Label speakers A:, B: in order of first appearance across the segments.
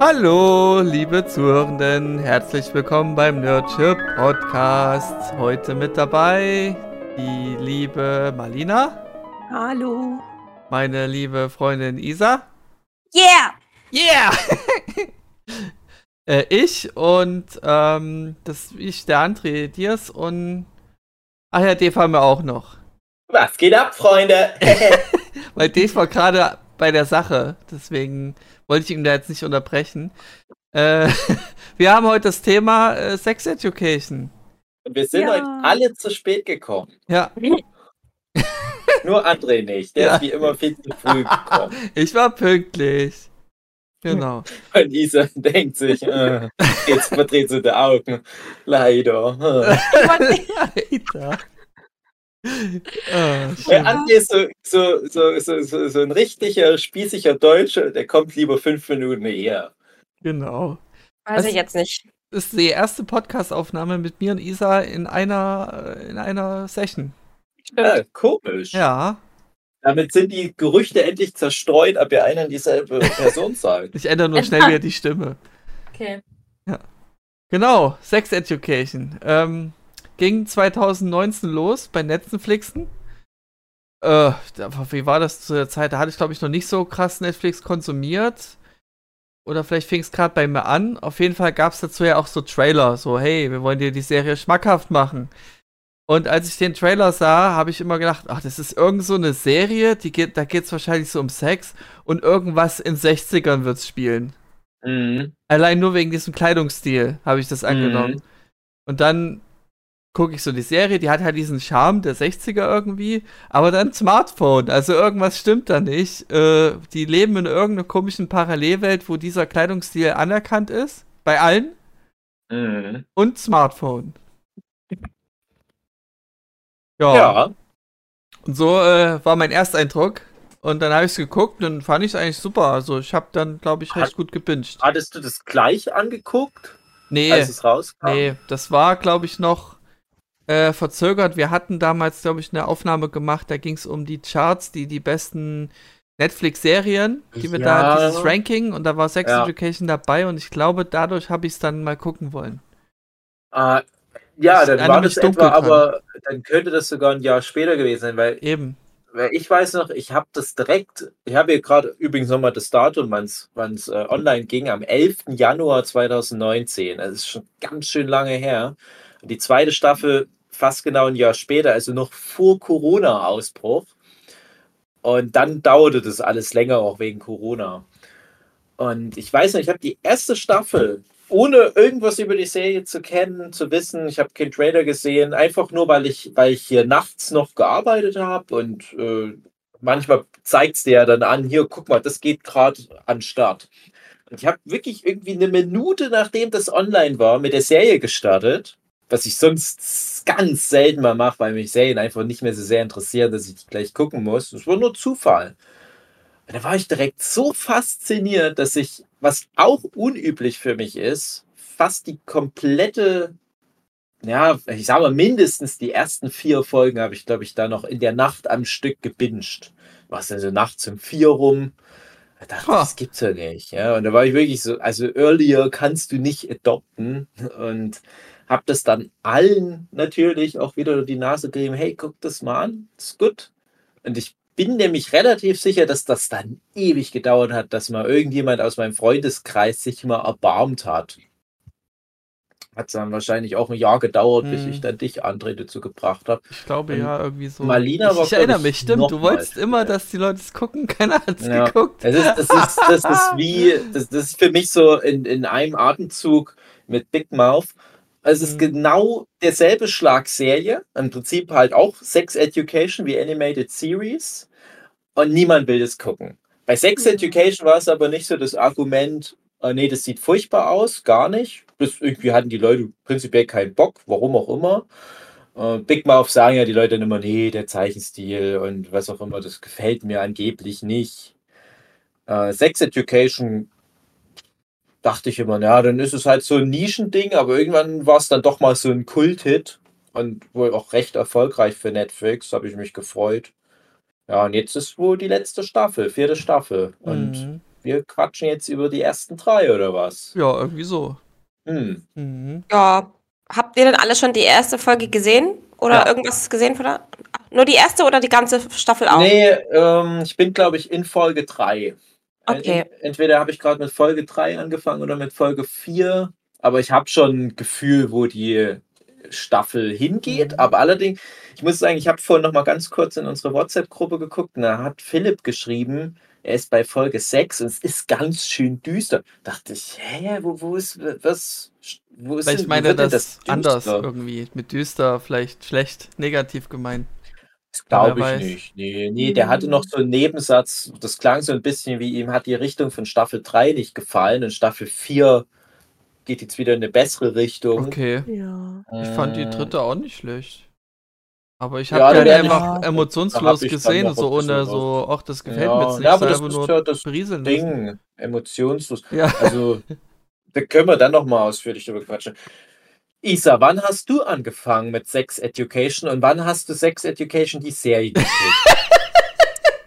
A: Hallo, liebe Zuhörenden, herzlich willkommen beim Nerdship Podcast. Heute mit dabei die liebe Malina,
B: Hallo.
A: meine liebe Freundin Isa,
B: Yeah!
A: yeah, äh, ich und ähm, das ich der André Diers und ach ja, Dave haben wir auch noch,
C: Was geht ab, Freunde?
A: weil Dave war gerade bei der Sache, deswegen wollte ich ihn da jetzt nicht unterbrechen. Äh, wir haben heute das Thema äh, Sex Education.
C: Und wir sind
B: Ja.
C: heute alle zu spät gekommen.
A: Ja,
C: Nur André nicht. Der
A: Ja.
C: ist wie immer viel zu früh gekommen.
A: Ich war pünktlich. Genau.
C: Und Isa denkt sich, äh, jetzt verdreht sie die Augen. Leider.
A: Alter. Ah,
C: Der. André ist so, so, so, so, so, so ein richtiger, spießiger Deutscher, der kommt lieber fünf Minuten eher.
A: genau.
B: Weiß ich jetzt nicht.
A: Das ist die erste Podcast-Aufnahme mit mir und Isa in einer, äh, in einer Session.
C: Ah, komisch.
A: Ja.
C: Damit sind die Gerüchte endlich zerstreut, ob ihr einer dieselbe Person seid.
A: Ich ändere nur schnell wieder die Stimme.
B: Okay.
A: Genau. Sex Education. Ähm, ging 2019 los bei Netflixen. Äh, wie war das zu der Zeit? Da hatte ich, glaube ich, noch nicht so krass Netflix konsumiert. Oder vielleicht fing es gerade bei mir an. Auf jeden Fall gab es dazu ja auch so Trailer. So, hey, wir wollen dir die Serie schmackhaft machen. Und als ich den Trailer sah, habe ich immer gedacht, ach, das ist irgend so eine Serie, die geht, da geht es wahrscheinlich so um Sex und irgendwas in 60ern wird's spielen.
C: Mhm.
A: Allein nur wegen diesem Kleidungsstil habe ich das angenommen. Und dann gucke ich so die Serie, die hat halt diesen Charme der 60er irgendwie, aber dann Smartphone, also irgendwas stimmt da nicht. Äh, die leben in irgendeiner komischen Parallelwelt, wo dieser Kleidungsstil anerkannt ist, bei allen,
C: Mhm.
A: und Smartphone. Ja,
C: Ja.
A: und so äh, war mein Ersteindruck. Und dann habe ich es geguckt und fand ich es eigentlich super. Also ich habe dann, glaube ich, recht
C: Hat-
A: gut gebinged.
C: Hattest du das gleich angeguckt,
A: Nee,
C: als es rauskam?
A: Nee, das war, glaube ich, noch äh, verzögert. Wir hatten damals, glaube ich, eine Aufnahme gemacht, da ging es um die Charts, die die besten Netflix-Serien, die wir da,
C: Ja.
A: dieses Ranking, und da war Sex
C: Ja.
A: Education dabei und ich glaube, dadurch habe ich es dann mal gucken wollen.
C: Ah, ja, dann war das etwa, aber dann könnte das sogar ein Jahr später gewesen sein, weil,
A: Eben.
C: weil ich weiß noch, ich habe das direkt, ich habe hier gerade übrigens nochmal das Datum, wann es äh, online ging, am 11. Januar 2019. Das ist schon ganz schön lange her. Und die zweite Staffel fast genau ein Jahr später, also noch vor Corona-Ausbruch. Und dann dauerte das alles länger, auch wegen Corona. Und ich weiß noch, ich habe die erste Staffel, ohne irgendwas über die Serie zu kennen, zu wissen, ich habe keinen Trailer gesehen, einfach nur, weil ich, weil ich hier nachts noch gearbeitet habe und äh, manchmal zeigt es dir ja dann an, hier, guck mal, das geht gerade an Start. Und ich habe wirklich irgendwie eine Minute, nachdem das online war, mit der Serie gestartet, was ich sonst ganz selten mal mache, weil mich Serien einfach nicht mehr so sehr interessieren, dass ich die gleich gucken muss. Das war nur Zufall. Und da war ich direkt so fasziniert, dass ich, was auch unüblich für mich ist, fast die komplette, ja, ich sage mal, mindestens die ersten vier Folgen habe ich, glaube ich, da noch in der Nacht am Stück gebinged. Was dann so nachts um vier rum. Da dachte
A: Ha.
C: das gibt's ja nicht. Ja, und da war ich wirklich so, also earlier kannst du nicht adopten. Und habe das dann allen natürlich auch wieder die Nase gerieben, hey, guck das mal an, ist gut. Und ich bin nämlich relativ sicher, dass das dann ewig gedauert hat, dass mal irgendjemand aus meinem Freundeskreis sich mal erbarmt hat. Hat dann wahrscheinlich auch ein Jahr gedauert, bis
A: Hm.
C: ich dann dich, André, dazu gebracht habe.
A: Ich glaube
C: Und
A: ja, irgendwie so.
C: Malina
A: ich,
C: war,
A: ich erinnere
C: ich,
A: mich, stimmt. Du wolltest immer, dass die Leute es gucken. Keiner hat es
C: Ja.
A: geguckt.
C: Das ist, das ist, das ist wie, das, das ist für mich so in, in einem Atemzug mit Big Mouth. Also es ist
A: Mhm.
C: genau derselbe Schlagserie, im Prinzip halt auch Sex Education wie Animated Series und niemand will das gucken. Bei Sex
B: Mhm.
C: Education war es aber nicht so das Argument, äh, nee, das sieht furchtbar aus, gar nicht. Das, irgendwie hatten die Leute prinzipiell keinen Bock, warum auch immer. Äh, Big Mouth sagen ja die Leute immer, nee, der Zeichenstil und was auch immer, das gefällt mir angeblich nicht. Äh, Sex Education dachte ich immer, ja, dann ist es halt so ein Nischending, aber irgendwann war es dann doch mal so ein Kult-Hit und wohl auch recht erfolgreich für Netflix, habe ich mich gefreut. Ja, und jetzt ist wohl die letzte Staffel, vierte Staffel. Und
A: Mhm.
C: wir quatschen jetzt über die ersten drei oder was?
A: Ja, irgendwie so.
C: Hm.
A: Mhm.
B: Ja. Habt ihr denn alle schon die erste Folge gesehen? Oder
C: Ja.
B: irgendwas gesehen von der? Nur die erste oder die ganze Staffel auch?
C: Nee, ähm, ich bin, glaube ich, in Folge 3.
B: Okay.
C: Entweder habe ich gerade mit Folge 3 angefangen oder mit Folge 4. Aber ich habe schon ein Gefühl, wo die Staffel hingeht.
A: Mhm.
C: Aber allerdings, ich muss sagen, ich habe vorhin noch mal ganz kurz in unsere WhatsApp-Gruppe geguckt und da hat Philipp geschrieben, er ist bei Folge 6 und es ist ganz schön düster. Dachte ich, hä, wo, wo ist, was, wo ist denn-
A: meint er
C: wird denn
A: das, anders irgendwie. Mit düster, vielleicht schlecht, negativ gemeint.
C: Das glaube ich
A: weiß.
C: nicht. Nee, nee, der hatte noch so einen Nebensatz, das klang so ein bisschen wie ihm hat die Richtung von Staffel 3 nicht gefallen und Staffel 4 geht jetzt wieder in eine bessere Richtung.
A: Okay.
B: Ja.
A: Ich fand die
C: Äh,
A: dritte auch nicht schlecht. Aber ich
C: Ja,
A: habe
C: werd ich-
A: einfach
C: da
A: emotionslos gesehen, so ohne so, ach, das gefällt
C: Ja,
A: mir jetzt nicht,
C: ja, aber das ist ja das
A: lassen.
C: Ding, emotionslos.
A: Ja.
C: Also, da können wir dann noch mal ausführlich drüber quatschen. Isa, wann hast du angefangen mit Sex Education und wann hast du Sex Education die Serie geguckt?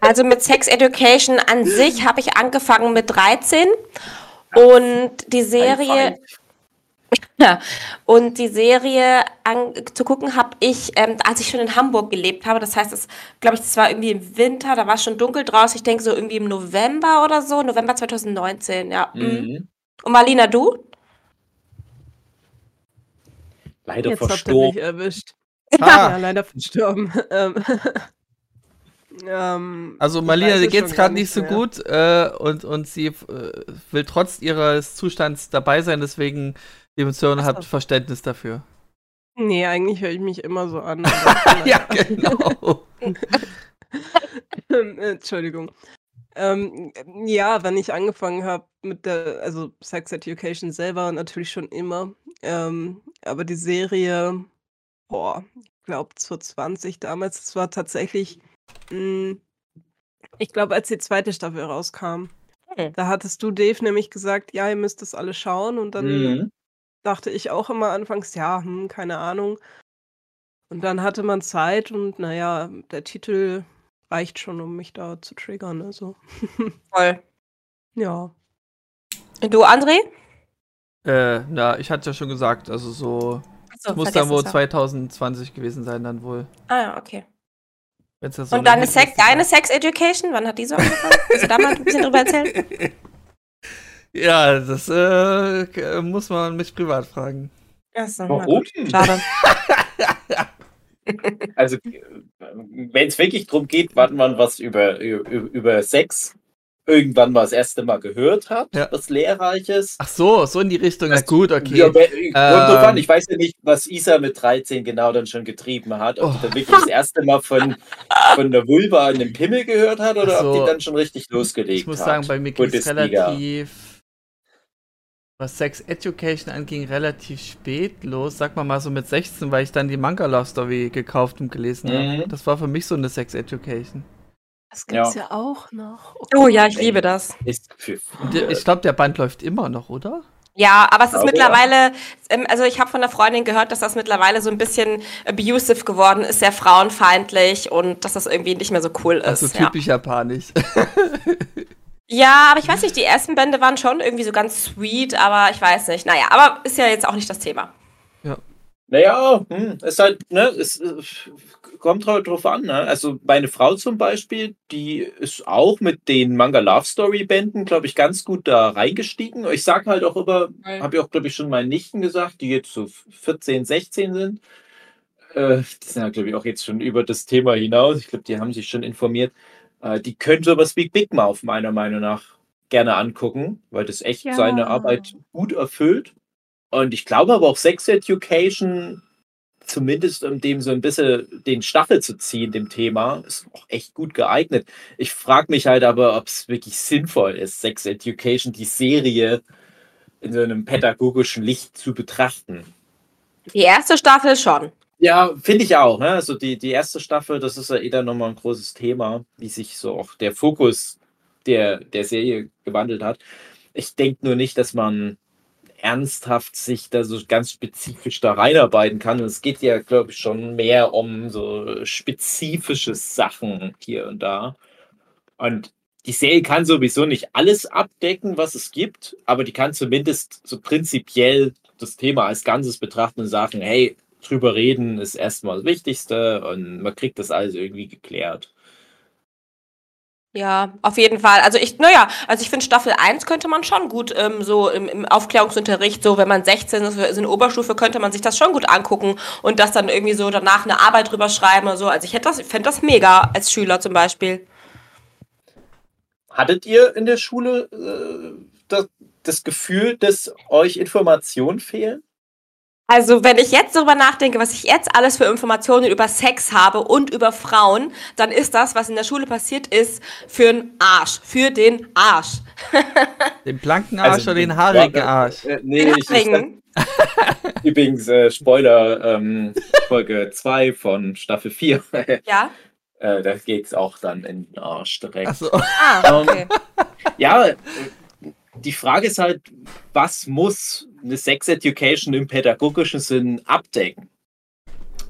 B: Also mit Sex Education an sich habe ich angefangen mit 13 und die Serie ja, und die Serie an, zu gucken habe ich, ähm, als ich schon in Hamburg gelebt habe. Das heißt, es glaube ich, das war irgendwie im Winter, da war es schon dunkel draußen. Ich denke so irgendwie im November oder so, November 2019, ja. mhm.
C: Mhm.
B: Und Marlina, du?
C: Leider
D: Jetzt habt ihr mich
C: verstorben.
D: erwischt.
A: Ah,
D: Ja, leider verstorben. Ähm, ähm,
A: also Marlina, geht's gerade nicht so
D: mehr.
A: gut äh, und, und sie äh, will trotz ihres Zustands dabei sein, deswegen, liebe Zuhörer, habt Verständnis dafür.
D: Nee, eigentlich höre ich mich immer so an.
A: ja, genau.
D: Entschuldigung. Ähm, ja, wenn ich angefangen habe mit der, also Sex Education selber natürlich schon immer. Ähm, aber die Serie, boah, ich glaube zur 20 damals, das war tatsächlich, mh, ich glaube, als die zweite Staffel rauskam.
B: Hm.
D: Da hattest du, Dave, nämlich gesagt, ja, ihr müsst das alle schauen. Und dann
C: Mhm.
D: dachte ich auch immer anfangs, ja, hm, keine Ahnung. Und dann hatte man Zeit und naja, der Titel reicht schon, um mich da zu triggern. Also,
B: Voll.
D: ja.
B: Und du, André?
A: äh, na, ich hatte ja schon gesagt, also so,
B: Achso,
A: muss dann wohl
B: vergessen,
A: 2020 gewesen sein, dann wohl.
B: Ah ja, okay.
A: Wenn's ja so
B: Und
A: eine
B: deine Sex, deine Sex Education, wann hat die so angefangen? Willst du da mal ein bisschen drüber erzählen?
A: Ja, das äh, muss man mich privat fragen.
B: Achso,
C: Warum?
B: Schade.
C: Also, wenn es wirklich darum geht, wann man was über, über, über Sex irgendwann mal das erste Mal gehört hat,
A: Ja.
C: was Lehrreiches.
A: Ach so, so in die Richtung.
C: Das-
A: gut, okay.
C: Ja, an.
A: Ähm.
C: ich weiß ja nicht, was Isa mit 13 genau dann schon getrieben hat. Ob
A: Oh.
C: die dann wirklich das erste Mal von, von der Vulva in den Pimmel gehört hat oder
A: so.
C: ob die dann schon richtig losgelegt
A: ich muss
C: hat.
A: sagen, bei mir ging es relativ, was Sex Education anging, relativ spät los. Sag mal mal so mit 16, weil ich dann die Manga Love Story gekauft und gelesen habe.
C: Mhm.
A: Das war für mich so eine Sex Education.
D: Das gibt's
C: Ja.
D: ja, auch noch.
B: Oh ja, ich liebe das.
A: Ich glaube, der Band läuft immer noch, oder?
B: Ja, aber es ist
C: Aber ja.
B: mittlerweile, ähm, also ich habe von einer Freundin gehört, dass das mittlerweile so ein bisschen abusive geworden ist, sehr frauenfeindlich und dass das irgendwie nicht mehr so cool ist.
A: Also
B: ja.
A: typisch japanisch.
B: ja, aber ich weiß nicht, die ersten Bände waren schon irgendwie so ganz sweet, aber ich weiß nicht. Naja, aber ist ja jetzt auch nicht das Thema.
C: Naja, hm, ist halt, ne, es äh, kommt halt drauf an, ne? Also meine Frau zum Beispiel, die ist auch mit den Manga Love Story Bänden, glaube ich, ganz gut da reingestiegen. Ich sage halt auch immer,
B: Mhm.
C: habe ich auch, glaube ich, schon meinen Nichten gesagt, die jetzt so 14, 16 sind. Äh, die sind ja, glaube ich, auch jetzt schon über das Thema hinaus. Ich glaube, die haben sich schon informiert. Äh, die können sowas wie Big Mouth meiner Meinung nach gerne angucken, weil das echt
D: Ja.
C: seine Arbeit gut erfüllt. Und ich glaube aber auch Sex Education, zumindest um dem so ein bisschen den Stachel zu ziehen, dem Thema, ist auch echt gut geeignet. Ich frage mich halt aber, ob es wirklich sinnvoll ist, Sex Education, die Serie in so einem pädagogischen Licht zu betrachten.
B: Die erste Staffel schon.
C: Ja, finde ich auch. Ne? Also die, die erste Staffel, das ist ja eh dann nochmal ein großes Thema, wie sich so auch der Fokus der, der Serie gewandelt hat. Ich denke nur nicht, dass man ernsthaft sich da so ganz spezifisch da reinarbeiten kann. Und es geht ja, glaube ich, schon mehr um so spezifische Sachen hier und da. Und die Serie kann sowieso nicht alles abdecken, was es gibt, aber die kann zumindest so prinzipiell das Thema als Ganzes betrachten und sagen, hey, drüber reden ist erstmal das Wichtigste und man kriegt das alles irgendwie geklärt.
B: Ja, auf jeden Fall. Also ich, naja, also ich finde Staffel 1 könnte man schon gut ähm, so im, im Aufklärungsunterricht, so wenn man 16 ist, ist in der Oberstufe, könnte man sich das schon gut angucken und das dann irgendwie so danach eine Arbeit drüber schreiben oder so. Also ich hätte das, fände das mega als Schüler zum Beispiel.
C: Hattet ihr in der Schule äh, das, das Gefühl, dass euch Informationen fehlen?
B: Also, wenn ich jetzt darüber nachdenke, was ich jetzt alles für Informationen über Sex habe und über Frauen, dann ist das, was in der Schule passiert ist, für den Arsch. Für den Arsch.
A: den blanken Arsch also, oder den haarigen Arsch?
C: Äh, nee, den ich, ich, Übrigens, äh, Spoiler, ähm, Folge 2 von Staffel 4.
B: ja.
C: Äh, da geht es auch dann in den Arsch direkt. Ach
B: so. Ah, okay.
C: Ähm, ja, die Frage ist halt, was muss eine Sex Education im pädagogischen Sinn abdecken?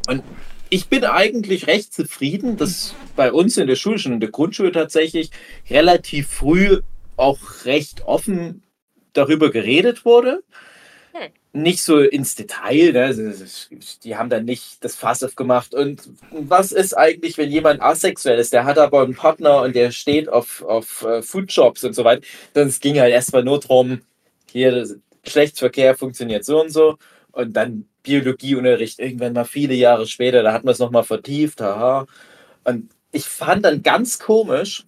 C: Und ich bin eigentlich recht zufrieden, dass bei uns in der Schule, schon in der Grundschule tatsächlich, relativ früh auch recht offen darüber geredet wurde nicht so ins Detail, ne? die haben dann nicht das Fass aufgemacht. Und was ist eigentlich, wenn jemand asexuell ist, der hat aber einen Partner und der steht auf, auf uh, Foodshops und so weiter, dann ging halt erstmal nur darum, hier Geschlechtsverkehr funktioniert so und so und dann Biologieunterricht irgendwann mal viele Jahre später, da hat man es nochmal vertieft, haha. Und ich fand dann ganz komisch,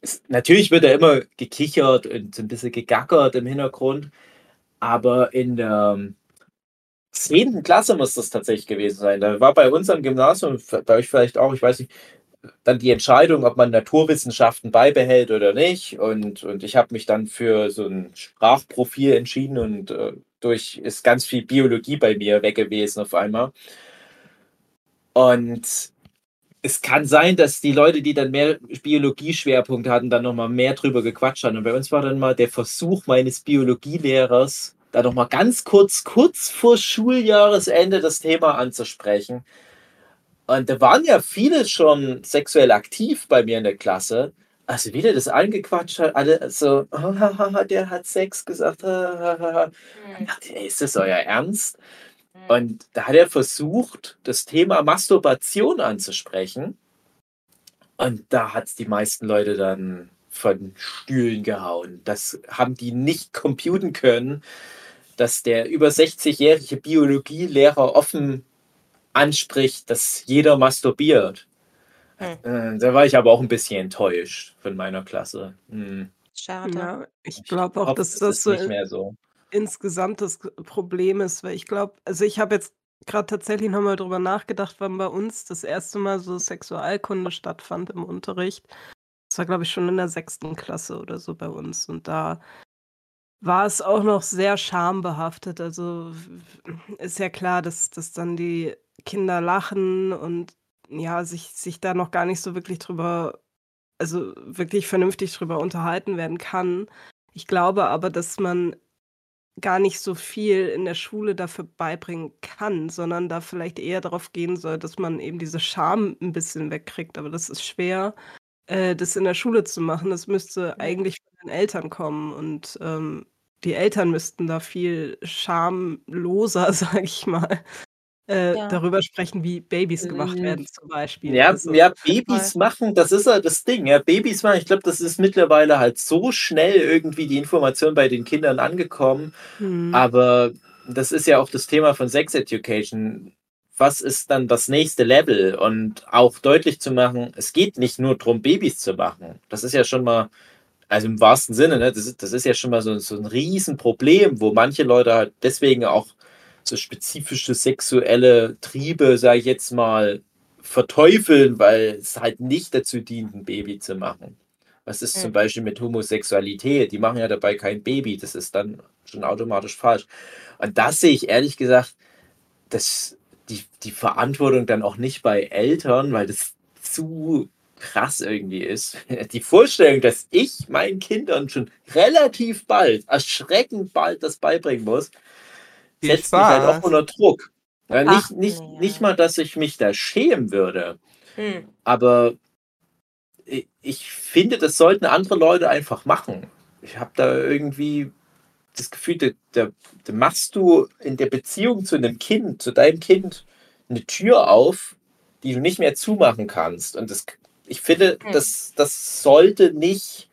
C: es, natürlich wird da immer gekichert und so ein bisschen gegackert im Hintergrund, aber in der 10. Ähm, Klasse muss das tatsächlich gewesen sein. Da war bei uns am Gymnasium, bei euch vielleicht auch, ich weiß nicht, dann die Entscheidung, ob man Naturwissenschaften beibehält oder nicht. Und, und ich habe mich dann für so ein Sprachprofil entschieden und äh, durch ist ganz viel Biologie bei mir weg gewesen auf einmal. Und es kann sein, dass die Leute, die dann mehr Biologie-Schwerpunkt hatten, dann nochmal mehr drüber gequatscht haben. Und bei uns war dann mal der Versuch meines Biologielehrers, da nochmal ganz kurz, kurz vor Schuljahresende das Thema anzusprechen. Und da waren ja viele schon sexuell aktiv bei mir in der Klasse. Also wie der das angequatscht hat, alle so, der hat Sex gesagt. Hm. Dachte, ey, ist das euer Ernst? Mhm. Und da hat er versucht, das Thema Masturbation anzusprechen. Und da hat es die meisten Leute dann von Stühlen gehauen. Das haben die nicht computen können, dass der über 60-jährige Biologielehrer offen anspricht, dass jeder masturbiert. Hm. Äh, da war ich aber auch ein bisschen enttäuscht von meiner Klasse. Hm.
D: Schade. Ja, ich glaube auch, dass das, das
C: nicht mehr so
D: insgesamt das Problem ist, weil ich glaube, also ich habe jetzt gerade tatsächlich nochmal drüber nachgedacht, wann bei uns das erste Mal so Sexualkunde stattfand im Unterricht. Das war, glaube ich, schon in der sechsten Klasse oder so bei uns. Und da war es auch noch sehr schambehaftet. Also ist ja klar, dass, dass dann die Kinder lachen und ja, sich, sich da noch gar nicht so wirklich drüber, also wirklich vernünftig drüber unterhalten werden kann. Ich glaube aber, dass man gar nicht so viel in der Schule dafür beibringen kann, sondern da vielleicht eher darauf gehen soll, dass man eben diese Scham ein bisschen wegkriegt. Aber das ist schwer, äh, das in der Schule zu machen. Das müsste eigentlich von den Eltern kommen und ähm, die Eltern müssten da viel schamloser, sag ich mal, äh, ja. darüber sprechen, wie Babys gemacht mhm. werden, zum Beispiel.
C: Ja, also, ja Babys machen, das ist ja das Ding. Ja, Babys machen, ich glaube, das ist mittlerweile halt so schnell irgendwie die Information bei den Kindern angekommen. Mhm. Aber das ist ja auch das Thema von Sex Education. Was ist dann das nächste Level? Und auch deutlich zu machen, es geht nicht nur darum, Babys zu machen. Das ist ja schon mal, also im wahrsten Sinne, ne, das, ist, das ist ja schon mal so, so ein Riesenproblem, wo manche Leute halt deswegen auch so spezifische sexuelle Triebe, sage ich jetzt mal, verteufeln, weil es halt nicht dazu dient, ein Baby zu machen. Was ist zum Beispiel mit Homosexualität? Die machen ja dabei kein Baby. Das ist dann schon automatisch falsch. Und das sehe ich ehrlich gesagt, dass die, die Verantwortung dann auch nicht bei Eltern, weil das zu krass irgendwie ist. Die Vorstellung, dass ich meinen Kindern schon relativ bald, erschreckend bald das beibringen muss, setzt mich halt auch unter Druck. Ja, nicht, nicht, nicht mal, dass ich mich da schämen würde. Hm. Aber ich, ich finde, das sollten andere Leute einfach machen. Ich habe da irgendwie das Gefühl, da, da, da machst du in der Beziehung zu einem Kind, zu deinem Kind, eine Tür auf, die du nicht mehr zumachen kannst. Und das, ich finde, hm. das, das sollte nicht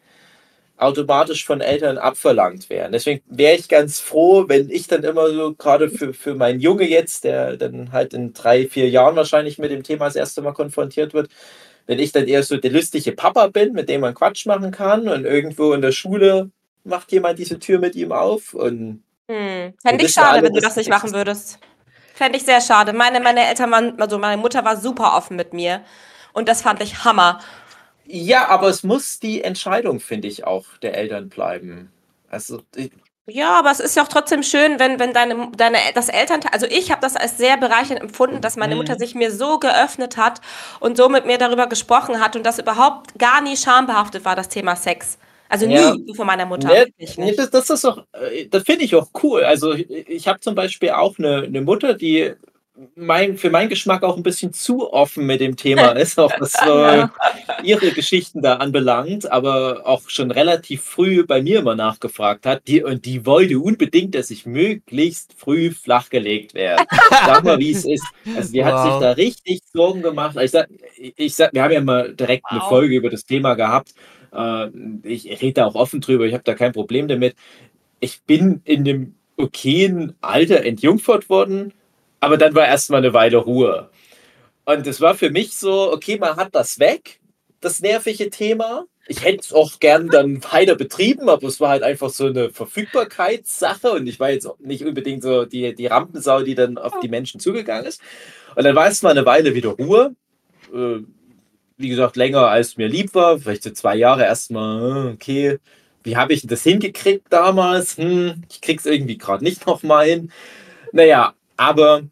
C: automatisch von Eltern abverlangt werden. Deswegen wäre ich ganz froh, wenn ich dann immer so, gerade für, für meinen Junge jetzt, der dann halt in drei, vier Jahren wahrscheinlich mit dem Thema das erste Mal konfrontiert wird, wenn ich dann eher so der lustige Papa bin, mit dem man Quatsch machen kann und irgendwo in der Schule macht jemand diese Tür mit ihm auf und
B: hm. Fände ich schade, alle, wenn du das nicht machen würdest. Fände ich sehr schade. Meine, meine Eltern waren, also meine Mutter war super offen mit mir. Und das fand ich Hammer.
C: Ja, aber es muss die Entscheidung, finde ich, auch der Eltern bleiben. Also.
B: Ja, aber es ist ja auch trotzdem schön, wenn, wenn deine, deine, das Elternteil, also ich habe das als sehr bereichernd empfunden, dass meine Mutter mhm. sich mir so geöffnet hat und so mit mir darüber gesprochen hat und das überhaupt gar nie schambehaftet war, das Thema Sex. Also nie ja. von meiner Mutter.
C: Nee, nee, das, das, ist doch, äh, das finde ich auch cool. Also ich, ich habe zum Beispiel auch eine, eine Mutter, die mein, für meinen Geschmack auch ein bisschen zu offen mit dem Thema ist, auch was so ihre Geschichten da anbelangt, aber auch schon relativ früh bei mir immer nachgefragt hat. Die, und die wollte unbedingt, dass ich möglichst früh flachgelegt werde. Sag mal, wie es ist. Also die wow. hat sich da richtig Sorgen gemacht. Ich sag, ich sag, wir haben ja mal direkt wow. eine Folge über das Thema gehabt. Äh, ich rede da auch offen drüber, ich habe da kein Problem damit. Ich bin in dem okayen Alter entjungfert worden aber dann war erstmal eine Weile Ruhe. Und es war für mich so, okay, man hat das weg, das nervige Thema. Ich hätte es auch gern dann weiter betrieben, aber es war halt einfach so eine Verfügbarkeitssache und ich war jetzt nicht unbedingt so die, die Rampensau, die dann auf die Menschen zugegangen ist. Und dann war es mal eine Weile wieder Ruhe. Äh, wie gesagt, länger als mir lieb war, vielleicht so zwei Jahre erstmal, okay, wie habe ich das hingekriegt damals? Hm, ich krieg's irgendwie gerade nicht nochmal hin. Naja, aber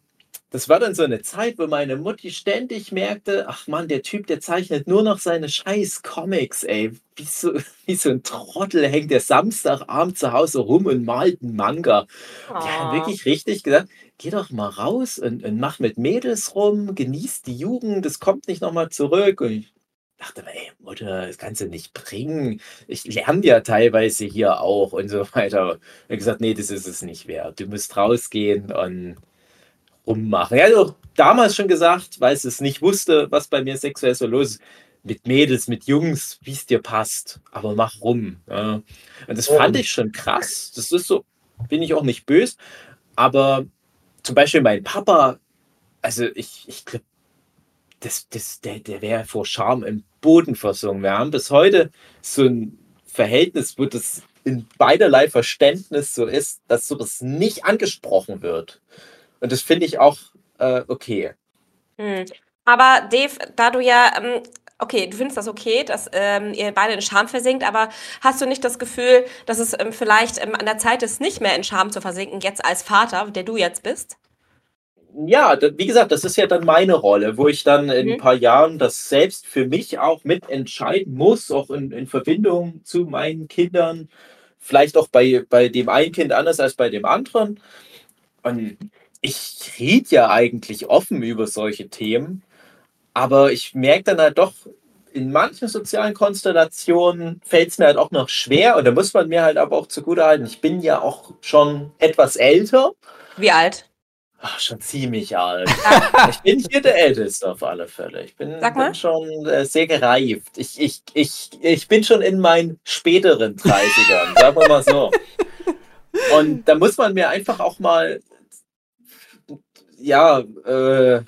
C: das war dann so eine Zeit, wo meine Mutti ständig merkte, ach man, der Typ, der zeichnet nur noch seine scheiß Comics, ey. Wie so, wie so ein Trottel hängt der Samstagabend zu Hause rum und malt einen Manga. Oh. Die haben wirklich richtig gesagt, geh doch mal raus und, und mach mit Mädels rum, genieß die Jugend, das kommt nicht nochmal zurück. Und ich dachte mir, ey, Mutter, das kannst du nicht bringen. Ich lerne ja teilweise hier auch und so weiter. Ich habe gesagt, nee, das ist es nicht wert. Du musst rausgehen und rummachen. Er hat auch damals schon gesagt, weil es nicht wusste, was bei mir sexuell so los ist. Mit Mädels, mit Jungs, wie es dir passt. Aber mach rum. Ja. Und das fand ich schon krass. Das ist so, bin ich auch nicht böse. Aber zum Beispiel mein Papa, also ich, ich glaube, das, das, der, der wäre vor Scham im Boden versunken. Wir haben bis heute so ein Verhältnis, wo das in beiderlei Verständnis so ist, dass sowas nicht angesprochen wird. Und das finde ich auch äh, okay.
B: Hm. Aber Dave, da du ja, ähm, okay, du findest das okay, dass ähm, ihr beide in Scham versinkt, aber hast du nicht das Gefühl, dass es ähm, vielleicht ähm, an der Zeit ist, nicht mehr in Scham zu versinken, jetzt als Vater, der du jetzt bist?
C: Ja, wie gesagt, das ist ja dann meine Rolle, wo ich dann in mhm. ein paar Jahren das selbst für mich auch mitentscheiden muss, auch in, in Verbindung zu meinen Kindern. Vielleicht auch bei, bei dem einen Kind anders als bei dem anderen. Und ich rede ja eigentlich offen über solche Themen, aber ich merke dann halt doch, in manchen sozialen Konstellationen fällt es mir halt auch noch schwer und da muss man mir halt aber auch zugutehalten, ich bin ja auch schon etwas älter.
B: Wie alt?
C: Ach, schon ziemlich alt. ich bin hier der Älteste auf alle Fälle. Ich bin, bin schon äh, sehr gereift. Ich, ich, ich, ich bin schon in meinen späteren 30ern, sagen wir mal so. Und da muss man mir einfach auch mal ja, äh,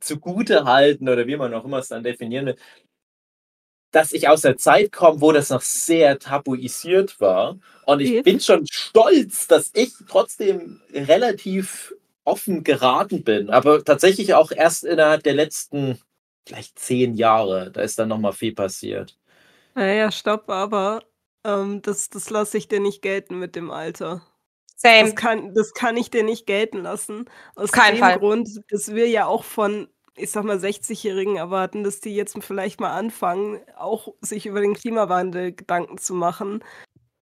C: zugute halten oder wie man auch immer es dann definieren will, dass ich aus der Zeit komme, wo das noch sehr tabuisiert war. Und ich bin schon stolz, dass ich trotzdem relativ offen geraten bin. Aber tatsächlich auch erst innerhalb der letzten vielleicht zehn Jahre. Da ist dann nochmal viel passiert.
D: Naja, stopp, aber ähm, das, das lasse ich dir nicht gelten mit dem Alter.
B: Same.
D: Das kann, das kann ich dir nicht gelten lassen. Aus
B: Kein dem Fall.
D: Grund, dass wir ja auch von, ich sag mal, 60-Jährigen erwarten, dass die jetzt vielleicht mal anfangen, auch sich über den Klimawandel Gedanken zu machen.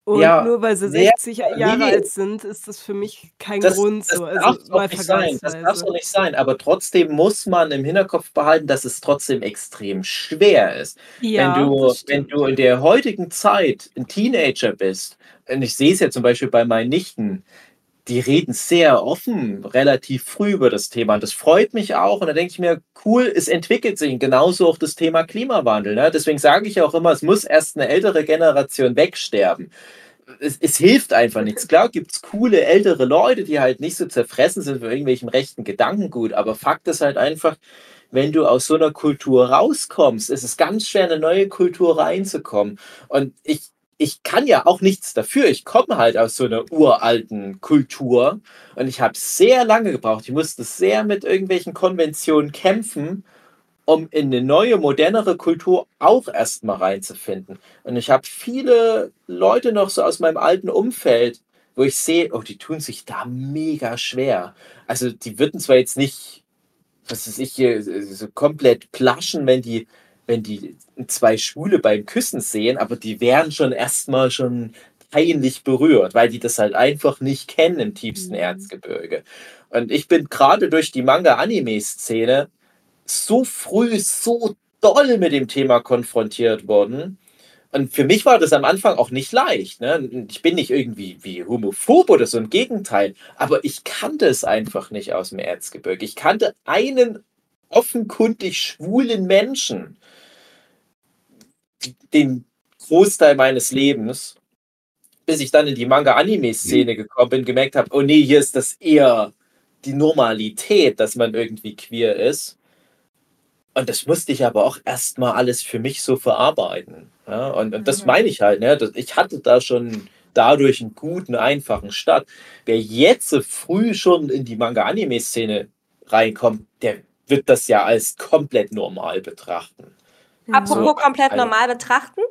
D: Und
C: Ja,
D: nur weil sie
C: nee,
D: 60 Jahre
C: nee.
D: alt sind, ist das für mich kein
C: Das,
D: Grund
C: das
D: so.
C: darf
D: Also
C: doch
D: mal
C: nicht sein. Das darf doch nicht sein. Aber trotzdem muss man im Hinterkopf behalten, dass es trotzdem extrem schwer ist.
D: Ja,
C: wenn du, wenn du in der heutigen Zeit ein Teenager bist, und ich sehe es ja zum Beispiel bei meinen Nichten, die reden sehr offen, relativ früh über das Thema. Und das freut mich auch. Und da denke ich mir, cool, es entwickelt sich. Und genauso auch das Thema Klimawandel. Ne? Deswegen sage ich auch immer, es muss erst eine ältere Generation wegsterben. Es, es hilft einfach nichts. Klar gibt es coole ältere Leute, die halt nicht so zerfressen sind für irgendwelchen rechten Gedankengut. Aber Fakt ist halt einfach, wenn du aus so einer Kultur rauskommst, ist es ganz schwer, in eine neue Kultur reinzukommen. Und ich, ich kann ja auch nichts dafür. Ich komme halt aus so einer uralten Kultur und ich habe sehr lange gebraucht. Ich musste sehr mit irgendwelchen Konventionen kämpfen, um in eine neue, modernere Kultur auch erstmal reinzufinden. Und ich habe viele Leute noch so aus meinem alten Umfeld, wo ich sehe, oh, die tun sich da mega schwer. Also die würden zwar jetzt nicht, was weiß ich, so komplett plaschen, wenn die, wenn die zwei Schwule beim Küssen sehen, aber die wären schon erstmal schon peinlich berührt, weil die das halt einfach nicht kennen im tiefsten
D: Mhm.
C: Erzgebirge. Und ich bin gerade durch die Manga-Anime-Szene so früh, so doll mit dem Thema konfrontiert worden. Und für mich war das am Anfang auch nicht leicht. Ne? Ich bin nicht irgendwie wie homophob oder so, im Gegenteil. Aber ich kannte es einfach nicht aus dem Erzgebirge. Ich kannte einen offenkundig schwulen Menschen, den Großteil meines Lebens, bis ich dann in die Manga-Anime-Szene gekommen bin, gemerkt habe, oh nee, hier ist das eher die Normalität, dass man irgendwie queer ist. Und das musste ich aber auch erstmal alles für mich so verarbeiten. Ja? Und, und das
B: Mhm.
C: meine ich halt. Ne? Ich hatte da schon dadurch einen guten, einfachen Start. Wer jetzt so früh schon in die Manga-Anime-Szene reinkommt, der wird das ja als komplett normal betrachten.
B: Apropos
C: So,
B: komplett
C: also-
B: normal betrachten.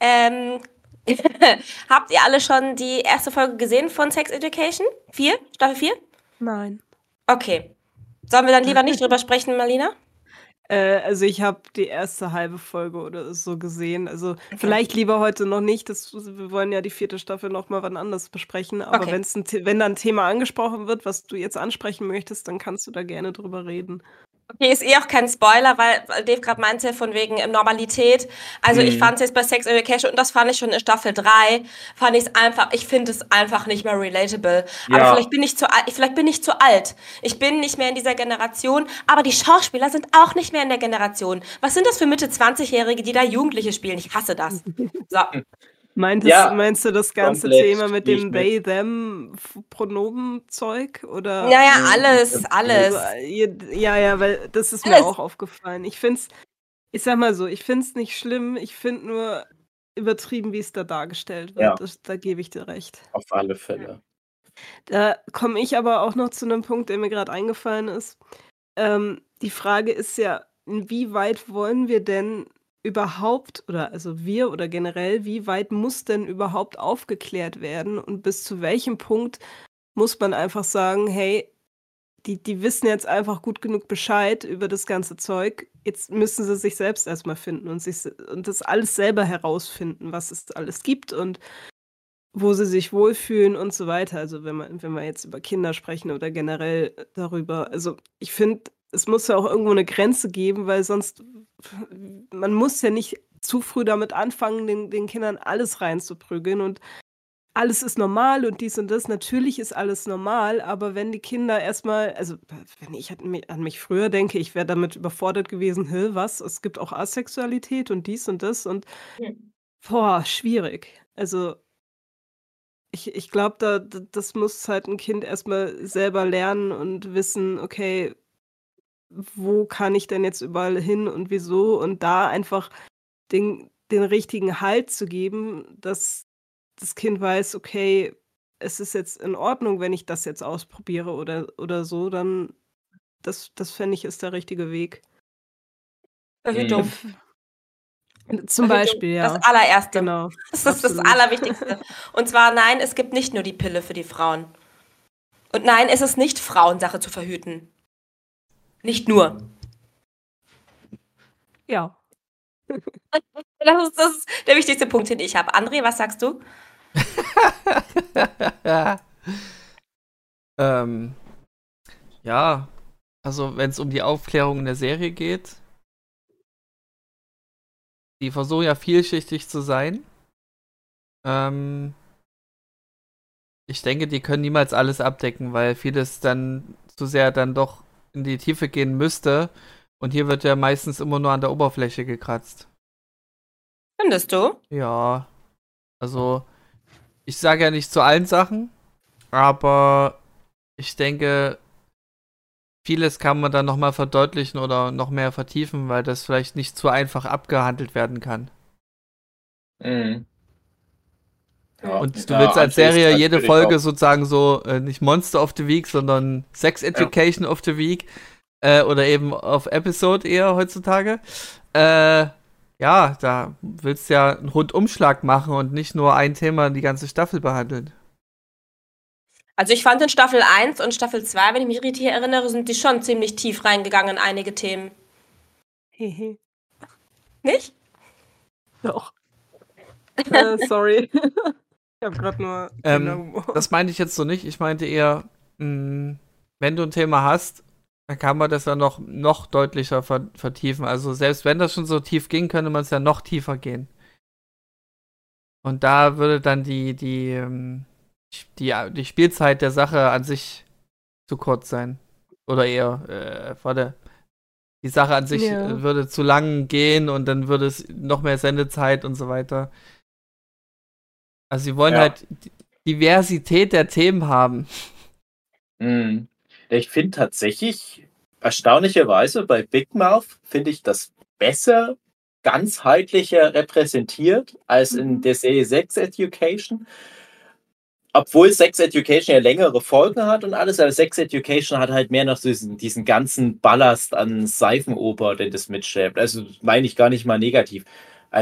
B: Ähm, habt ihr alle schon die erste Folge gesehen von Sex Education? Vier? Staffel 4?
D: Nein.
B: Okay. Sollen wir dann lieber nicht drüber sprechen, Marlina?
D: Äh, also ich habe die erste halbe Folge oder so gesehen. Also vielleicht lieber heute noch nicht. Das, wir wollen ja die vierte Staffel noch mal wann anders besprechen. Aber
B: Okay.
D: wenn's ein, wenn da ein Thema angesprochen wird, was du jetzt ansprechen möchtest, dann kannst du da gerne drüber reden.
B: Okay, ist eh auch kein Spoiler, weil Dave gerade meinte, von wegen ähm, Normalität. Also ich
C: Mhm.
B: fand es jetzt bei Sex Education, und das fand ich schon in Staffel 3, fand ich es einfach, ich finde es einfach nicht mehr relatable. Aber
C: Ja.
B: vielleicht bin ich zu alt, vielleicht bin ich zu alt. Ich bin nicht mehr in dieser Generation, aber die Schauspieler sind auch nicht mehr in der Generation. Was sind das für Mitte 20-Jährige, die da Jugendliche spielen? Ich hasse das. So.
D: Meintest,
C: Ja,
D: meinst du das ganze Thema mit dem. They, Them Pronomenzeug? Oder?
B: Naja, alles, alles.
D: Also, äh, ja, ja, weil das ist mir
B: Alles.
D: auch aufgefallen. Ich finde es, ich sag mal so, ich finde es nicht schlimm. Ich finde nur übertrieben, wie es da dargestellt wird.
C: Ja.
D: Das, da gebe ich dir recht.
C: Auf alle Fälle.
D: Da komme ich aber auch noch zu einem Punkt, der mir gerade eingefallen ist. Ähm, die Frage ist ja, inwieweit wollen wir denn überhaupt, oder also wir oder generell, wie weit muss denn überhaupt aufgeklärt werden und bis zu welchem Punkt muss man einfach sagen, hey, die, die wissen jetzt einfach gut genug Bescheid über das ganze Zeug. Jetzt müssen sie sich selbst erstmal finden und, sich, und das alles selber herausfinden, was es alles gibt und wo sie sich wohlfühlen und so weiter. Also wenn man, wenn wir jetzt über Kinder sprechen oder generell darüber. Also ich finde, es muss ja auch irgendwo eine Grenze geben, weil sonst, man muss ja nicht zu früh damit anfangen, den, den Kindern alles reinzuprügeln und alles ist normal und dies und das. Natürlich ist alles normal, aber wenn die Kinder erstmal, also wenn ich an mich, früher denke, ich wäre damit überfordert gewesen, Hä, was? Es gibt auch Asexualität und dies und das und
B: Hm.
D: boah, schwierig. Also ich, ich glaube, da, da- das muss halt ein Kind erstmal selber lernen und wissen, okay, wo kann ich denn jetzt überall hin und wieso und da einfach den, den richtigen Halt zu geben, dass das Kind weiß, okay, es ist jetzt in Ordnung, wenn ich das jetzt ausprobiere oder, oder so, dann das, das fände ich ist der richtige Weg.
B: Verhütung.
D: Zum
B: Verhütung,
D: Beispiel, ja.
B: Das allererste.
D: Genau.
B: Das ist das
D: absolut.
B: Allerwichtigste. Und zwar, nein, es gibt nicht nur die Pille für die Frauen. Und nein, es ist nicht Frauensache zu verhüten. Nicht nur.
D: Ja.
B: Das ist, das ist der wichtigste Punkt, den ich habe. André, was sagst du?
A: ähm, ja, also wenn es um die Aufklärung in der Serie geht, die versuchen ja vielschichtig zu sein. Ähm, ich denke, die können niemals alles abdecken, weil vieles dann zu sehr dann doch in die Tiefe gehen müsste. Und hier wird ja meistens immer nur an der Oberfläche gekratzt.
B: Findest du?
A: Ja. Also, ich sage ja nicht zu allen Sachen, aber ich denke, vieles kann man dann nochmal verdeutlichen oder noch mehr vertiefen, weil das vielleicht nicht zu einfach abgehandelt werden kann. Mhm. Ja, und du ja, willst als Serie jede Folge auch. sozusagen so äh, nicht Monster of the Week, sondern Sex Education ja. of the Week äh, oder eben auf Episode eher heutzutage. Äh, ja, da willst du ja einen Rundumschlag machen und nicht nur ein Thema die ganze Staffel behandeln.
B: Also ich fand in Staffel 1 und Staffel 2, wenn ich mich richtig erinnere, sind die schon ziemlich tief reingegangen in einige Themen. Nicht?
D: Doch. äh, sorry. ich habe gerade nur.
A: Ähm, das meinte ich jetzt so nicht. Ich meinte eher, mh, mm, wenn du ein Thema hast, dann kann man das ja noch, noch deutlicher vertiefen. Also selbst wenn das schon so tief ging, könnte man es ja noch tiefer gehen. Und da würde dann die, die, ähm, die, die Spielzeit der Sache an sich zu kurz sein. Oder eher, äh, warte, die Sache an sich ja. würde zu lang gehen und dann würde es noch mehr Sendezeit und so weiter. Also sie wollen ja. halt Diversität der Themen haben.
C: Mhm. Ich finde tatsächlich, erstaunlicherweise bei Big Mouth finde ich das besser, ganzheitlicher repräsentiert als in mhm. der Serie Sex Education. Obwohl Sex Education ja längere Folgen hat und alles, aber Sex Education hat halt mehr noch diesen, diesen ganzen Ballast an Seifenoper, den das mitschleppt. Also meine ich gar nicht mal negativ.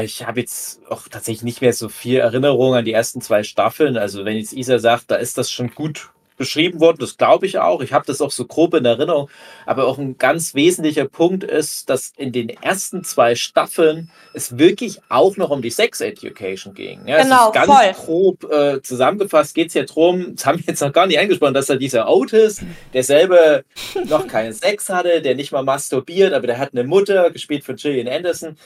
C: Ich habe jetzt auch tatsächlich nicht mehr so viel Erinnerung an die ersten zwei Staffeln. Also wenn jetzt Isa sagt, da ist das schon gut beschrieben worden, das glaube ich auch. Ich habe das auch so grob in Erinnerung. Aber auch ein ganz wesentlicher Punkt ist, dass in den ersten zwei Staffeln es wirklich auch noch um die Sex Education ging. Ja, genau, ganz voll. grob äh, zusammengefasst geht es ja darum, das haben wir jetzt noch gar nicht angesprochen, dass da dieser Otis, der selber noch keinen Sex hatte, der nicht mal masturbiert, aber der hat eine Mutter, gespielt von Gillian Anderson,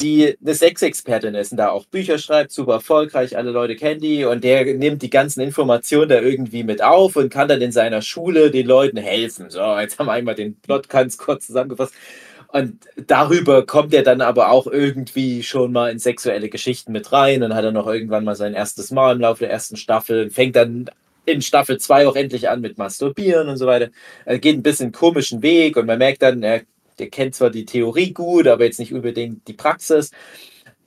C: die eine Sexexpertin ist und da auch Bücher schreibt, super erfolgreich, alle Leute kennen die und der nimmt die ganzen Informationen da irgendwie mit auf und kann dann in seiner Schule den Leuten helfen. So, jetzt haben wir einmal den Plot ganz kurz zusammengefasst. Und darüber kommt er dann aber auch irgendwie schon mal in sexuelle Geschichten mit rein. Dann hat er noch irgendwann mal sein erstes Mal im Laufe der ersten Staffel und fängt dann in Staffel 2 auch endlich an mit Masturbieren und so weiter. Er geht ein bisschen komischen Weg und man merkt dann, er der kennt zwar die Theorie gut, aber jetzt nicht unbedingt die Praxis.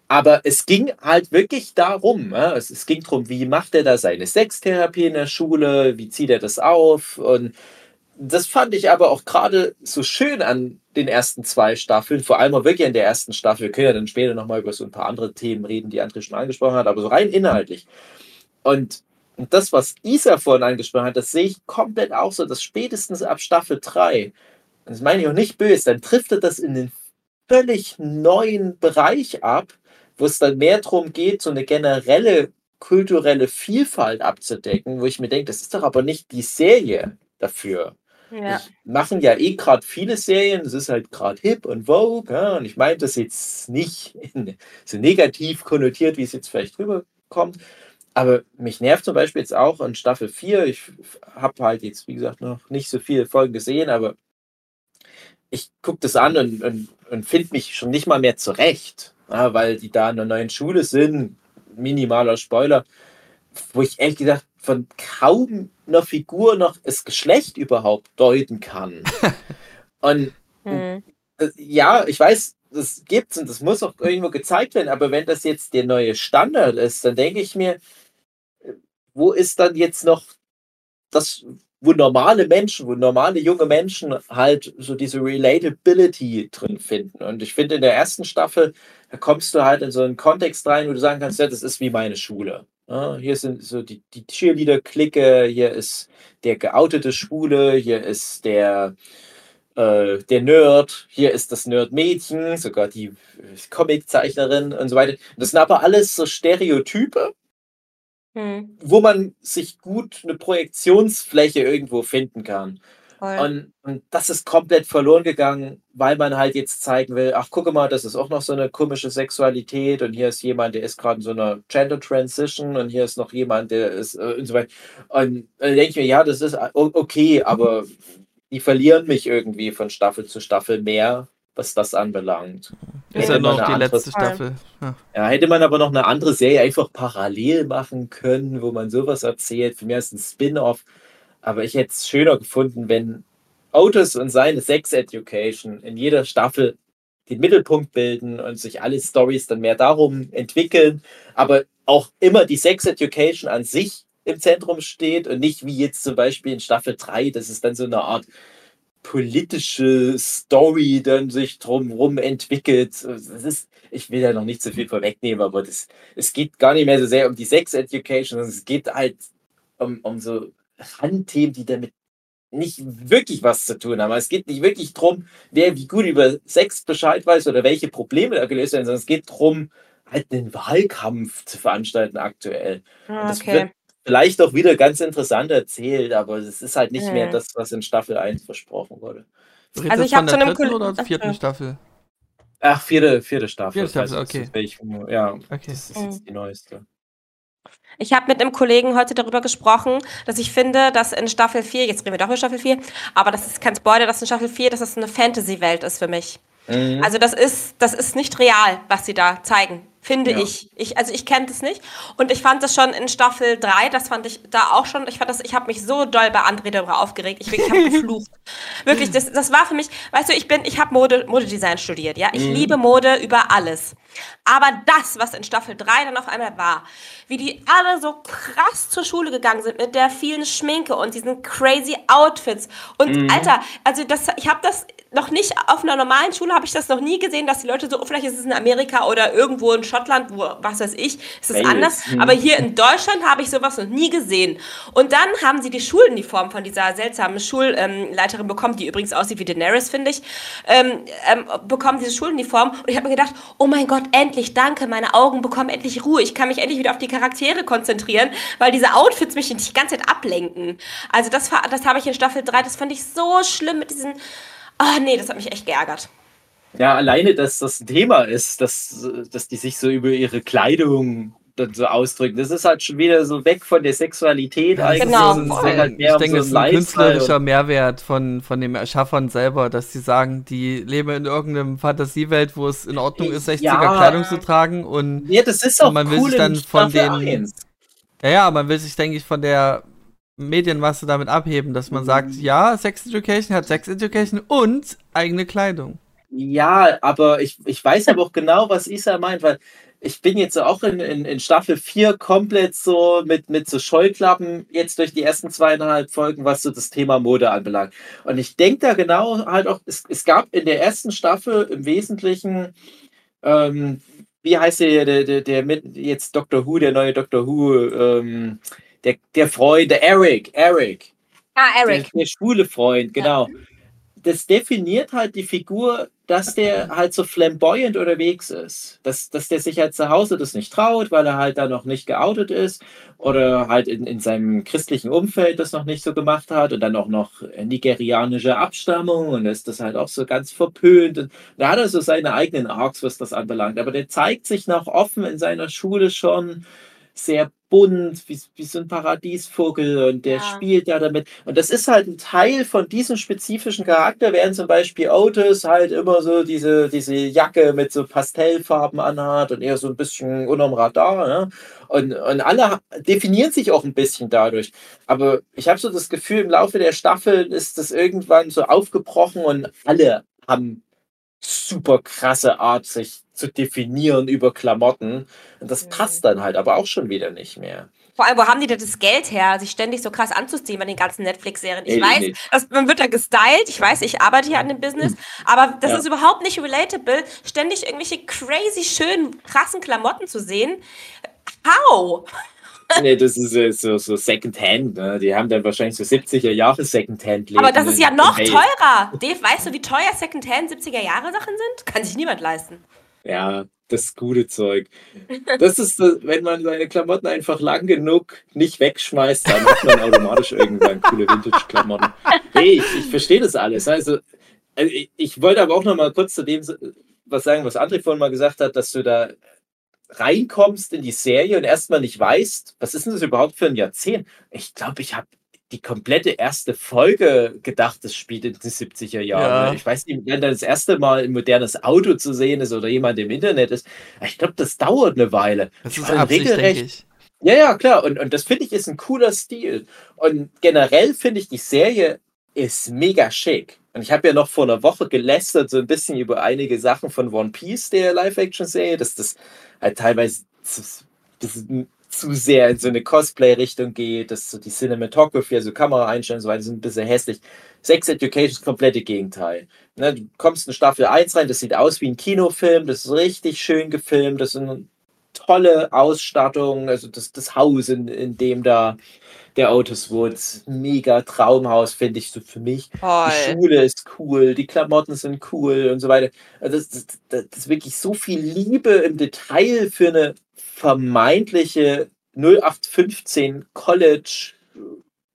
C: Aber es ging halt wirklich darum, es, ging darum, wie macht er da seine Sextherapie in der Schule, wie zieht er das auf und das fand ich aber auch gerade so schön an den ersten zwei Staffeln, vor allem auch wirklich in der ersten Staffel. Wir können ja dann später nochmal über so ein paar andere Themen reden, die André schon angesprochen hat, aber so rein inhaltlich. Und das, was Isa vorhin angesprochen hat, das sehe ich komplett auch so, dass spätestens ab Staffel 3 das meine ich auch nicht böse, dann trifft er das in den völlig neuen Bereich ab, wo es dann mehr darum geht, so eine generelle kulturelle Vielfalt abzudecken, wo ich mir denke, das ist doch aber nicht die Serie dafür. Ja. machen ja eh gerade viele Serien, es ist halt gerade hip und vogue, ja, und ich meine das jetzt nicht so negativ konnotiert, wie es jetzt vielleicht rüberkommt, aber mich nervt zum Beispiel jetzt auch in Staffel 4, ich habe halt jetzt, wie gesagt, noch nicht so viele Folgen gesehen, aber ich gucke das an und, und, und finde mich schon nicht mal mehr zurecht, ja, weil die da in einer neuen Schule sind. Minimaler Spoiler, wo ich ehrlich gesagt von kaum einer Figur noch das Geschlecht überhaupt deuten kann. und hm. ja, ich weiß, das gibt's und das muss auch irgendwo gezeigt werden, aber wenn das jetzt der neue Standard ist, dann denke ich mir, wo ist dann jetzt noch das, wo normale Menschen, wo normale junge Menschen halt so diese Relatability drin finden. Und ich finde, in der ersten Staffel, da kommst du halt in so einen Kontext rein, wo du sagen kannst, ja, das ist wie meine Schule. Ja, hier sind so die, die Cheerleader-Clique, hier ist der geoutete Schwule, hier ist der, äh, der Nerd, hier ist das Nerd-Mädchen, sogar die Comiczeichnerin und so weiter. Das sind aber alles so Stereotype, hm. wo man sich gut eine Projektionsfläche irgendwo finden kann. Und, und, das ist komplett verloren gegangen, weil man halt jetzt zeigen will, ach gucke mal, das ist auch noch so eine komische Sexualität und hier ist jemand, der ist gerade in so einer Gender Transition und hier ist noch jemand, der ist äh, und so weiter. Und dann denke ich mir, ja, das ist äh, okay, aber die verlieren mich irgendwie von Staffel zu Staffel mehr, was das anbelangt.
A: Ist ja noch die letzte Staffel.
C: Ja. ja. hätte man aber noch eine andere Serie einfach parallel machen können, wo man sowas erzählt. Für mich ist ein Spin-off. Aber ich hätte es schöner gefunden, wenn Otis und seine Sex Education in jeder Staffel den Mittelpunkt bilden und sich alle Stories dann mehr darum entwickeln, aber auch immer die Sex Education an sich im Zentrum steht und nicht wie jetzt zum Beispiel in Staffel 3, das ist dann so eine Art politische Story dann sich drumherum entwickelt. Das ist, ich will ja noch nicht so viel vorwegnehmen, aber das, es geht gar nicht mehr so sehr um die Sex Education, sondern es geht halt um, um so Randthemen, die damit nicht wirklich was zu tun haben. Es geht nicht wirklich darum, wer wie gut über Sex Bescheid weiß oder welche Probleme da gelöst werden, sondern es geht darum, halt einen Wahlkampf zu veranstalten aktuell.
B: Ah, okay.
C: das wird vielleicht auch wieder ganz interessant erzählt, aber es ist halt nicht mhm. mehr das, was in Staffel 1 versprochen wurde.
A: Also ich habe zu einem dritten oder vierten Staffel?
C: Ach, vierte, vierte Staffel.
A: Vierte Staffel, also, okay.
C: Ich, ja, okay. das ist jetzt die neueste.
B: Ich habe mit einem Kollegen heute darüber gesprochen, dass ich finde, dass in Staffel 4, jetzt reden wir doch über Staffel 4, aber das ist kein Spoiler, dass in Staffel 4, dass das eine Fantasy-Welt ist für mich. Mhm. Also das ist, das ist nicht real, was sie da zeigen finde ja. ich. ich. Also ich kenne das nicht. Und ich fand das schon in Staffel 3, das fand ich da auch schon, ich fand das, ich habe mich so doll bei André darüber aufgeregt. Ich, ich habe geflucht. Wirklich, das, das war für mich, weißt du, ich bin, ich habe Mode, Modedesign studiert, ja. Ich mhm. liebe Mode über alles. Aber das, was in Staffel 3 dann auf einmal war, wie die alle so krass zur Schule gegangen sind mit der vielen Schminke und diesen crazy Outfits. Und mhm. Alter, also das, ich habe das noch nicht auf einer normalen Schule habe ich das noch nie gesehen, dass die Leute so, vielleicht ist es in Amerika oder irgendwo in Schottland, wo, was weiß ich, ist es anders. Aber hier in Deutschland habe ich sowas noch nie gesehen. Und dann haben sie die Schuluniform von dieser seltsamen Schulleiterin bekommen, die übrigens aussieht wie Daenerys, finde ich, ähm, ähm, bekommen diese Schuluniform. Und ich habe mir gedacht, oh mein Gott, endlich, danke, meine Augen bekommen endlich Ruhe. Ich kann mich endlich wieder auf die Charaktere konzentrieren, weil diese Outfits mich nicht die ganze Zeit ablenken. Also das, das habe ich in Staffel 3, das fand ich so schlimm mit diesen Ah, nee, das hat mich echt geärgert.
C: Ja, alleine, dass das ein Thema ist, dass, dass die sich so über ihre Kleidung so ausdrücken. Das ist halt schon wieder so weg von der Sexualität
B: eigentlich. Genau.
A: Halt ich denke, es ist ein künstlerischer Mehrwert von, von dem Erschaffern selber, dass sie sagen, die leben in irgendeiner Fantasiewelt, wo es in Ordnung ist, 60er ja, Kleidung zu tragen und,
C: ja, das ist auch
A: man will
C: cool
A: sich dann von den. Ja, ja, man will sich, denke ich, von der Medienmasse damit abheben, dass man sagt, mhm. ja, Sex Education hat Sex Education und eigene Kleidung.
C: Ja, aber ich, ich weiß aber auch genau, was Isa meint, weil ich bin jetzt auch in, in, in Staffel 4 komplett so mit, mit so Scheuklappen jetzt durch die ersten zweieinhalb Folgen, was so das Thema Mode anbelangt. Und ich denke da genau halt auch, es, es gab in der ersten Staffel im Wesentlichen, ähm, wie heißt der, der, der, der mit jetzt Doctor Who, der neue Doctor Who, ähm, der, der Freund, der Eric, Eric.
B: Ah, Eric.
C: Der, der schwule Freund, genau. Ja. Das definiert halt die Figur, dass der halt so flamboyant unterwegs ist. Dass, dass der sich halt zu Hause das nicht traut, weil er halt da noch nicht geoutet ist oder halt in, in seinem christlichen Umfeld das noch nicht so gemacht hat und dann auch noch nigerianische Abstammung und ist das halt auch so ganz verpönt. Und da hat er so seine eigenen Arcs, was das anbelangt. Aber der zeigt sich noch offen in seiner Schule schon sehr bunt, wie, wie so ein Paradiesvogel und der ja. spielt ja damit. Und das ist halt ein Teil von diesem spezifischen Charakter, während zum Beispiel Otis halt immer so diese, diese Jacke mit so Pastellfarben anhat und eher so ein bisschen unterm Radar. Ne? Und, und alle definieren sich auch ein bisschen dadurch. Aber ich habe so das Gefühl, im Laufe der Staffel ist das irgendwann so aufgebrochen und alle haben super krasse Art, sich zu definieren über Klamotten. Und das passt dann halt aber auch schon wieder nicht mehr.
B: Vor allem, wo haben die denn das Geld her, sich ständig so krass anzuziehen bei den ganzen Netflix-Serien? Ich nee, weiß, nee. Dass, man wird da gestylt. Ich weiß, ich arbeite hier an dem Business. Aber das ja. ist überhaupt nicht relatable, ständig irgendwelche crazy, schönen, krassen Klamotten zu sehen. How?
C: Nee, das ist äh, so, so Secondhand. Ne? Die haben dann wahrscheinlich so 70er Jahre Secondhand.
B: Aber das ist ja noch teurer. Dave, weißt du, wie teuer Secondhand 70er Jahre Sachen sind? Kann sich niemand leisten.
C: Ja, das gute Zeug. Das ist, wenn man seine Klamotten einfach lang genug nicht wegschmeißt, dann hat man automatisch irgendwann coole Vintage-Klamotten. Hey, ich, ich verstehe das alles. Also, also ich, ich, wollte aber auch noch mal kurz zu dem was sagen, was André vorhin mal gesagt hat, dass du da reinkommst in die Serie und erstmal nicht weißt, was ist denn das überhaupt für ein Jahrzehnt? Ich glaube, ich habe die komplette erste Folge gedacht, das spielt in den 70er Jahren. Ja. Ich weiß nicht, wenn das erste Mal ein modernes Auto zu sehen ist oder jemand im Internet ist. Ich glaube, das dauert eine Weile.
A: Das ist Absicht, regelrecht.
C: Ja, ja, klar. Und, und das finde ich ist ein cooler Stil. Und generell finde ich, die Serie ist mega schick. Und ich habe ja noch vor einer Woche gelästert, so ein bisschen über einige Sachen von One Piece, der Live-Action-Serie, dass das halt teilweise das zu sehr in so eine Cosplay-Richtung geht, dass so die Cinematography, also Kameraeinstellungen und so weiter, sind ein bisschen hässlich. Sex Education ist komplette Gegenteil. Ne, du kommst in Staffel 1 rein, das sieht aus wie ein Kinofilm, das ist richtig schön gefilmt, das ist eine tolle Ausstattung, also das, das Haus, in, in dem da der Autos Woods, mega Traumhaus, finde ich so für mich. Toll. Die Schule ist cool, die Klamotten sind cool und so weiter. Also das, das, das ist wirklich so viel Liebe im Detail für eine vermeintliche 0815 College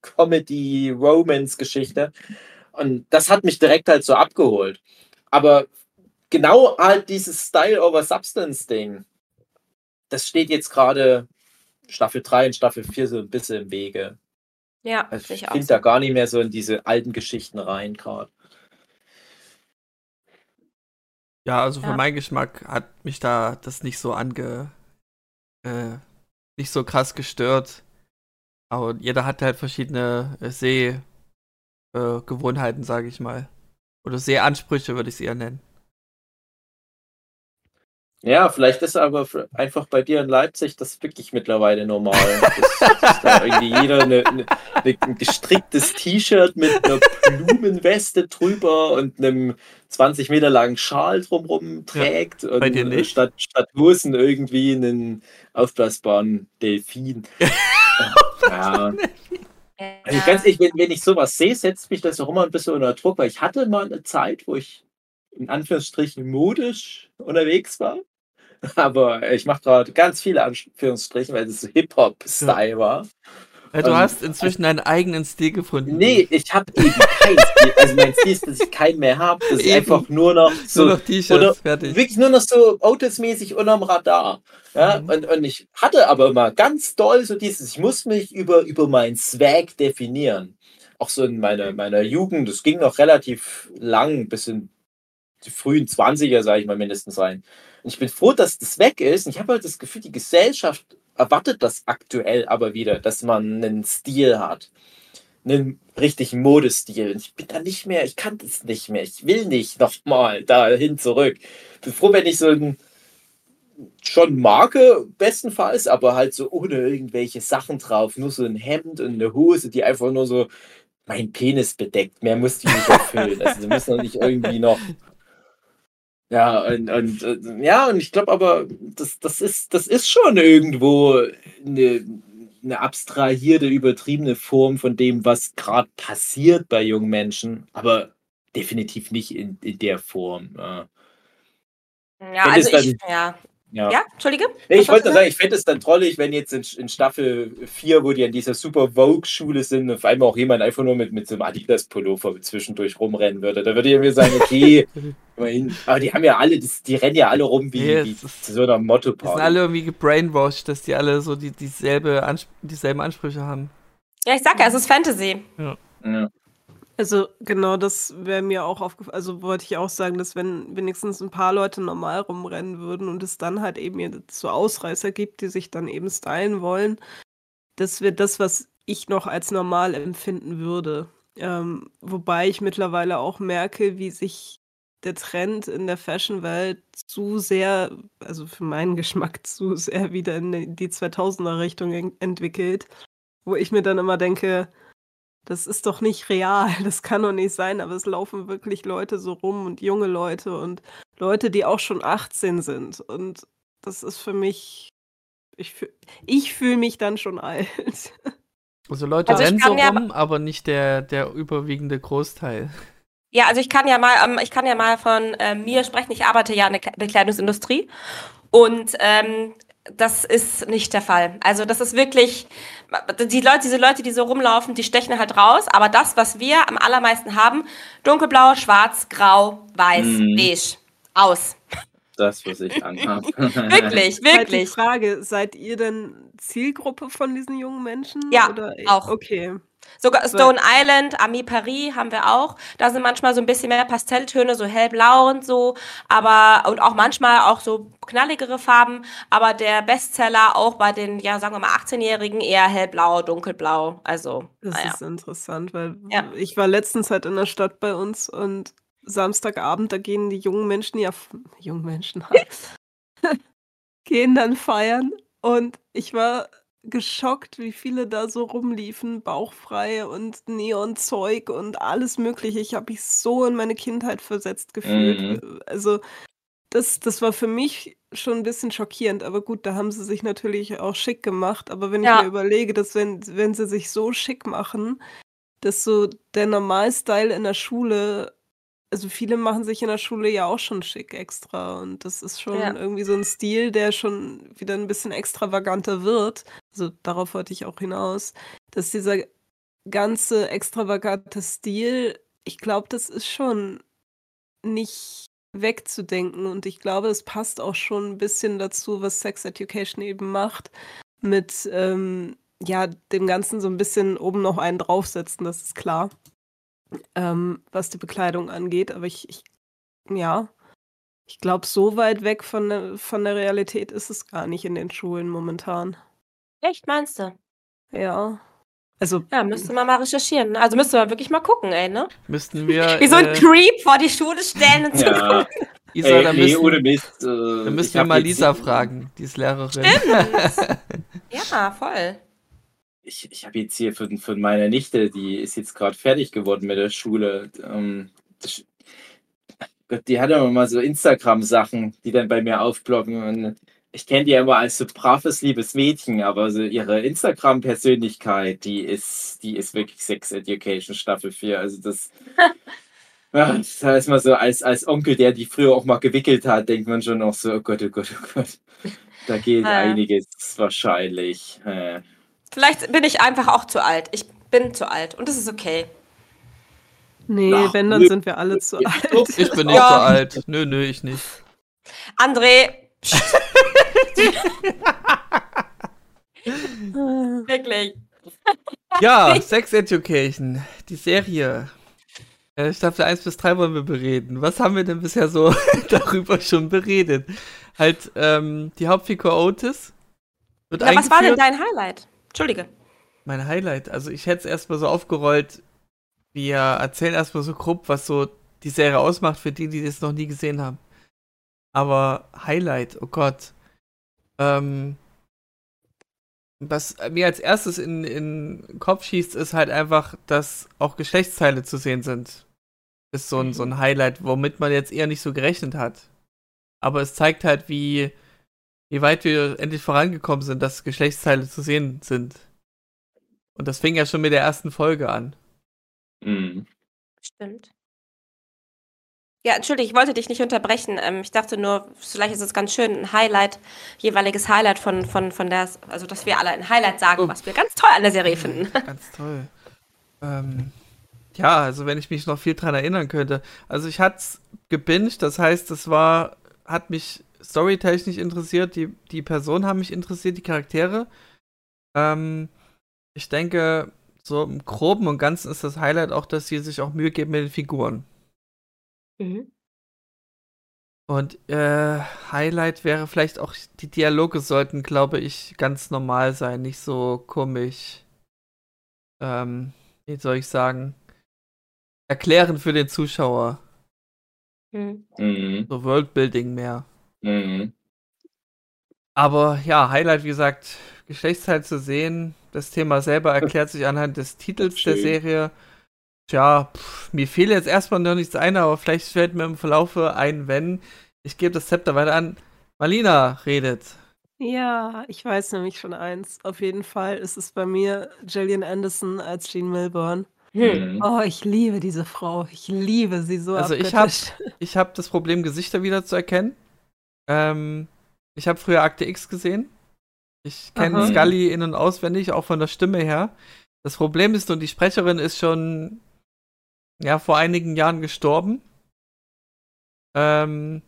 C: Comedy Romance Geschichte. Und das hat mich direkt halt so abgeholt. Aber genau halt dieses Style over Substance Ding, das steht jetzt gerade Staffel 3 und Staffel 4 so ein bisschen im Wege.
B: Ja,
C: also ich finde so. da gar nicht mehr so in diese alten Geschichten rein gerade.
A: Ja, also für ja. meinen Geschmack hat mich da das nicht so ange äh, nicht so krass gestört. Aber jeder hat halt verschiedene äh, Sehgewohnheiten, äh, sage ich mal. Oder Sehansprüche würde ich es eher nennen.
C: Ja, vielleicht ist aber einfach bei dir in Leipzig das wirklich mittlerweile normal. dass, dass da irgendwie jeder eine, eine, ein gestricktes T-Shirt mit einer Blumenweste drüber und einem 20 Meter langen Schal drumherum trägt ja, und statt, statt Hosen irgendwie einen aufblasbaren Delfin. ja. Also ganz ehrlich, wenn, wenn ich sowas sehe, setzt mich das auch immer ein bisschen unter Druck, weil ich hatte mal eine Zeit, wo ich in Anführungsstrichen modisch unterwegs war. Aber ich mache gerade ganz viele Anführungsstrichen, weil es so Hip-Hop-Style war.
A: Ja, du hast inzwischen deinen eigenen Stil gefunden.
C: Nee, ich habe eben keinen Stil. Also mein Stil ist, dass ich keinen mehr habe. Das ist eben. einfach nur noch so.
A: Nur noch T-Shirts, fertig.
C: Wirklich nur noch so Autos-mäßig unterm Radar. Ja, mhm. und, und ich hatte aber immer ganz doll so dieses, ich muss mich über, über meinen Swag definieren. Auch so in meiner, meiner Jugend, das ging noch relativ lang, bis in die frühen 20er, sage ich mal mindestens rein. Und ich bin froh, dass das weg ist. Und ich habe halt das Gefühl, die Gesellschaft erwartet das aktuell aber wieder, dass man einen Stil hat. Einen richtigen Modestil. Und ich bin da nicht mehr, ich kann das nicht mehr. Ich will nicht nochmal dahin zurück. Ich bin froh, wenn ich so ein schon Marke bestenfalls, aber halt so ohne irgendwelche Sachen drauf. Nur so ein Hemd und eine Hose, die einfach nur so mein Penis bedeckt. Mehr muss die nicht erfüllen. Also, sie müssen nicht irgendwie noch ja, und, und äh, ja, und ich glaube aber, das, das, ist, das ist schon irgendwo eine, eine abstrahierte, übertriebene Form von dem, was gerade passiert bei jungen Menschen, aber definitiv nicht in, in der Form.
B: Ja, ja also ich, ja, ja. ja, Entschuldige?
C: Nee, ich wollte sagen, ich fände es dann trollig, wenn jetzt in, in, Staffel 4, wo die an dieser Super Vogue-Schule sind, auf einmal auch jemand einfach nur mit, mit so einem Adidas-Pullover zwischendurch rumrennen würde. Da würde ich mir sagen, okay, immerhin. Aber die haben ja alle, das, die rennen ja alle rum wie, yes. wie zu so einer motto
A: Die sind alle irgendwie gebrainwashed, dass die alle so die, dieselbe Ansp dieselben Ansprüche haben.
B: Ja, ich sag ja, es ist Fantasy.
A: Ja. ja.
D: Also genau, das wäre mir auch aufgefallen. Also wollte ich auch sagen, dass wenn wenigstens ein paar Leute normal rumrennen würden und es dann halt eben so Ausreißer gibt, die sich dann eben stylen wollen, das wäre das, was ich noch als normal empfinden würde. Ähm, wobei ich mittlerweile auch merke, wie sich der Trend in der Fashion-Welt zu sehr, also für meinen Geschmack zu sehr wieder in die 2000er-Richtung entwickelt, wo ich mir dann immer denke, das ist doch nicht real, das kann doch nicht sein, aber es laufen wirklich Leute so rum und junge Leute und Leute, die auch schon 18 sind. Und das ist für mich, ich, fühl, ich fühle mich dann schon alt.
A: Also Leute also rennen so ja rum, aber nicht der, der überwiegende Großteil.
B: Ja, also ich kann ja mal, ähm, ich kann ja mal von äh, mir sprechen. Ich arbeite ja in der Bekleidungsindustrie Und ähm, das ist nicht der Fall. Also das ist wirklich, die Leute, diese Leute, die so rumlaufen, die stechen halt raus. Aber das, was wir am allermeisten haben, dunkelblau, schwarz, grau, weiß,
C: Mhm.
B: beige, aus.
C: Das, was ich anhabe.
B: Wirklich,
D: Halt die
B: wirklich.
D: Frage, seid ihr denn Zielgruppe von diesen jungen Menschen?
B: Ja,
D: oder?
B: auch.
D: Okay.
B: Sogar Stone Island, Ami Paris haben wir auch. Da sind manchmal so ein bisschen mehr Pastelltöne, so hellblau und so, aber und auch manchmal auch so knalligere Farben, aber der Bestseller auch bei den, ja, sagen wir mal 18-Jährigen eher hellblau, dunkelblau. Also,
D: Das
B: naja.
D: ist interessant, weil
B: Ja.
D: ich war letztens halt in der Stadt bei uns und Samstagabend, da gehen die jungen Menschen ja, jungen Menschen, gehen dann feiern und ich war geschockt, wie viele da so rumliefen, bauchfrei und Neonzeug und alles mögliche. Ich habe mich so in meine Kindheit versetzt gefühlt. Also das, das war für mich schon ein bisschen schockierend, aber gut, da haben sie sich natürlich auch schick gemacht. Aber wenn
B: Ja.
D: ich mir überlege, dass wenn, wenn sie sich so schick machen, dass so der Normalstyle in der Schule, also viele machen sich in der Schule ja auch schon schick extra und das ist schon
B: Ja.
D: irgendwie so ein Stil, der schon wieder ein bisschen extravaganter wird. Also darauf wollte ich auch hinaus, dass dieser ganze extravagante Stil, ich glaube, das ist schon nicht wegzudenken und ich glaube, es passt auch schon ein bisschen dazu, was Sex Education eben macht, mit ähm, ja, dem Ganzen so ein bisschen oben noch einen draufsetzen, das ist klar, ähm, was die Bekleidung angeht, aber ich, ich ja, ich glaube, so weit weg von von der Realität ist es gar nicht in den Schulen momentan.
B: Echt, meinst du?
D: Ja. Also,
B: Ja, müsste man mal recherchieren. Also müsste man wirklich mal gucken, ey, ne?
A: Müssten wir.
B: Wie so ein
A: äh,
B: Creep vor die Schule stellen und zu
C: Ja,
A: Isa,
C: ey,
A: da
C: nee,
A: müssen,
C: ohne Mist. Äh,
A: da
C: ich
A: müssen wir mal
C: jetzt-
A: Lisa fragen, die ist Lehrerin.
B: Ja, voll.
C: Ich, ich habe jetzt hier von, von meiner Nichte, die ist jetzt gerade fertig geworden mit der Schule. Ähm, das, Gott, die hat immer mal so Instagram-Sachen, die dann bei mir aufploppen. Und ich kenne die ja immer als so braves, liebes Mädchen, aber so ihre Instagram-Persönlichkeit, die ist, die ist wirklich Sex Education Staffel 4. Also das. Ja, das heißt mal so, als, als Onkel, der die früher auch mal gewickelt hat, denkt man schon auch so, oh Gott, oh Gott, oh Gott. Da geht
B: Ja.
C: einiges wahrscheinlich. Äh,
B: Vielleicht bin ich einfach auch zu alt. Ich bin zu alt und das ist okay.
D: nee,
C: Ach,
D: wenn, dann
C: nö.
D: sind wir alle zu alt.
A: Ich bin nicht
B: Ja.
A: so alt. Nö, nö, ich nicht.
B: André, wirklich.
A: Ja, Sex Education, die Serie. Äh, Staffel 1 bis 3 wollen wir bereden. Was haben wir denn bisher so darüber schon beredet? Halt, ähm, die Hauptfigur Otis wird
B: Ja, was war denn dein Highlight? Entschuldige.
A: Mein Highlight, also ich hätte es erstmal so aufgerollt, wir erzählen erstmal so grob, was so die Serie ausmacht für die, die das noch nie gesehen haben. Aber Highlight, oh Gott. Ähm, was mir als erstes in, in den Kopf schießt, ist halt einfach, dass auch Geschlechtsteile zu sehen sind. Ist so ein, so ein Highlight, womit man jetzt eher nicht so gerechnet hat. Aber es zeigt halt, wie, wie weit wir endlich vorangekommen sind, dass Geschlechtsteile zu sehen sind. Und das fing ja schon mit der ersten Folge an.
C: mh.
B: Stimmt. Ja, entschuldige, ich wollte dich nicht unterbrechen. Ähm, ich dachte nur, vielleicht ist es ganz schön, ein Highlight, jeweiliges Highlight von, von, von der, also dass wir alle ein Highlight sagen,
A: Oh.
B: was wir ganz toll an der Serie finden.
A: Ganz toll. Ähm, ja, also wenn ich mich noch viel dran erinnern könnte. Also ich hat's gebinged, das heißt, es war, hat mich storytechnisch interessiert, die, die Personen haben mich interessiert, die Charaktere. Ähm, ich denke, so im Groben und Ganzen ist das Highlight auch, dass sie sich auch Mühe geben mit den Figuren.
B: Mhm.
A: Und äh, Highlight wäre vielleicht auch, die Dialoge sollten, glaube ich, ganz normal sein, nicht so komisch. Ähm, wie soll ich sagen? Erklären für den Zuschauer.
B: Mhm.
C: Mhm.
A: So Worldbuilding mehr.
C: Mhm.
A: Aber ja, Highlight, wie gesagt, Geschlechtsteil zu sehen. Das Thema selber erklärt sich anhand des Titels der
C: Schön.
A: Serie. Tja, pff, mir fiel jetzt erstmal noch nichts ein, aber vielleicht fällt mir im Verlaufe ein, wenn. Ich gebe das Zepter weiter an. Malina redet.
D: Ja, ich weiß nämlich schon eins. Auf jeden Fall ist es bei mir Gillian Anderson als Jean Milburn.
B: Hm.
C: Mhm.
D: Oh, ich liebe diese Frau. Ich liebe sie so
A: Also ich
D: abgöttisch.
A: Ich habe das Problem, Gesichter wieder zu erkennen. Ähm, Ich habe früher Akte X gesehen. Ich kenne. Scully in- und auswendig, auch von der Stimme her. Das Problem ist, und die Sprecherin ist schon ja vor einigen Jahren gestorben. Ähm,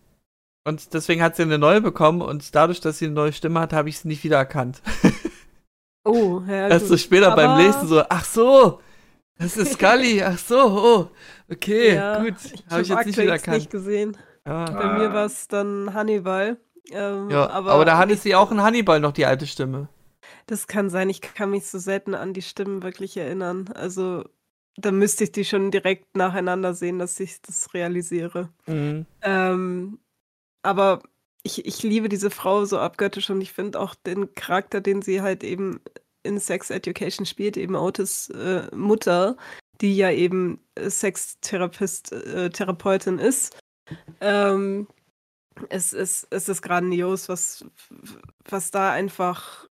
A: und deswegen hat sie eine neue bekommen und dadurch, dass sie eine neue Stimme hat, habe ich sie nicht wiedererkannt.
D: Oh, ja.
A: Erst so später beim
D: Aber-
A: Lesen so, ach so, das ist Scully, ach so, oh, okay,
D: Ja,
A: gut, habe ich jetzt nicht wiedererkannt.
D: nicht gesehen.
A: Ja.
D: Bei mir war es dann Hannibal. Ähm,
A: Ja,
D: aber,
A: aber, da hatte sie auch in Hannibal noch die alte Stimme.
D: Das kann sein, ich kann mich so selten an die Stimmen wirklich erinnern. Also, da müsste ich die schon direkt nacheinander sehen, dass ich das realisiere.
A: Mhm.
D: Ähm, aber ich, ich liebe diese Frau so abgöttisch und ich finde auch den Charakter, den sie halt eben in Sex Education spielt, eben Otis äh, Mutter, die ja eben Sextherapist, äh, Therapeutin ist. Ähm, es, ist es ist grandios, was, was da einfach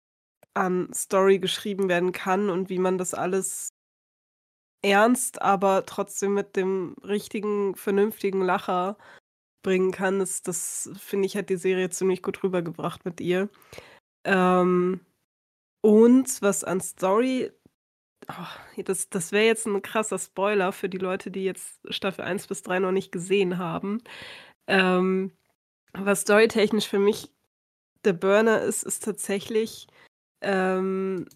D: an Story geschrieben werden kann und wie man das alles ernst, aber trotzdem mit dem richtigen, vernünftigen Lacher bringen kann. Das, das finde ich, hat die Serie ziemlich gut rübergebracht mit ihr. Ähm, und was an Story, oh, das, das wäre jetzt ein krasser Spoiler für die Leute, die jetzt Staffel 1 bis 3 noch nicht gesehen haben. Ähm, was storytechnisch für mich der Burner ist, ist tatsächlich, ähm,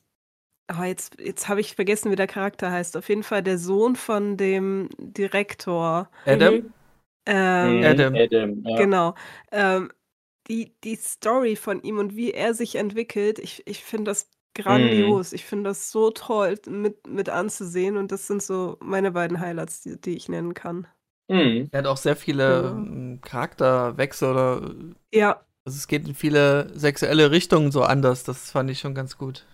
D: aber jetzt, jetzt habe ich vergessen, wie der Charakter heißt. Auf jeden Fall der Sohn von dem Direktor.
A: Adam?
D: Ähm,
C: Mhm,
A: Adam.
C: Adam ja.
D: Genau. Ähm, die, die Story von ihm und wie er sich entwickelt, ich, ich finde das grandios. Ich finde das so toll mit, mit anzusehen und das sind so meine beiden Highlights, die, die ich nennen kann.
C: Mhm.
A: Er hat auch sehr viele
D: Ja.
A: ähm, Charakterwechsel oder
D: Ja,
A: also es geht in viele sexuelle Richtungen so anders. Das fand ich schon ganz gut.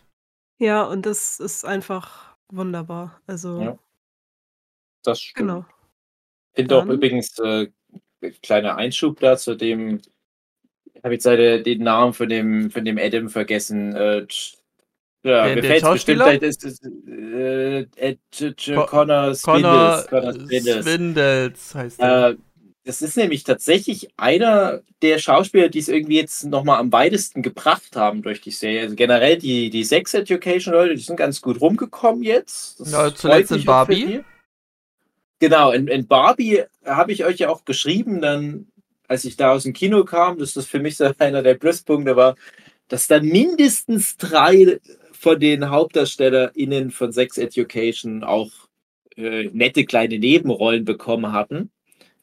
D: Ja, und das ist einfach wunderbar. Also,
C: Ja. Das stimmt.
D: genau.
C: Ich finde auch übrigens, äh, kleiner Einschub da zu dem, ich habe jetzt leider den Namen von dem, von dem Adam vergessen. Äh, ja,
A: Der-
C: mir
A: der
C: fällt's bestimmt vielleicht ist es äh,
A: Co-
C: Connor
A: Connor
C: Swindles. Connor. Swindles
A: heißt er.
C: Äh, das ist nämlich tatsächlich einer der Schauspieler, die es irgendwie jetzt nochmal am weitesten gebracht haben durch die Serie. Also generell die, die Sex Education Leute, die sind ganz gut rumgekommen jetzt. Das
A: Ja, zuletzt in Barbie.
C: Genau, in, in Barbie habe ich euch ja auch geschrieben, dann, als ich da aus dem Kino kam, dass das für mich so einer der Pluspunkte war, dass dann mindestens drei von den HauptdarstellerInnen von Sex Education auch äh, nette kleine Nebenrollen bekommen hatten.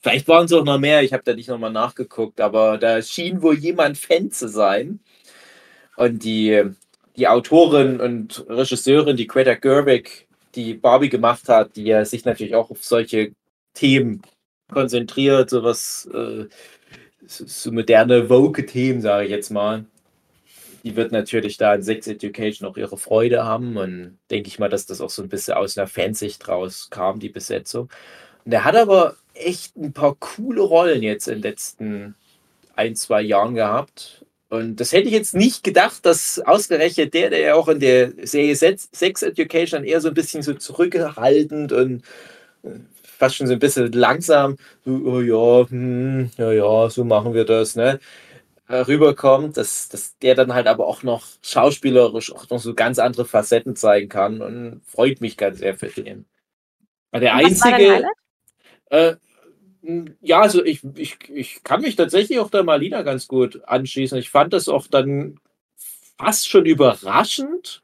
C: Vielleicht waren es auch noch mehr, ich habe da nicht nochmal nachgeguckt, aber da schien wohl jemand Fan zu sein. Und die, die Autorin und Regisseurin, die Greta Gerwig, die Barbie gemacht hat, die ja sich natürlich auch auf solche Themen konzentriert, äh, so, so moderne Vogue-Themen, sage ich jetzt mal. Die wird natürlich da in Sex Education auch ihre Freude haben und denke ich mal, dass das auch so ein bisschen aus einer Fansicht rauskam, die Besetzung. Und er hat aber echt ein paar coole Rollen jetzt in den letzten ein, zwei Jahren gehabt. Und das hätte ich jetzt nicht gedacht, dass ausgerechnet der, der ja auch in der Serie Sex Education eher so ein bisschen so zurückhaltend und äh, fast schon so ein bisschen langsam, so, oh ja, hm, ja, ja, so machen wir das, ne? rüberkommt, dass, dass der dann halt aber auch noch schauspielerisch auch noch so ganz andere Facetten zeigen kann und freut mich ganz sehr für den. Der einzige? Äh, ja, also ich, ich, ich kann mich tatsächlich auch der Malina ganz gut anschließen. Ich fand das auch dann fast schon überraschend,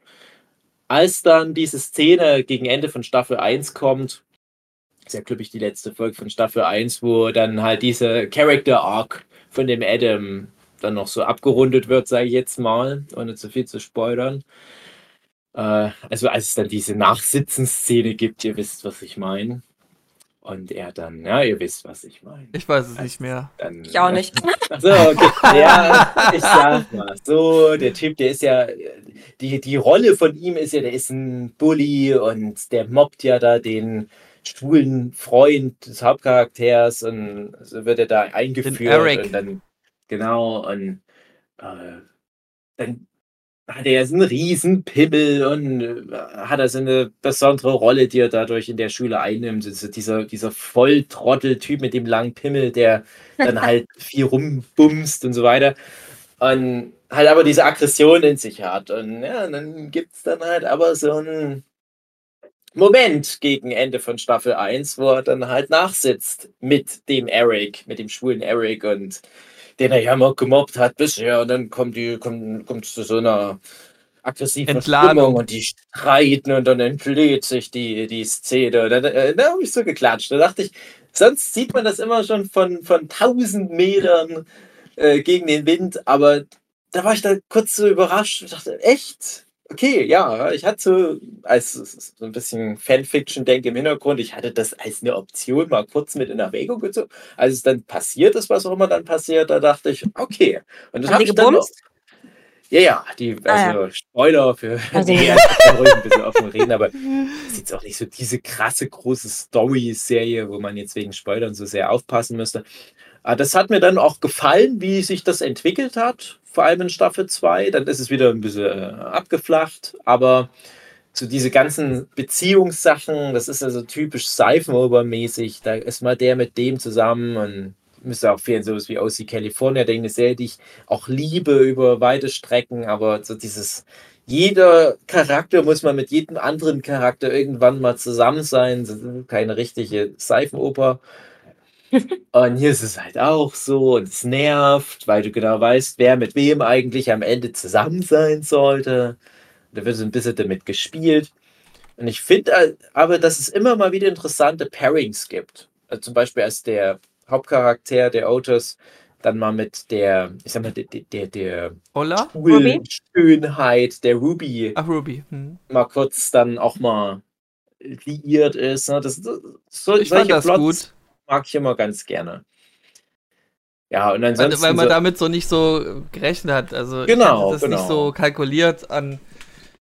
C: als dann diese Szene gegen Ende von Staffel 1 kommt. Das ist ja, glaube ich, die letzte Folge von Staffel 1, wo dann halt diese Character Arc von dem Adam dann noch so abgerundet wird, sage ich jetzt mal, ohne zu viel zu spoilern. Äh, also als es dann diese Nachsitzen-Szene gibt, ihr wisst, was ich meine. Und er dann, ja, ihr wisst, was ich meine.
A: Ich weiß es nicht mehr.
C: Dann,
B: Ich auch nicht.
C: Ach so, okay. Ja, ich sag mal. So, der Typ, der ist ja, die, die Rolle von ihm ist ja, der ist ein Bully und der mobbt ja da den schwulen Freund des Hauptcharakters und so wird er da eingeführt.
A: Eric.
C: Und dann, genau, und äh, dann hat er einen riesen Pimmel und äh, hat er so eine besondere Rolle, die er dadurch in der Schule einnimmt. Also dieser, dieser Volltrottel-Typ mit dem langen Pimmel, der dann halt viel rumbumst und so weiter. Und halt aber diese Aggression in sich hat. Und ja, dann gibt es dann halt aber so einen Moment gegen Ende von Staffel 1, wo er dann halt nachsitzt mit dem Eric, mit dem schwulen Eric und den er ja mal gemobbt hat bisher. Und dann kommt die, kommt, kommt zu so einer aggressiven
A: Entladung.
C: Stimmung und die streiten und dann entlädt sich die, die Szene. Da, da, da habe ich so geklatscht. Da dachte ich, sonst sieht man das immer schon von, von tausend Metern äh, gegen den Wind, aber da war ich da kurz so überrascht und dachte, echt? Okay, ja, ich hatte so, als so ein bisschen Fanfiction-Denke im Hintergrund, ich hatte das als eine Option mal kurz mit in Erwägung gezogen. Als es dann passiert ist, was auch immer dann passiert, da dachte ich, okay. Und das habe ich dann noch, ja, ja, die,
B: Ah,
C: also Spoiler für
B: Also,
C: nee,
B: ja.
C: ruhig ein bisschen offen reden, aber es ist jetzt auch nicht so diese krasse große Story-Serie, wo man jetzt wegen Spoilern so sehr aufpassen müsste. Aber das hat mir dann auch gefallen, wie sich das entwickelt hat, vor allem in Staffel 2. Dann ist es wieder ein bisschen äh, abgeflacht, aber so diese ganzen Beziehungssachen, das ist also typisch Seifenober-mäßig. Da ist mal der mit dem zusammen und müsste auch fehlen, sowas wie OC California, denke eine Serie, die ich auch liebe über weite Strecken, aber so dieses, jeder Charakter muss mal mit jedem anderen Charakter irgendwann mal zusammen sein. Keine richtige Seifenoper. Und hier ist es halt auch so und es nervt, weil du genau weißt, wer mit wem eigentlich am Ende zusammen sein sollte. Da wird so ein bisschen damit gespielt. Und ich finde äh, aber, dass es immer mal wieder interessante Pairings gibt. Also zum Beispiel als der Hauptcharakter, der Otis, dann mal mit der, ich sag mal, der, der, der?
B: Ruby?
C: Schönheit, der Ruby,
A: Ach, Ruby. Hm.
C: mal kurz dann auch mal liiert ist. Ne? Das, das, so,
A: Ich fand das
C: Plots
A: gut,
C: mag ich immer ganz gerne. Ja, und
A: weil,
C: ansonsten.
A: weil man
C: so,
A: damit so nicht so äh, gerechnet hat. Also, ich
C: Genau,
A: hatte das nicht
C: genau.
A: so kalkuliert an,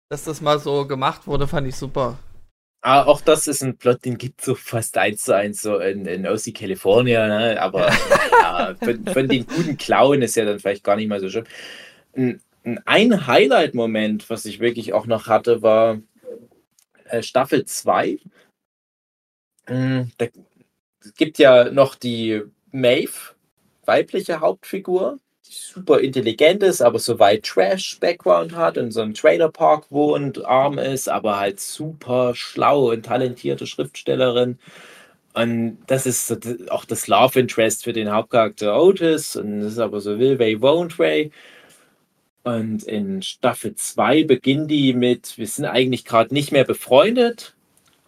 A: dass das mal so gemacht wurde, fand ich super.
C: Ah, auch das ist ein Plot, den gibt es so fast eins zu eins so in, in OC California, ne? aber ja, von, von den guten Klauen ist ja dann vielleicht gar nicht mal so schlimm. Ein, ein- ein Highlight-Moment, was ich wirklich auch noch hatte, war äh, Staffel 2. Mm, Da es gibt ja noch die Maeve, weibliche Hauptfigur, die super intelligent ist, aber so weit Trash-Background hat, in so einem Trailerpark wohnt, arm ist, aber halt super schlau und talentierte Schriftstellerin. Und das ist auch das Love Interest für den Hauptcharakter Otis. Und das ist aber so will Way, won't Way. Und in Staffel 2 beginnen die mit, wir sind eigentlich gerade nicht mehr befreundet,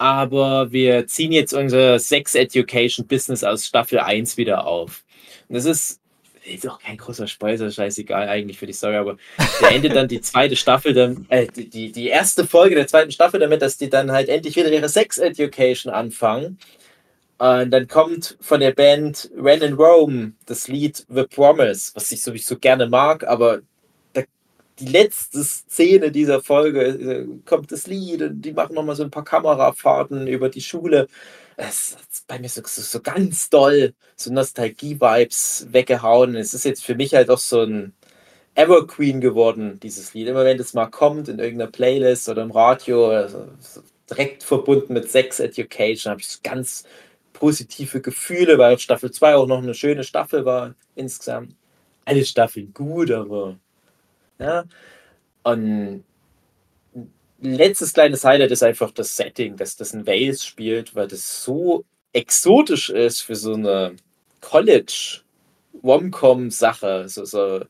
C: aber wir ziehen jetzt unser Sex Education Business aus Staffel 1 wieder auf. Und das ist, ist auch kein großer Spoiler, scheißegal eigentlich für die Story, aber der endet dann die zweite Staffel, dann, äh, die, die, erste Folge der zweiten Staffel damit, dass die dann halt endlich wieder ihre Sex Education anfangen. Und dann kommt von der Band Ren in Rome das Lied The Promise, was ich sowieso gerne mag, aber da, die letzte Szene dieser Folge äh, kommt das Lied und die machen nochmal so ein paar Kamerafahrten über die Schule. Es ist bei mir so, so, so ganz doll, so Nostalgie-Vibes weggehauen. Es ist jetzt für mich halt auch so ein Evergreen geworden, dieses Lied. Immer wenn das mal kommt in irgendeiner Playlist oder im Radio, also so direkt verbunden mit Sex Education, habe ich so ganz positive Gefühle, weil Staffel 2 auch noch eine schöne Staffel war insgesamt. Alle Staffeln gut, aber ja. Und letztes kleines Highlight ist einfach das Setting, dass das in Wales spielt, weil das so exotisch ist für so eine College Womcom Sache, so, so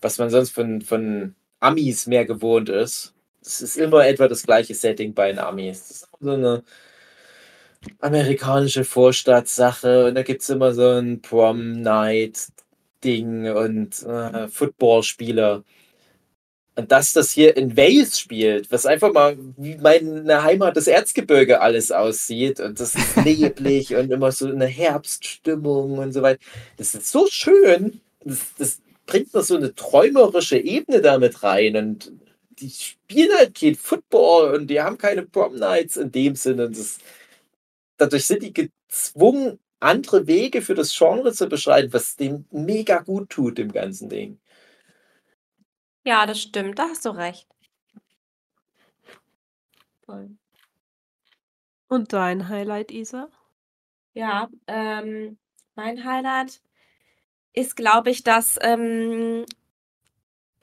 C: was man sonst von, von Amis mehr gewohnt ist. Es ist immer etwa das gleiche Setting bei den Amis. Das ist so eine amerikanische Vorstadtsache und da gibt es immer so ein Prom-Night-Ding und äh, Footballspieler. Und dass das hier in Wales spielt, was einfach mal wie meine Heimat das Erzgebirge alles aussieht und das ist neblig und immer so eine Herbststimmung und so weiter. Das ist so schön. Das, das bringt noch so eine träumerische Ebene damit rein und die spielen halt kein Football und die haben keine Prom Nights in dem Sinne. Und das, dadurch sind die gezwungen, andere Wege für das Genre zu beschreiten, was dem mega gut tut, dem ganzen Ding.
B: Ja, das stimmt, da hast du recht. Voll.
D: Und dein Highlight, Isa?
B: Ja, ähm, mein Highlight ist, glaube ich, dass ähm,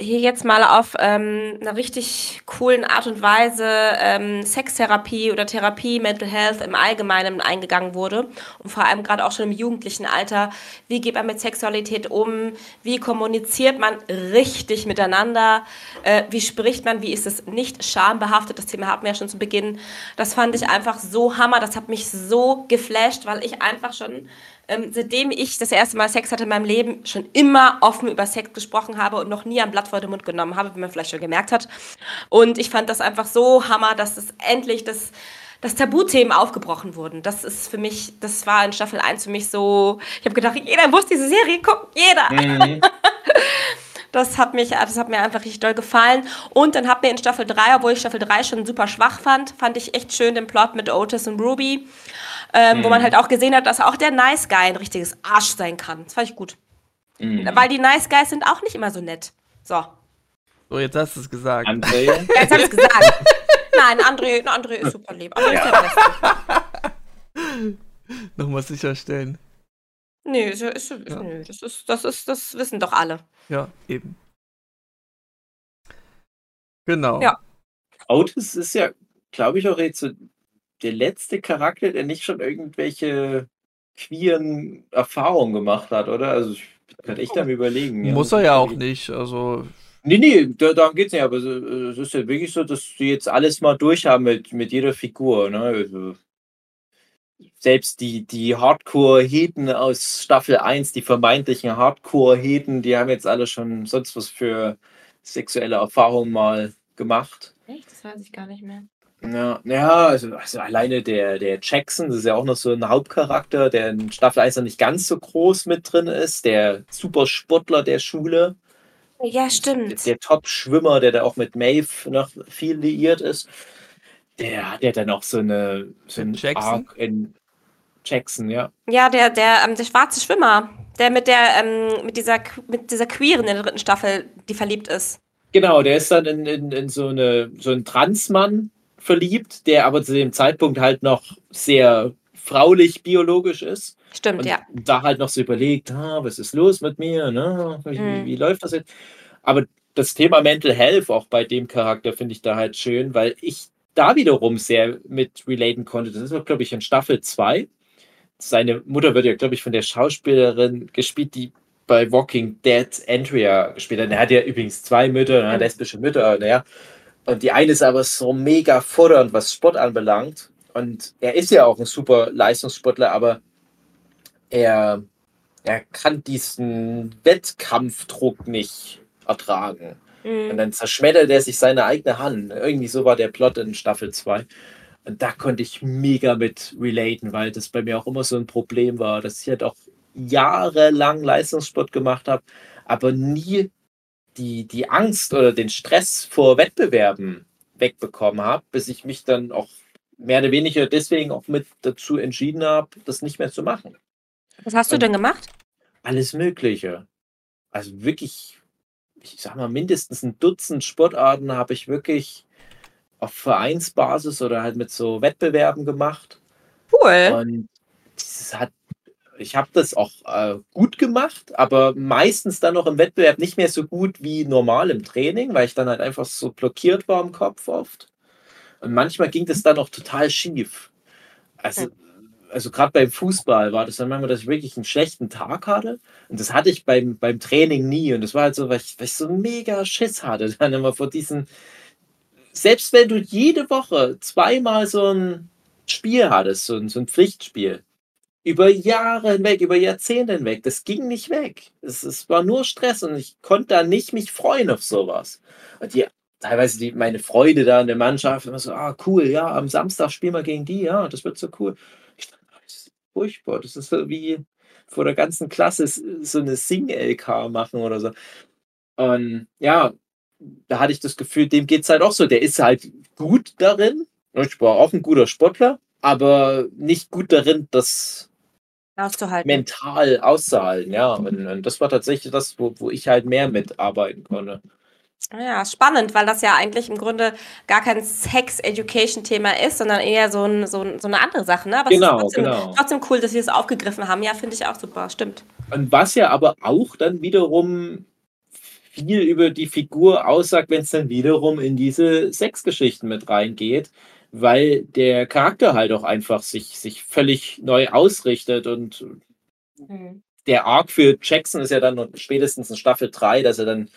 B: hier jetzt mal auf ähm, einer richtig coolen Art und Weise ähm, Sextherapie oder Therapie, Mental Health im Allgemeinen eingegangen wurde und vor allem gerade auch schon im jugendlichen Alter, wie geht man mit Sexualität um, wie kommuniziert man richtig miteinander, äh, wie spricht man, wie ist es nicht schambehaftet, das Thema hatten wir ja schon zu Beginn. Das fand ich einfach so hammer, das hat mich so geflasht, weil ich einfach schon ähm, seitdem ich das erste Mal Sex hatte in meinem Leben, schon immer offen über Sex gesprochen habe und noch nie ein Blatt vor den Mund genommen habe, wie man vielleicht schon gemerkt hat. Und ich fand das einfach so hammer, dass es endlich das dass Tabuthemen aufgebrochen wurden. Das ist für mich, das war in Staffel 1 für mich so, ich habe gedacht, jeder muss diese Serie gucken, jeder. Mhm. Das hat, mich, das hat mir einfach richtig doll gefallen. Und dann hat mir in Staffel 3, obwohl ich Staffel 3 schon super schwach fand, fand ich echt schön den Plot mit Otis und Ruby ähm, mhm. wo man mhm. halt auch gesehen hat, dass auch der Nice Guy ein richtiges Arsch sein kann. Das fand ich gut. Mhm. Weil die Nice Guys sind auch nicht immer so nett. So.
A: So, jetzt hast du es gesagt.
B: André? jetzt hab ich es gesagt. Nein, André, André ist super lieb. André ist der
A: Beste. Nochmal sicherstellen.
B: Nee, ist, ist, ja. nee das, ist, das, ist, das wissen doch alle.
A: Ja, eben. Genau.
C: Ja. Otis ist ja, glaube ich, auch jetzt so der letzte Charakter, der nicht schon irgendwelche queeren Erfahrungen gemacht hat, oder? Also ich bin gerade echt am überlegen.
A: Ja. Muss er ja auch nicht, also...
C: Nee, nee, darum geht es nicht, aber es ist ja wirklich so, dass sie jetzt alles mal durchhaben mit, mit jeder Figur, ne? Also, selbst die, die Hardcore-Heten aus Staffel 1, die vermeintlichen Hardcore-Heten, die haben jetzt alle schon sonst was für sexuelle Erfahrungen mal gemacht.
B: Echt? Das weiß ich gar nicht mehr.
C: Ja, ja also, also, alleine der, der Jackson, das ist ja auch noch so ein Hauptcharakter, der in Staffel 1 noch nicht ganz so groß mit drin ist, der Supersportler der Schule.
B: Ja, stimmt.
C: Der, der Top-Schwimmer, der da auch mit Maeve noch viel liiert ist. Der hat ja dann auch so eine so einen Jackson? Arc in Jackson, ja.
B: Ja, der, der, ähm, der schwarze Schwimmer, der mit der, ähm, mit dieser, mit dieser Queeren in der dritten Staffel, die verliebt ist.
C: Genau, der ist dann in, in, in so, eine, so ein Transmann, verliebt, der aber zu dem Zeitpunkt halt noch sehr fraulich biologisch ist.
B: Stimmt, und ja.
C: Da halt noch so überlegt, ah, was ist los mit mir, ne? wie, mhm. wie, läuft das jetzt? Aber das Thema Mental Health auch bei dem Charakter finde ich da halt schön, weil ich da wiederum sehr mit relaten konnte. Das ist, glaube ich, in Staffel 2. Seine Mutter wird ja, glaube ich, von der Schauspielerin gespielt, die bei Walking Dead Andrea gespielt hat. Er hat ja übrigens zwei Mütter, lesbische Mütter, naja. Und die eine ist aber so mega fordernd, was Sport anbelangt. Und er ist ja auch ein super Leistungssportler, aber er, er kann diesen Wettkampfdruck nicht ertragen. Mhm. Und dann zerschmettert er sich seine eigene Hand. Irgendwie so war der Plot in Staffel 2. Und da konnte ich mega mit relaten, weil das bei mir auch immer so ein Problem war, dass ich halt auch jahrelang Leistungssport gemacht habe, aber nie die, die Angst oder den Stress vor Wettbewerben wegbekommen habe, bis ich mich dann auch mehr oder weniger deswegen auch mit dazu entschieden habe, das nicht mehr zu machen.
B: Was hast du Und denn gemacht?
C: Alles Mögliche. Also wirklich, ich sag mal, mindestens ein Dutzend Sportarten habe ich wirklich auf Vereinsbasis oder halt mit so Wettbewerben gemacht.
B: Cool.
C: Und das hat ich habe das auch äh, gut gemacht, aber meistens dann noch im Wettbewerb nicht mehr so gut wie normal im Training, weil ich dann halt einfach so blockiert war im Kopf oft. Und manchmal ging das dann auch total schief. Also, also gerade beim Fußball war das dann manchmal, dass ich wirklich einen schlechten Tag hatte. Und das hatte ich beim, beim Training nie. Und das war halt so, weil ich, weil ich so mega Schiss hatte. Dann immer vor diesen, selbst wenn du jede Woche zweimal so ein Spiel hattest, so ein, so ein Pflichtspiel, über Jahre hinweg, über Jahrzehnte hinweg. Das ging nicht weg. Es, es war nur Stress und ich konnte da nicht mich freuen auf sowas. Und die, teilweise die, meine Freude da in der Mannschaft, immer so, ah, cool, ja, am Samstag spielen wir gegen die, ja, das wird so cool. Ich dachte, das ist furchtbar. Das ist so wie vor der ganzen Klasse so eine Sing-LK machen oder so. Und ja, da hatte ich das Gefühl, dem geht es halt auch so. Der ist halt gut darin. Ich war auch ein guter Sportler, aber nicht gut darin, das mental auszuhalten, ja. Und, und, das war tatsächlich das, wo, wo ich halt mehr mitarbeiten konnte.
B: Ja, spannend, weil das ja eigentlich im Grunde gar kein Sex-Education-Thema ist, sondern eher so, ein, so, so, eine andere Sache. Ne?
C: Aber genau,
B: es ist trotzdem,
C: genau.
B: trotzdem cool, dass sie es das aufgegriffen haben. Ja, finde ich auch super, stimmt.
C: Und was ja aber auch dann wiederum viel über die Figur aussagt, wenn es dann wiederum in diese Sexgeschichten mit reingeht, weil der Charakter halt auch einfach sich, sich völlig neu ausrichtet und mhm. der Arc für Jackson ist ja dann spätestens in Staffel 3, dass er dann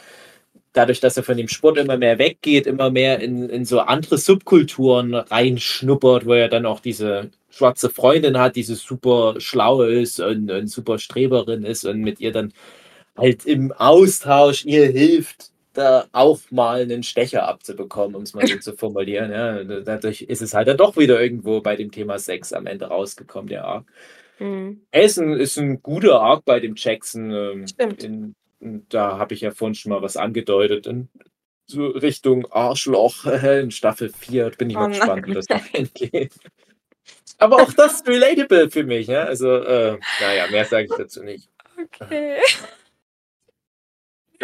C: dadurch, dass er von dem Sport immer mehr weggeht, immer mehr in, in so andere Subkulturen reinschnuppert, wo er dann auch diese schwarze Freundin hat, die so super schlau ist und, und super Streberin ist und mit ihr dann halt im Austausch ihr hilft, da auch mal einen Stecher abzubekommen, um es mal so zu formulieren. Ja, dadurch ist es halt dann doch wieder irgendwo bei dem Thema Sex am Ende rausgekommen, der Arc. Mhm. Ist ein, ist ein guter Arc bei dem Jackson. Ähm, Stimmt. In, da habe ich ja vorhin schon mal was angedeutet. In so Richtung Arschloch in Staffel 4 bin ich oh mal gespannt, wie das da hingeht. Aber auch das ist relatable für mich. Ja? Also, äh, naja, mehr sage ich dazu nicht. Okay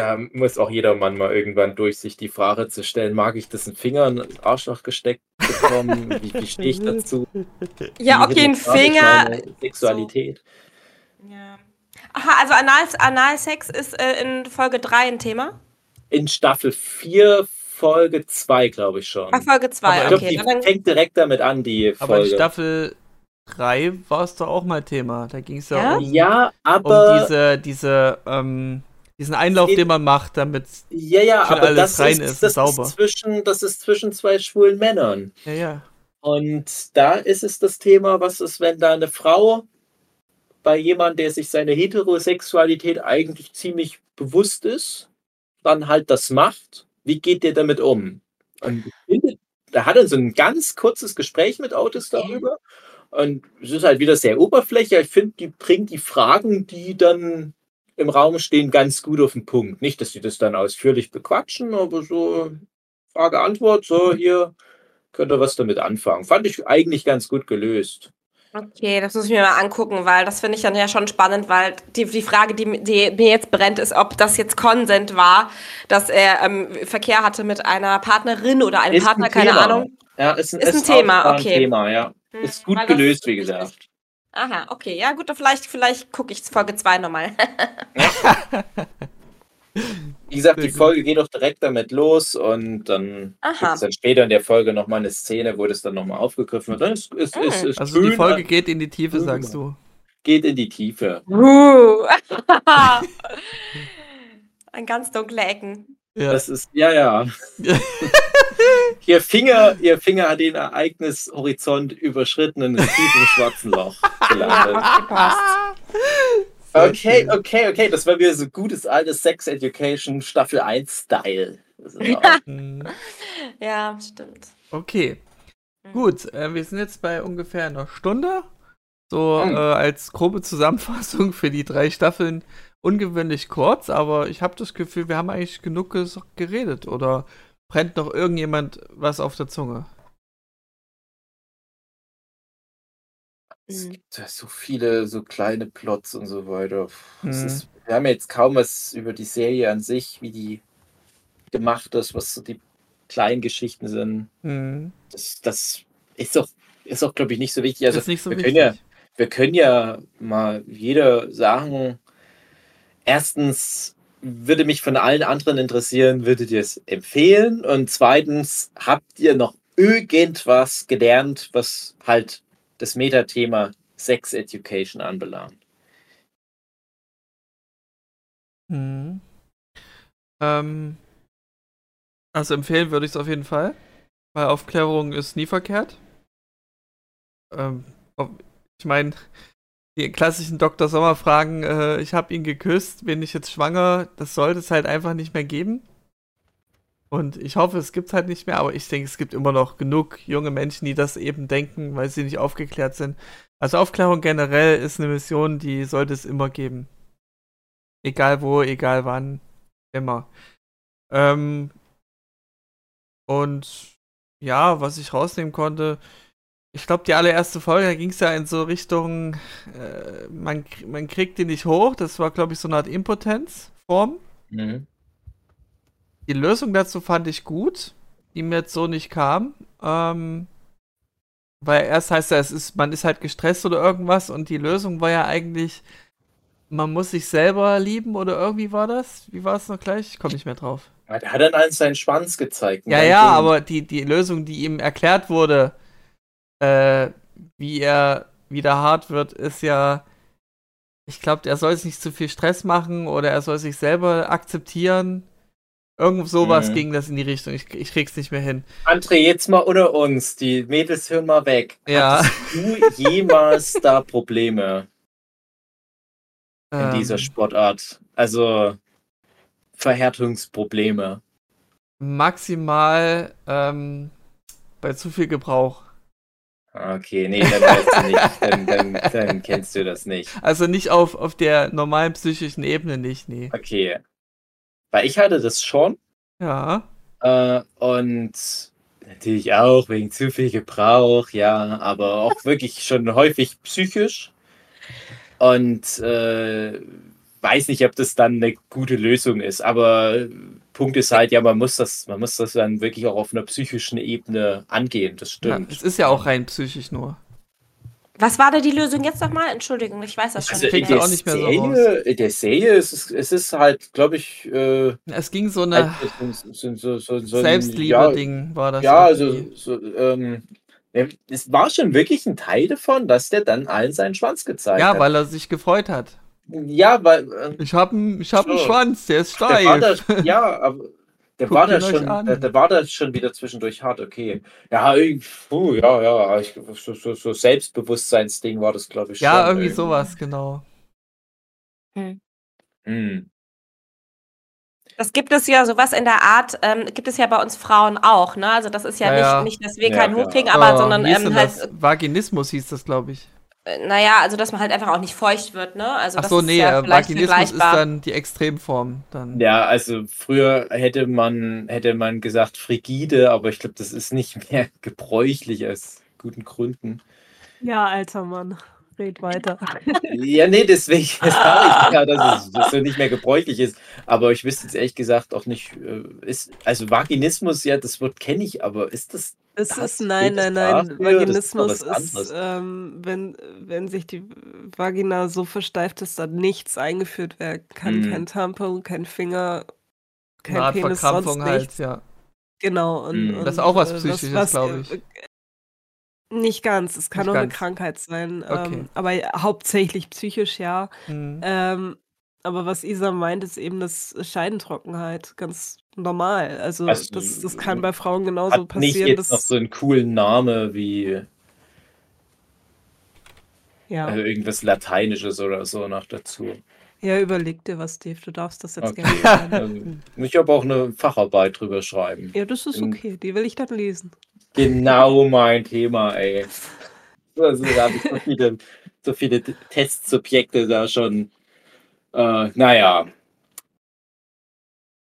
C: da muss auch jeder Mann mal irgendwann durch sich die Frage zu stellen, mag ich das einen Finger in den Arschloch gesteckt bekommen? wie, wie stehe ich dazu?
B: Ja, okay, ein Finger.
C: Sexualität.
B: So. Ja. Aha, also Anal Analsex ist äh, in Folge 3 ein Thema?
C: In Staffel 4, Folge 2, glaube ich schon.
B: Ach, Folge 2, okay.
C: Glaub, die fängt direkt damit an, die Folge.
A: Aber in Staffel 3 war es doch auch mal Thema. Da ging es ja,
C: ja, um, ja, aber
A: um diese, diese ähm, diesen Einlauf, den man macht, damit
C: ja, ja, aber alles das rein ist, ist das sauber. Ist zwischen, das ist zwischen zwei schwulen Männern.
A: Ja, ja.
C: Und da ist es das Thema, was ist, wenn da eine Frau bei jemandem, der sich seine Heterosexualität eigentlich ziemlich bewusst ist, dann halt das macht. Wie geht der damit um? Und ich finde, da hat er so ein ganz kurzes Gespräch mit Autos darüber. Und es ist halt wieder sehr oberflächlich. Ich finde, die bringt die Fragen, die dann im Raum stehen, ganz gut auf den Punkt. Nicht, dass sie das dann ausführlich bequatschen, aber so Frage-Antwort, so hier könnt ihr was damit anfangen. Fand ich eigentlich ganz gut gelöst.
B: Okay, das muss ich mir mal angucken, weil das finde ich dann ja schon spannend, weil die, die Frage, die, die mir jetzt brennt, ist, ob das jetzt Konsent war, dass er ähm, Verkehr hatte mit einer Partnerin oder einem ist Partner, ein keine Ahnung.
C: Ja, ist ein, ist ein Thema, okay. Ein Thema, ja. Hm, ist gut gelöst, wie gesagt.
B: Aha, okay. Ja, gut, vielleicht, vielleicht gucke ich Folge 2 nochmal.
C: Wie gesagt, die Folge geht doch direkt damit los und dann gibt es dann später in der Folge nochmal eine Szene, wo das dann nochmal aufgegriffen wird. Ist, ist,
A: mhm. ist, also die Folge geht in die Tiefe, sagst du.
C: Geht in die Tiefe.
B: Uh. Ein ganz dunkle Ecken.
C: Ja. Das ist, ja, ja. ihr, Finger, ihr Finger hat den Ereignishorizont überschritten und ist tief im schwarzen Loch gelandet. Okay, okay, okay. Das war wieder so gutes altes Sex Education Staffel 1 Style.
B: ja, stimmt.
A: Okay. Mhm. Gut, äh, wir sind jetzt bei ungefähr einer Stunde. So mhm. äh, als grobe Zusammenfassung für die drei Staffeln ungewöhnlich kurz, aber ich habe das Gefühl, wir haben eigentlich genug geredet. Oder brennt noch irgendjemand was auf der Zunge?
C: Es hm. gibt ja so viele so kleine Plots und so weiter. Mhm. Ist, wir haben jetzt kaum was über die Serie an sich, wie die gemacht ist, was so die kleinen Geschichten sind. Mhm. Das, das ist doch, ist doch glaube ich, nicht so wichtig. Also,
A: so
C: wir
A: wichtig.
C: Können ja, wir können ja mal jeder sagen, erstens würde mich von allen anderen interessieren, würdet ihr es empfehlen? Und zweitens, habt ihr noch irgendwas gelernt, was halt das Metathema Sex Education anbelangt?
A: Hm. Ähm, also empfehlen würde ich es auf jeden Fall, weil Aufklärung ist nie verkehrt. Ähm, ich meine, die klassischen Dr. Sommer-Fragen, äh, ich habe ihn geküsst, bin ich jetzt schwanger, das sollte es halt einfach nicht mehr geben. Und ich hoffe, es gibt es halt nicht mehr, aber ich denke, es gibt immer noch genug junge Menschen, die das eben denken, weil sie nicht aufgeklärt sind. Also Aufklärung generell ist eine Mission, die sollte es immer geben. Egal wo, egal wann, immer. Ähm, und ja, was ich rausnehmen konnte, ich glaube, die allererste Folge, da ging es ja in so Richtung, äh, man, man kriegt die nicht hoch. Das war, glaube ich, so eine Art Impotenzform. Mhm. Die Lösung dazu fand ich gut, die mir jetzt so nicht kam. Ähm, weil erst heißt ja, es ist, man ist halt gestresst oder irgendwas und die Lösung war ja eigentlich, man muss sich selber lieben oder irgendwie war das? Wie war es noch gleich? Ich komme nicht mehr drauf.
C: Hat, hat dann allen seinen Schwanz gezeigt.
A: Ja, ja, aber die, die Lösung, die ihm erklärt wurde, äh, wie er wieder hart wird, ist ja, ich glaube, er soll sich nicht zu viel Stress machen oder er soll sich selber akzeptieren. Irgend sowas mhm. ging das in die Richtung. Ich, ich krieg's nicht mehr hin.
C: André, jetzt mal unter uns. Die Mädels hören mal weg.
A: Ja.
C: Hattest du jemals da Probleme in ähm. dieser Sportart? Also Verhärtungsprobleme.
A: Maximal ähm, bei zu viel Gebrauch.
C: Okay, nee, dann weißt du nicht. Dann, dann, dann, kennst du das nicht.
A: Also nicht auf, auf der normalen psychischen Ebene nicht, nee.
C: Okay. Weil ich hatte das schon.
A: Ja.
C: Äh, und natürlich auch wegen zu viel Gebrauch, ja, aber auch wirklich schon häufig psychisch. Und äh, weiß nicht, ob das dann eine gute Lösung ist. Aber Punkt ist halt, ja, man muss das, man muss das dann wirklich auch auf einer psychischen Ebene angehen. Das stimmt.
A: Ja, es ist ja auch rein psychisch nur.
B: Was war denn die Lösung jetzt nochmal? Entschuldigung, ich weiß das schon
C: also nicht mehr. auch nicht mehr Serie, so. Der Serie es ist es ist halt, glaube ich. Äh,
A: es ging so eine halt, so, so, so, Selbstliebe-Ding, ja, war das.
C: Ja, also so, ähm, es war schon wirklich ein Teil davon, dass der dann allen seinen Schwanz gezeigt
A: ja,
C: hat.
A: Ja, weil er sich gefreut hat.
C: Ja, weil.
A: Äh, ich habe einen hab so. Schwanz, der ist steif.
C: Der da, ja, aber der war, da schon, der, der, war da schon wieder zwischendurch hart, okay. Ja, puh, ja, ja, ich, so, so, so Selbstbewusstseinsding war das, glaube ich.
A: Ja, schon, irgendwie, irgendwie sowas, genau.
B: Hm. Hm. Das gibt es ja sowas in der Art, ähm, gibt es ja bei uns Frauen auch, ne? Also das ist ja, ja nicht, nicht, dass wir ja, keinen hochkriegen, aber oh, sondern ähm, halt.
A: Vaginismus hieß das, glaube ich.
B: Äh, naja, also dass man halt einfach auch nicht feucht wird, ne? Also
A: Ach so, nee, ja äh, Vaginismus ist dann die Extremform. Dann.
C: Ja, also früher hätte man, hätte man gesagt frigide, aber ich glaube, das ist nicht mehr gebräuchlich aus guten Gründen.
D: Ja, alter Mann. Red weiter.
C: Ja, nee, deswegen sage ich ja, dass es das so nicht mehr gebräuchlich ist. Aber ich wüsste jetzt ehrlich gesagt auch nicht, äh, ist, also Vaginismus, ja, das Wort kenne ich, aber ist das
D: es ist, nein, nein, nein. Dafür? Vaginismus ist, ist ähm, wenn, wenn sich die Vagina so versteift, dass da nichts eingeführt werden kann. Mm. Kein Tampon, kein Finger,
A: kein Eine Art Penis, Verkrampfung halt, ja.
D: Genau. Und,
A: mm. und, das ist auch was äh, Psychisches, glaube ich. Äh,
D: nicht ganz, es kann nicht auch ganz. eine Krankheit sein, okay. ähm, aber hauptsächlich psychisch, ja. Mm. Ähm, aber was Isa meint, ist eben das Scheidentrockenheit. Ganz normal. Also, also das, das kann bei Frauen genauso hat passieren.
C: Nicht jetzt noch so einen coolen Namen wie ja. also irgendwas Lateinisches oder so noch dazu.
D: Ja, überleg dir was, Steve. Du darfst das jetzt okay. gerne
C: also, Ich habe auch eine Facharbeit drüber schreiben.
D: Ja, das ist okay. Die will ich dann lesen.
C: Genau mein Thema, ey. Also, da habe ich so viele, so viele Testsubjekte da schon. Äh, naja,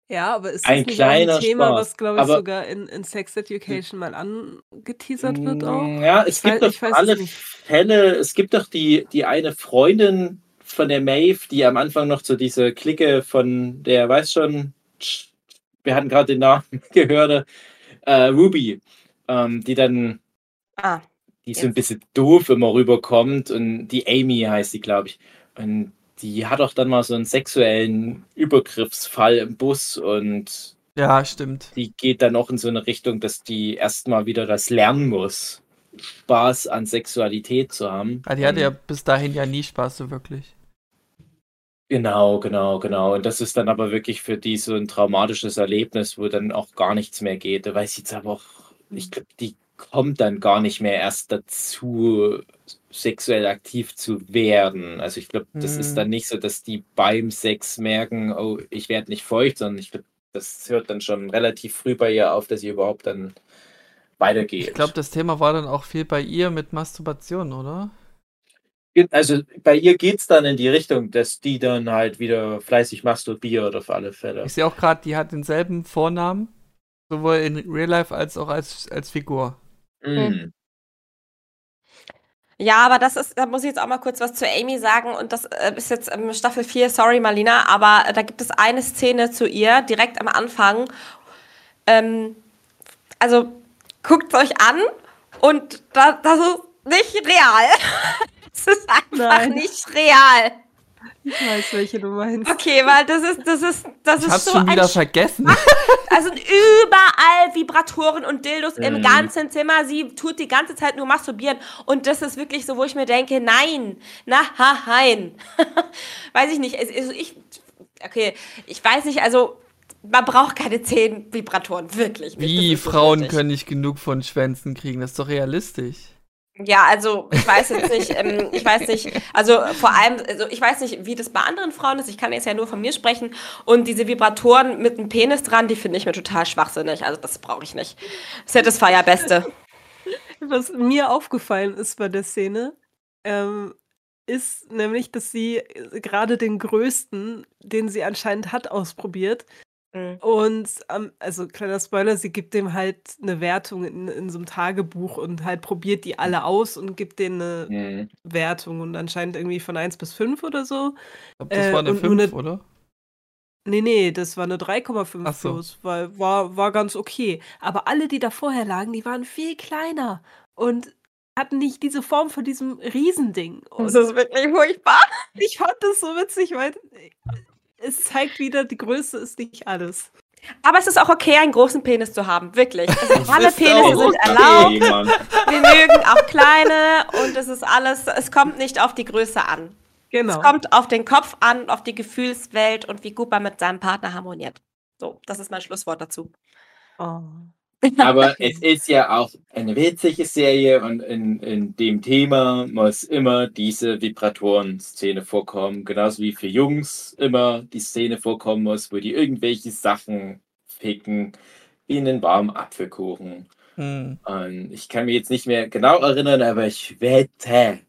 D: ja, aber ist
C: das Ein nicht ein
D: Thema,
C: Spaß.
D: was, glaube ich, Aber sogar in, in Sex Education mal angeteasert wird auch?
C: Mm, ja, es
D: Ich
C: gibt
D: weiß,
C: doch alle Fälle, es gibt doch die, die eine Freundin von der Maeve, die am Anfang noch zu dieser Clique von der, weiß schon, wir hatten gerade den Namen gehört, äh, Ruby, ähm, die dann,
B: Ah,
C: die so ein bisschen doof immer rüberkommt und die Amy heißt sie, glaube ich. Und die hat auch dann mal so einen sexuellen Übergriffsfall im Bus und
A: ja, stimmt.
C: Die geht dann auch in so eine Richtung, dass die erstmal wieder das lernen muss, Spaß an Sexualität zu haben.
A: Ah, die hatte ja bis dahin ja nie Spaß so wirklich.
C: Genau, genau, genau. Und das ist dann aber wirklich für die so ein traumatisches Erlebnis, wo dann auch gar nichts mehr geht. Da weiß ich jetzt aber auch, ich glaube, die kommt dann gar nicht mehr erst dazu, sexuell aktiv zu werden. Also ich glaube, das hm. ist dann nicht so, dass die beim Sex merken, oh, ich werde nicht feucht, sondern ich glaube, das hört dann schon relativ früh bei ihr auf, dass sie überhaupt dann weitergeht.
A: Ich glaube, das Thema war dann auch viel bei ihr mit Masturbation, oder?
C: Also bei ihr geht es dann in die Richtung, dass die dann halt wieder fleißig masturbiert auf alle Fälle.
A: Ich sehe auch gerade, die hat denselben Vornamen, sowohl in Real Life als auch als, als Figur.
C: Mm.
B: Ja, aber das ist, da muss ich jetzt auch mal kurz was zu Amy sagen und das äh, ist jetzt ähm, Staffel 4, sorry Marlina, aber äh, da gibt es eine Szene zu ihr, direkt am Anfang. Ähm, also guckt es euch an und da, das ist nicht real. Es ist einfach Nein. nicht real.
D: Ich weiß, welche du meinst.
B: Okay, weil das ist, das ist, das
A: Ich
B: ist
A: hab's
B: so
A: schon wieder
B: ein
A: vergessen.
B: Also überall Vibratoren und Dildos im
C: Mhm.
B: ganzen Zimmer. Sie tut die ganze Zeit nur masturbieren. Und das ist wirklich so, wo ich mir denke, nein, na, ha, nein. weiß ich nicht. Es- Also ich, okay, ich weiß nicht, also man braucht keine zehn Vibratoren, wirklich.
A: Wie Frauen
B: nötig.
A: können nicht genug von Schwänzen kriegen, das ist doch realistisch.
B: Ja, also ich weiß jetzt nicht, ähm, ich weiß nicht, also vor allem, also ich weiß nicht, wie das bei anderen Frauen ist, ich kann jetzt ja nur von mir sprechen und diese Vibratoren mit einem Penis dran, die finde ich mir total schwachsinnig, also das brauche ich nicht. Satisfier Beste.
D: Was mir aufgefallen ist bei der Szene, ähm, ist nämlich, dass sie gerade den größten, den sie anscheinend hat, ausprobiert.
B: Mhm.
D: Und ähm, also kleiner Spoiler, sie gibt dem halt eine Wertung in, in so einem Tagebuch und halt probiert die alle aus und gibt denen eine
C: Mhm.
D: Wertung und anscheinend irgendwie von 1 bis 5 oder so.
A: Ich glaube, das
D: Äh,
A: war eine
D: und nur
A: 5,
D: eine-
A: oder?
D: Nee, nee, das war eine 3,5
A: Ach so.
D: plus, weil war, war ganz okay. Aber alle, die da vorher lagen, die waren viel kleiner und hatten nicht diese Form von diesem Riesending. Und
B: Das ist wirklich furchtbar.
D: ich fand das so witzig, weil es zeigt wieder, die Größe ist nicht alles.
B: Aber es ist auch okay, einen großen Penis zu haben, wirklich. Also alle Penisse sind
C: Okay,
B: erlaubt,
C: Mann.
B: wir mögen auch kleine und es ist alles, es kommt nicht auf die Größe an.
D: Genau.
B: Es kommt auf den Kopf an, auf die Gefühlswelt und wie gut man mit seinem Partner harmoniert. So, das ist mein Schlusswort dazu.
D: Oh.
C: Aber es ist ja auch eine witzige Serie und in, in dem Thema muss immer diese Vibratoren-Szene vorkommen. Genauso wie für Jungs immer die Szene vorkommen muss, wo die irgendwelche Sachen ficken wie einen warmen Apfelkuchen.
A: Hm.
C: Und ich kann mich jetzt nicht mehr genau erinnern, aber ich wette,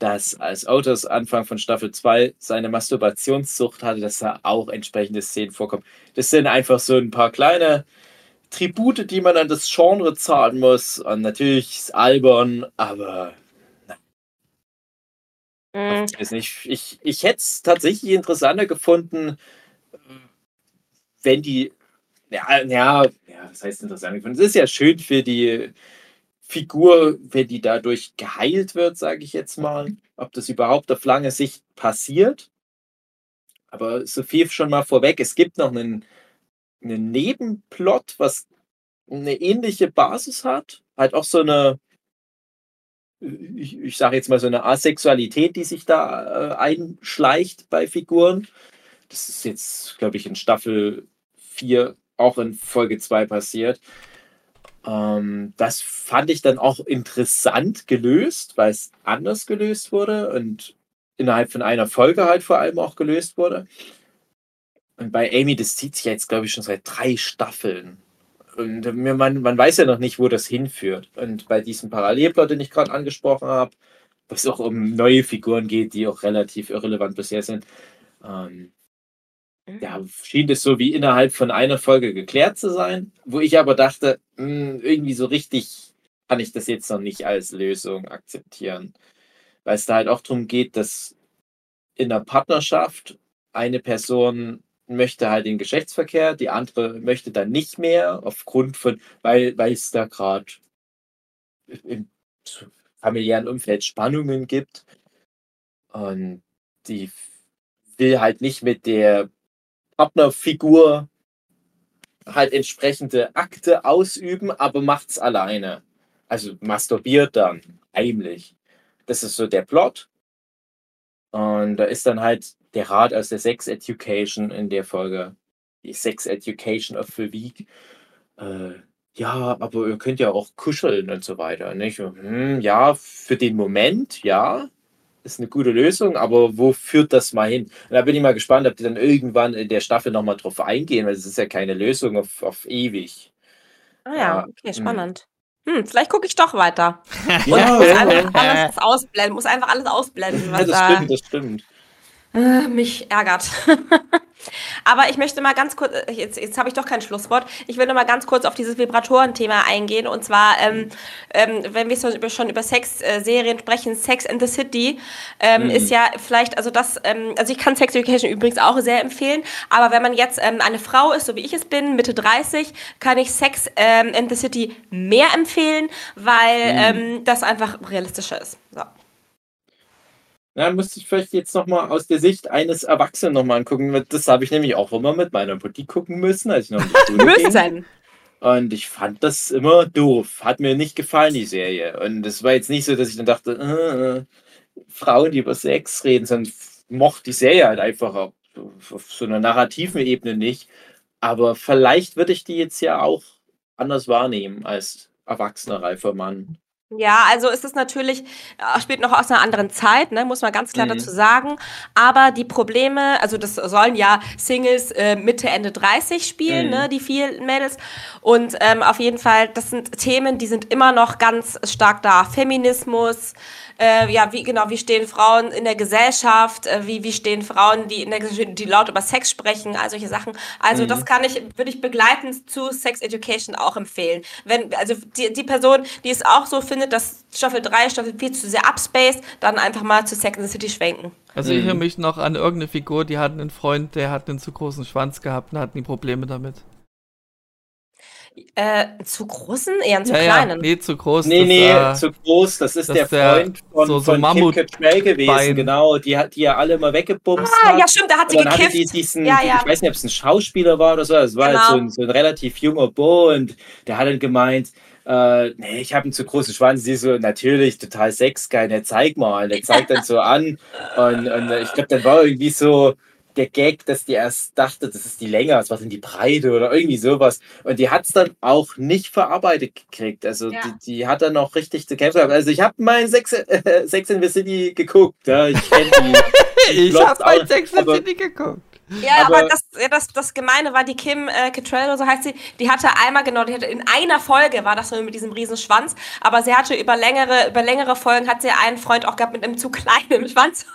C: dass als Autos Anfang von Staffel 2 seine Masturbationssucht hatte, dass da auch entsprechende Szenen vorkommen. Das sind einfach so ein paar kleine Tribute, die man an das Genre zahlen muss. Und natürlich ist albern, aber
B: Mm,
C: ich, ich, ich hätte es tatsächlich interessanter gefunden, wenn die. Ja, ja, ja, das heißt interessant gefunden. Es ist ja schön für die Figur, wenn die dadurch geheilt wird, sage ich jetzt mal. Ob das überhaupt auf lange Sicht passiert. Aber so viel schon mal vorweg. Es gibt noch einen, einen Nebenplot, was eine ähnliche Basis hat. Halt auch so eine, ich, ich sage jetzt mal so eine Asexualität, die sich da äh, einschleicht bei Figuren. Das ist jetzt, glaube ich, in Staffel 4, auch in Folge 2 passiert. Ähm, das fand ich dann auch interessant gelöst, weil es anders gelöst wurde und innerhalb von einer Folge halt vor allem auch gelöst wurde. Und bei Amy, das zieht sich jetzt, glaube ich, schon seit drei Staffeln. Und man, man weiß ja noch nicht, wo das hinführt. Und bei diesem Parallelplot, den ich gerade angesprochen habe, was auch um neue Figuren geht, die auch relativ irrelevant bisher sind, ähm, ja, schien es so wie innerhalb von einer Folge geklärt zu sein, wo ich aber dachte, mh, irgendwie so richtig kann ich das jetzt noch nicht als Lösung akzeptieren. Weil es da halt auch darum geht, dass in der Partnerschaft eine Person möchte halt den Geschlechtsverkehr, die andere möchte dann nicht mehr, aufgrund von, weil, es da gerade im familiären Umfeld Spannungen gibt. Und die will halt nicht mit der Partnerfigur halt entsprechende Akte ausüben, aber macht's alleine. Also masturbiert dann heimlich. Das ist so der Plot. Und da ist dann halt der Rat aus der Sex Education in der Folge, die Sex Education of the Week. Äh, ja, aber ihr könnt ja auch kuscheln und so weiter. Nicht? Hm, ja, für den Moment, ja, ist eine gute Lösung, aber wo führt das mal hin? Und da bin ich mal gespannt, ob die dann irgendwann in der Staffel nochmal drauf eingehen, weil es ist ja keine Lösung auf, auf ewig.
B: Ah ja,
C: Ja,
B: okay, spannend. Hm, vielleicht gucke ich doch weiter. Und
C: Ja,
B: muss einfach alles ausblenden, muss einfach alles ausblenden, was
C: Ja, das
B: da
C: stimmt, das stimmt.
B: äh, mich ärgert. Aber ich möchte mal ganz kurz, äh, jetzt, jetzt habe ich doch kein Schlusswort. Ich will noch mal ganz kurz auf dieses Vibratoren-Thema eingehen. Und zwar, ähm, ähm, wenn wir so über, schon über Sex-Serien sprechen, Sex in the City ähm,
C: Mhm.
B: ist ja vielleicht, also das, ähm, also ich kann Sex Education übrigens auch sehr empfehlen. Aber wenn man jetzt ähm, eine Frau ist, so wie ich es bin, Mitte 30, kann ich Sex ähm, in the City mehr empfehlen, weil
C: Mhm.
B: das einfach realistischer ist. So.
C: Ja, müsste ich vielleicht jetzt nochmal aus der Sicht eines Erwachsenen nochmal angucken. Das habe ich nämlich auch immer mit meiner Mutti gucken müssen, als ich noch in die Schule ging. Und ich fand das immer doof. Hat mir nicht gefallen, die Serie. Und es war jetzt nicht so, dass ich dann dachte, äh, äh, Frauen, die über Sex reden, sondern mochte die Serie halt einfach auf, auf so einer narrativen Ebene nicht. Aber vielleicht würde ich die jetzt ja auch anders wahrnehmen als erwachsener, reifer Mann.
B: Ja, also ist es natürlich, äh, spielt noch aus einer anderen Zeit, ne, muss man ganz klar
C: Mhm.
B: dazu sagen. Aber die Probleme, also das sollen ja Singles äh, Mitte, Ende 30 spielen,
C: Mhm.
B: ne, die vielen Mädels. Und ähm, auf jeden Fall, das sind Themen, die sind immer noch ganz stark da. Feminismus, äh, ja, wie genau, wie stehen Frauen in der Gesellschaft, äh, wie, wie stehen Frauen, die in der Gesellschaft, die laut über Sex sprechen, all solche Sachen. Also
C: Mhm.
B: das kann ich, würde ich begleitend zu Sex Education auch empfehlen. Wenn, also die, die Person, die es auch so findet, dass Staffel 3, Staffel 4 zu sehr upspaced, dann einfach mal zu the City schwenken.
A: Also ich erinnere
C: Mhm.
A: mich noch an irgendeine Figur, die hat einen Freund, der hat einen zu großen Schwanz gehabt und hatten die Probleme damit.
B: Äh, zu großen, eher einen zu
A: ja, ja,
B: kleinen.
A: nee, zu groß.
C: Nee,
A: das,
C: nee,
A: äh,
C: zu groß. Das ist
A: das
C: der Freund von,
A: so- so
C: von
A: Mammut-
C: Kim Cattrall gewesen,
A: Bein.
C: genau. Die hat die ja alle mal weggebumst
B: Ah,
C: hat.
B: ja, stimmt, da hat sie
C: Und dann hatte
B: gekifft.
C: die diesen,
B: Ja, ja.
C: ich weiß nicht, ob es ein Schauspieler war oder so, es war halt
B: Genau.
C: so ein, so ein relativ junger Bo und der hat dann gemeint, äh, nee, ich habe einen zu großen Schwanz. Sie so, natürlich, total sexgeil, der zeig mal. Der zeigt dann so an und, und äh, ich glaube, dann war irgendwie so der Gag, dass die erst dachte, das ist die Länge, es war denn die Breite oder irgendwie sowas. Und die hat es dann auch nicht verarbeitet gekriegt. Also
B: Ja.
C: die, die hat dann auch richtig zu kämpfen gehabt. Also ich habe mein Sex, äh, Sex in the City geguckt. Ja, ich kenne die.
A: ich
C: Plots
A: hab ein
C: auch,
A: Sex
C: aber-
A: City geguckt.
B: Ja, aber,
C: Aber-
B: das, ja, das, das Gemeine war, die Kim äh, Cattrall oder so heißt sie, die hatte einmal, genau, die hatte in einer Folge, war das so mit diesem riesen Schwanz, aber sie hatte über längere, über längere Folgen, hat sie einen Freund auch gehabt mit einem zu kleinen Schwanz.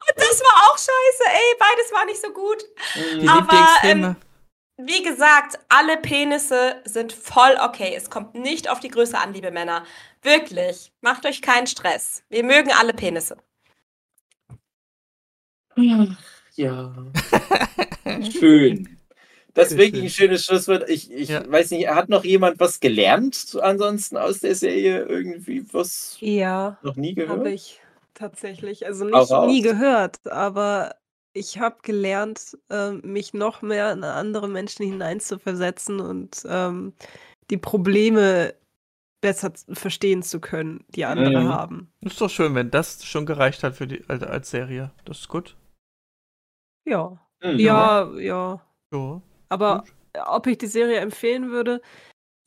B: Und das war auch scheiße, ey, beides war nicht so gut.
A: Die
B: Aber,
A: Extreme.
B: Wie gesagt, alle Penisse sind voll okay. Es kommt nicht auf die Größe an, liebe Männer. Wirklich. Macht euch keinen Stress. Wir mögen alle Penisse.
C: Ja. Schön. Das ist wirklich ein schönes Schlusswort. Ich, ich
A: Ja.
C: weiß nicht, hat noch jemand was gelernt so ansonsten aus der Serie? Irgendwie was
D: Ja,
C: noch nie gehört?
D: habe ich tatsächlich. Also nicht nie
C: raus.
D: gehört, aber ich habe gelernt, ähm, mich noch mehr in andere Menschen hineinzuversetzen und ähm, die Probleme besser verstehen zu können, die andere
C: Mhm.
D: haben.
A: Ist doch schön, wenn das schon gereicht hat für die als, als Serie. Das ist gut.
D: Ja.
C: Mhm.
D: Ja, ja.
A: Ja.
D: Aber
A: Gut.
D: ob ich die Serie empfehlen würde?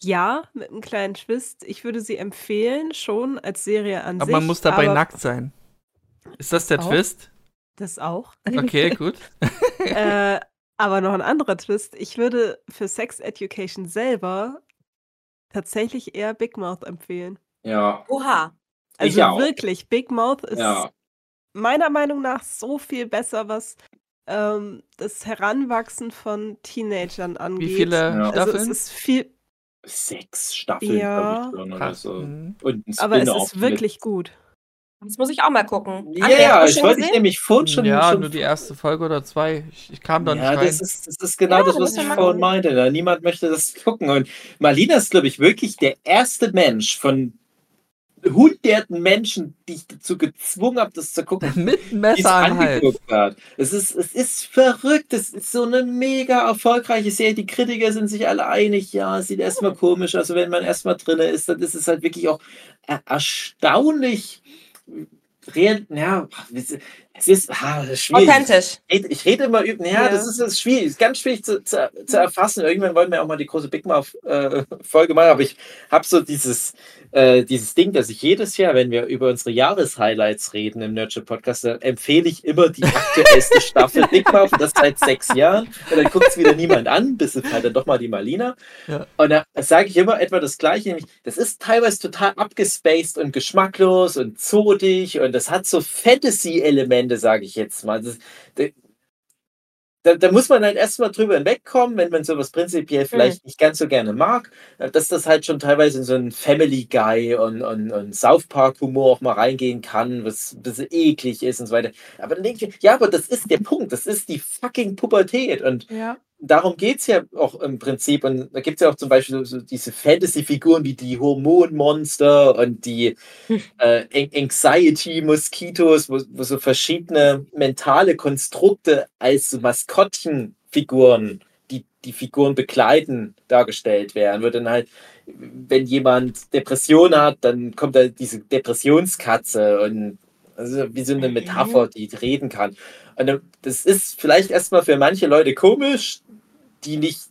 D: Ja, mit einem kleinen Twist. Ich würde sie empfehlen, schon als Serie an
A: Aber
D: sich.
A: man muss dabei
D: aber
A: nackt sein. Ist das der
D: Auch?
A: Twist?
D: Das auch.
A: Okay, gut.
D: äh, aber noch ein anderer Twist. Ich würde für Sex Education selber tatsächlich eher Big Mouth empfehlen.
C: Ja.
B: Oha.
C: Ich
D: Also
C: auch.
D: wirklich, Big Mouth ist
C: Ja.
D: meiner Meinung nach so viel besser, was ähm, das Heranwachsen von Teenagern angeht.
A: Wie viele
C: Ja.
D: Also es
A: Staffeln?
D: ist viel,
C: Sechs Staffeln,
D: Ja.
C: glaube ich, schon oder so.
A: Mhm.
C: Und ein
D: aber es ist wirklich
C: mit-
D: gut.
B: Das muss ich auch mal gucken.
C: Ja,
B: du
C: ich wollte dich
B: gesehen?
C: nämlich vorhin schon.
A: ja,
C: schon
A: nur die erste Folge oder zwei. Ich, ich kam da nicht
C: ja,
A: rein.
C: das ist, das ist genau
B: Ja,
C: das,
B: da
C: was ich vorhin meinte. Niemand möchte das gucken. Und Marlina ist, glaube ich, wirklich der erste Mensch von hunderten Menschen, die ich dazu gezwungen habe, das zu gucken,
A: Mit Messer
C: angeguckt hat. Es ist, es ist verrückt. Es ist so eine mega erfolgreiche Serie. Die Kritiker sind sich alle einig. Ja, es sieht erstmal komisch. Also, wenn man erstmal drin ist, dann ist es halt wirklich auch er erstaunlich. Real, ja, es ist ah, schwierig.
B: Authentisch.
C: Ich, ich rede immer über, ja,
D: Ja.
C: das ist, das ist schwierig, ist ganz schwierig zu, zu, zu erfassen. Irgendwann wollen wir auch mal die große Big Mouth äh, machen, aber ich habe so dieses, äh, dieses Ding, dass ich jedes Jahr, wenn wir über unsere Jahreshighlights reden im Nurture Podcast, dann empfehle ich immer die aktuellste Staffel Big Mouth, und das seit sechs Jahren. Und dann guckt es wieder niemand an, bis es halt dann doch mal die Marlina.
A: Ja.
C: Und da sage ich immer etwa das Gleiche, nämlich, das ist teilweise total abgespaced und geschmacklos und zotig und das hat so Fantasy-Elemente, sage ich jetzt mal. Das, da, da muss man halt erstmal drüber hinwegkommen, wenn man sowas prinzipiell vielleicht nicht ganz so gerne mag, dass das halt schon teilweise in so einen Family Guy und, und, und South Park Humor auch mal reingehen kann, was ein bisschen eklig ist und so weiter. Aber dann denke ich, ja, aber das ist der Punkt, das ist die fucking Pubertät und
D: Ja.
C: Darum geht es ja auch im Prinzip. Und da gibt es ja auch zum Beispiel so, diese Fantasy-Figuren wie die Hormonmonster und die äh, Anxiety-Moskitos, wo, wo, so verschiedene mentale Konstrukte als so Maskottchenfiguren, die die Figuren begleiten, dargestellt werden. Wird dann halt, wenn jemand Depression hat, dann kommt da diese Depressionskatze und also wie so eine mhm. Metapher, die reden kann. Und das ist vielleicht erstmal für manche Leute komisch, die nicht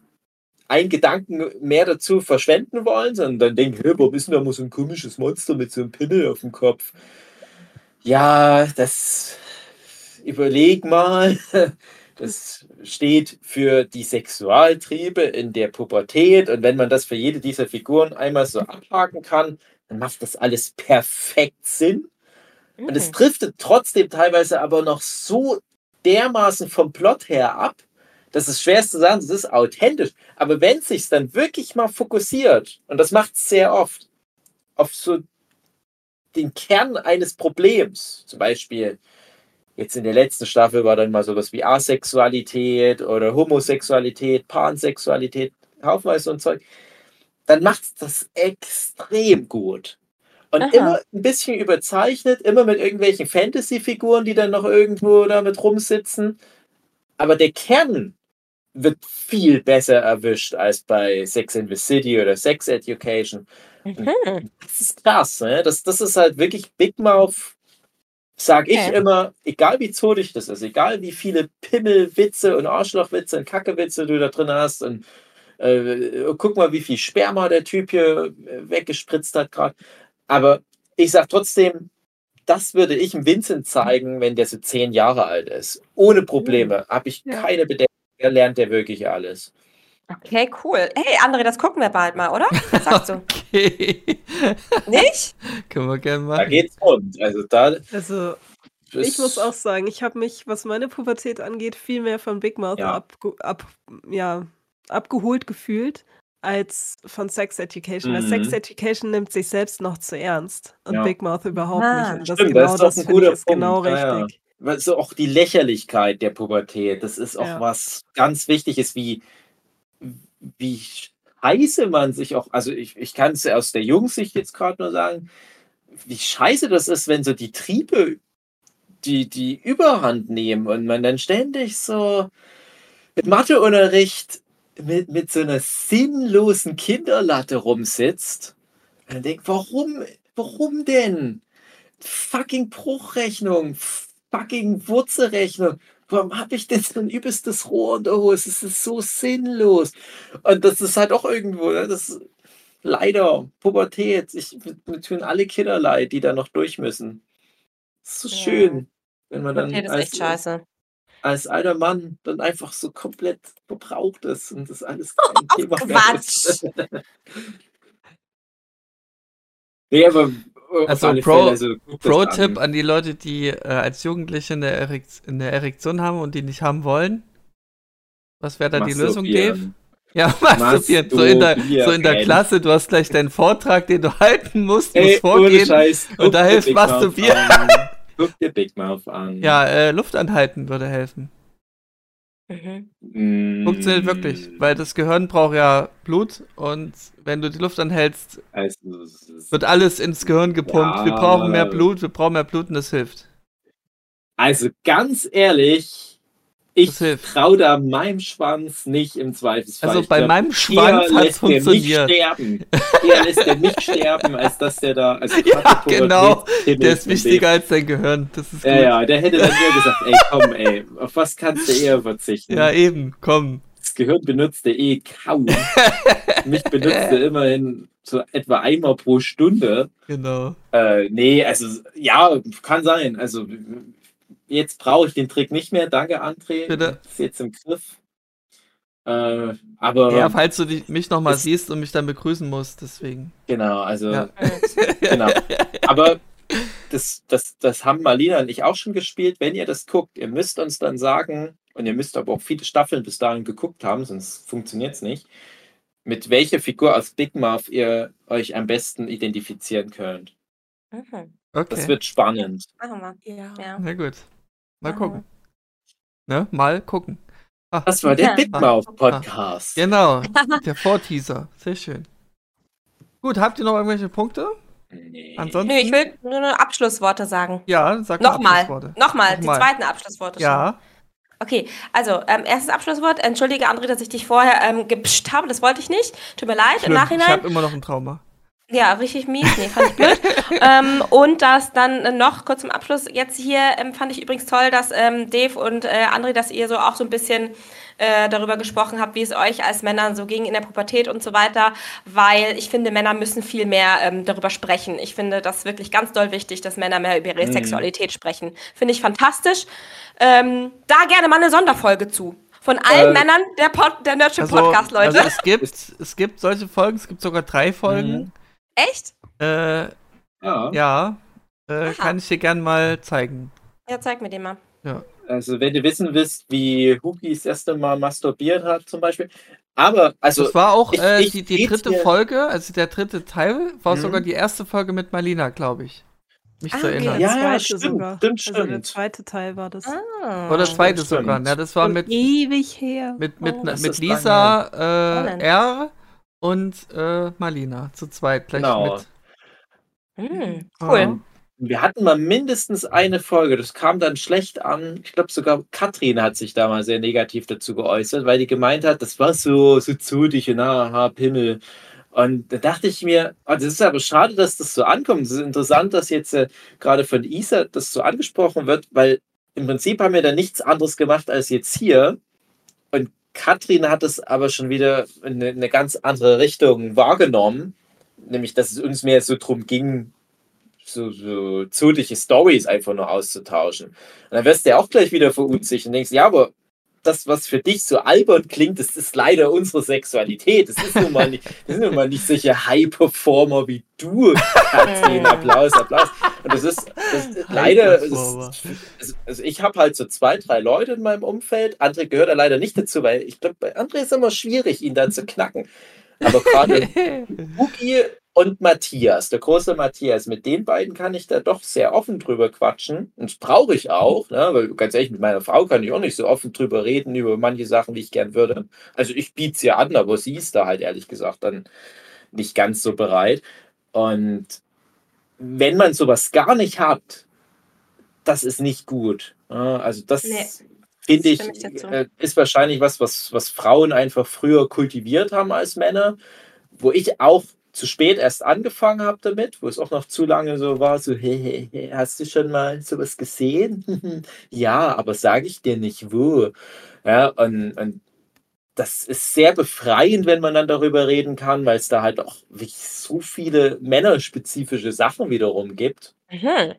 C: einen Gedanken mehr dazu verschwenden wollen, sondern dann denken, hey, warum ist denn da mal so ein komisches Monster mit so einem Pimmel auf dem Kopf? Ja, das überleg mal. Das steht für die Sexualtriebe in der Pubertät. Und wenn man das für jede dieser Figuren einmal so abhaken kann, dann macht das alles perfekt Sinn. Und es mhm. driftet trotzdem teilweise aber noch so dermaßen vom Plot her ab, das ist schwer zu sagen, das ist authentisch. Aber wenn es sich dann wirklich mal fokussiert, und das macht es sehr oft, auf so den Kern eines Problems, zum Beispiel jetzt in der letzten Staffel war dann mal sowas wie Asexualität oder Homosexualität, Pansexualität, haufenweise und Zeug, dann macht es das extrem gut. Und Aha. immer ein bisschen überzeichnet, immer mit irgendwelchen Fantasy-Figuren, die dann noch irgendwo damit rumsitzen. Aber der Kern wird viel besser erwischt als bei Sex in the City oder Sex Education. Mhm. Das ist krass, ne? Das, das ist halt wirklich Big Mouth, sag ich okay. immer, egal wie zotig das ist, egal wie viele Pimmelwitze und Arschlochwitze und Kackewitze du da drin hast und äh, guck mal, wie viel Sperma der Typ hier weggespritzt hat gerade. Aber ich sag trotzdem, das würde ich dem Vincent zeigen, wenn der so zehn Jahre alt ist. Ohne Probleme. Habe ich ja. keine Bedenken er lernt ja wirklich alles.
B: Okay, cool. Hey, André, das gucken wir bald mal, oder? Was sagst du? okay. Nicht?
A: Können wir gerne machen.
C: Da geht's rund. Also, da
D: also ich muss auch sagen, ich habe mich, was meine Pubertät angeht, viel mehr von Big Mouth ja. Ab, ab, ja, abgeholt gefühlt als von Sex Education. Mhm. Weil Sex Education nimmt sich selbst noch zu ernst und ja. Big Mouth überhaupt ah. nicht. Und das, Stimmt, genau das, das finde ich ist genau Punkt. genau richtig
C: so auch die Lächerlichkeit der Pubertät, das ist auch ja. was ganz Wichtiges, wie, wie scheiße man sich auch, also ich, ich kann es aus der Jungsicht jetzt gerade nur sagen, wie scheiße das ist, wenn so die Triebe die, die Überhand nehmen und man dann ständig so mit Matheunterricht mit, mit so einer sinnlosen Kinderlatte rumsitzt und dann denkt, warum, warum denn? Fucking Bruchrechnung, fucking Wurzelrechnung. Warum habe ich denn so ein übelstes Rohr der Hose? Es ist so sinnlos. Und das ist halt auch irgendwo, ne? das ist leider Pubertät. Ich, mir tun alle Kinder leid, die da noch durch müssen. Das ist so ja. schön, wenn man dann als, als alter Mann dann einfach so komplett verbraucht ist und das alles kein oh, Thema mehr ist. nee, aber
A: also Pro, also Pro-Tipp an. an. die Leute, die äh, als Jugendliche eine, Erekt eine, Erektion haben und die nicht haben wollen. Was wäre da die Lösung, Dave? Ja, masturbieren. So in, der, so in der Klasse, du hast gleich deinen Vortrag, den du halten musst, musst Ey, vorgehen. Scheiß, und da hilft Masturbieren.
C: Guck dir Big Mouth an.
A: Ja, äh, Luft anhalten würde helfen. Mhm. Funktioniert wirklich, weil das Gehirn braucht ja Blut und wenn du die Luft anhältst, also, wird alles ins Gehirn gepumpt. Ja, wir brauchen mehr Blut, wir brauchen mehr Blut und das hilft.
C: Also ganz ehrlich, ich traue da meinem Schwanz nicht im Zweifelsfall.
A: Also bei glaub, meinem Schwanz hat es funktioniert.
C: Mich sterben. Eher lässt er mich sterben, als dass der da als
A: ja, genau. Der ist wichtiger als dein Gehirn. Das ist
C: ja, gut. ja, der hätte dann eher gesagt, ey, komm, ey, auf was kannst du eher verzichten?
A: Ja, eben, komm.
C: Das Gehirn benutzt er eh kaum. mich benutzt er immerhin so etwa einmal pro Stunde.
A: Genau.
C: Äh, nee, also ja, kann sein. Also jetzt brauche ich den Trick nicht mehr. Danke, André.
A: Bitte.
C: ist jetzt im Griff. Äh, aber.
A: Ja, falls du die, mich nochmal siehst und mich dann begrüßen musst, deswegen.
C: Genau, also. Ja. genau. Aber das, das, das haben Marlina und ich auch schon gespielt. Wenn ihr das guckt, ihr müsst uns dann sagen, und ihr müsst aber auch viele Staffeln bis dahin geguckt haben, sonst funktioniert es nicht, mit welcher Figur aus Big Mouth ihr euch am besten identifizieren könnt. Okay. okay. Das wird spannend.
B: Machen wir. Ja.
A: ja. Na gut. Mal gucken. Ne? Mal gucken. Ah,
C: Das war der
B: Ja.
C: Bitmouth-Podcast.
A: genau, der Vorteaser. Sehr schön. Gut, habt ihr noch irgendwelche Punkte?
C: Nee.
A: Ansonsten?
B: Nö, ich will nur noch Abschlussworte sagen.
A: Ja, sag mal
B: Nochmal,
A: Abschlussworte.
B: nochmal, die
A: Nochmal.
B: zweiten Abschlussworte. schon.
A: Ja,
B: Okay, also ähm, erstes Abschlusswort. Entschuldige, André, dass ich dich vorher ähm, gepscht habe. Das wollte ich nicht. Tut mir leid
A: schlimm.
B: im
A: ich
B: Nachhinein.
A: habe immer noch ein Trauma.
B: Ja, richtig mies. Nee, fand ich blöd. ähm, und das dann noch kurz zum Abschluss. Jetzt hier ähm, fand ich übrigens toll, dass ähm, Dave und äh, André, dass ihr so auch so ein bisschen äh, darüber gesprochen habt, wie es euch als Männern so ging in der Pubertät und so weiter, weil ich finde, Männer müssen viel mehr ähm, darüber sprechen. Ich finde das wirklich ganz doll wichtig, dass Männer mehr über ihre
C: Mhm.
B: Sexualität sprechen. Finde ich fantastisch. Ähm, da gerne mal eine Sonderfolge zu. Von allen
C: Äh,
B: Männern der, Pod der Nerdship
A: Also,
B: Podcast, Leute.
A: also es gibt, es gibt solche Folgen, es gibt sogar drei Folgen.
C: Mhm.
B: Echt?
A: Äh,
C: Ja.
A: ja, äh, kann ich dir gern mal zeigen.
B: Ja, zeig mir den mal.
C: Also, wenn du wissen willst, wie Huki das erste Mal masturbiert hat, zum Beispiel. Aber, also,
A: das war auch
C: ich-
A: äh,
C: ich
A: die, die dritte. Folge, also der dritte Teil, war
C: Mhm.
A: sogar die erste Folge mit Marlina, glaube ich. Mich
B: Ah,
A: zu
B: okay.
A: erinnern.
C: Ja,
D: Der zweite
C: stimmt,
D: sogar.
C: stimmt,
D: Also der
C: stimmt.
D: zweite Teil war das.
B: Ah.
A: Oder das zweite
C: stimmt.
A: sogar. Ja, das war mit,
D: ewig her.
A: mit, mit,
B: Oh,
A: mit,
C: ist lange
A: Lisa, äh. R und äh, Marlina zu zweit gleich
C: Genau.
A: mit.
B: Hm,
A: Ah.
B: cool.
C: Wir hatten mal mindestens eine Folge, das kam dann schlecht an. Ich glaube, sogar Katrin hat sich da mal sehr negativ dazu geäußert, weil die gemeint hat, das war so, so zutig und aha, Pimmel. Und da dachte ich mir, oh, das ist aber schade, dass das so ankommt. Es ist interessant, dass jetzt äh, gerade von Isa das so angesprochen wird, weil im Prinzip haben wir da nichts anderes gemacht als jetzt hier. Und Katrin hat es aber schon wieder in eine, ganz andere Richtung wahrgenommen. Nämlich, dass es uns mehr so drum ging, so, so zudliche Stories einfach nur auszutauschen. Und dann wirst du ja auch gleich wieder verunsichert und denkst, ja, aber das, was für dich so albern klingt, das ist leider unsere Sexualität. Das ist nun mal nicht, das sind nun mal nicht solche High-Performer wie du, Katrin. Applaus, Applaus. Und das ist, das ist leider, ist, also ich habe halt so zwei, drei Leute in meinem Umfeld. André gehört da leider nicht dazu, weil ich glaube, bei André ist immer schwierig, ihn dann zu knacken. Aber gerade Huki und Matthias, der große Matthias, mit den beiden kann ich da doch sehr offen drüber quatschen. Und das brauche ich auch, ne? weil ganz ehrlich, mit meiner Frau kann ich auch nicht so offen drüber reden, über manche Sachen, wie ich gern würde. Also ich biete es ja an, aber sie ist da halt ehrlich gesagt dann nicht ganz so bereit. Und wenn man sowas gar nicht hat, das ist nicht gut. Ja, Also das
B: Nee,
C: finde ich,
B: ich
C: äh, ist wahrscheinlich was, was, was Frauen einfach früher kultiviert haben als Männer, wo ich auch zu spät erst angefangen habe damit, wo es auch noch zu lange so war, so, hey, hey, hey hast du schon mal sowas gesehen? ja, aber sage ich dir nicht wo. Ja, und, und das ist sehr befreiend, wenn man dann darüber reden kann, weil es da halt auch wirklich so viele männerspezifische Sachen wiederum gibt.
B: Mhm.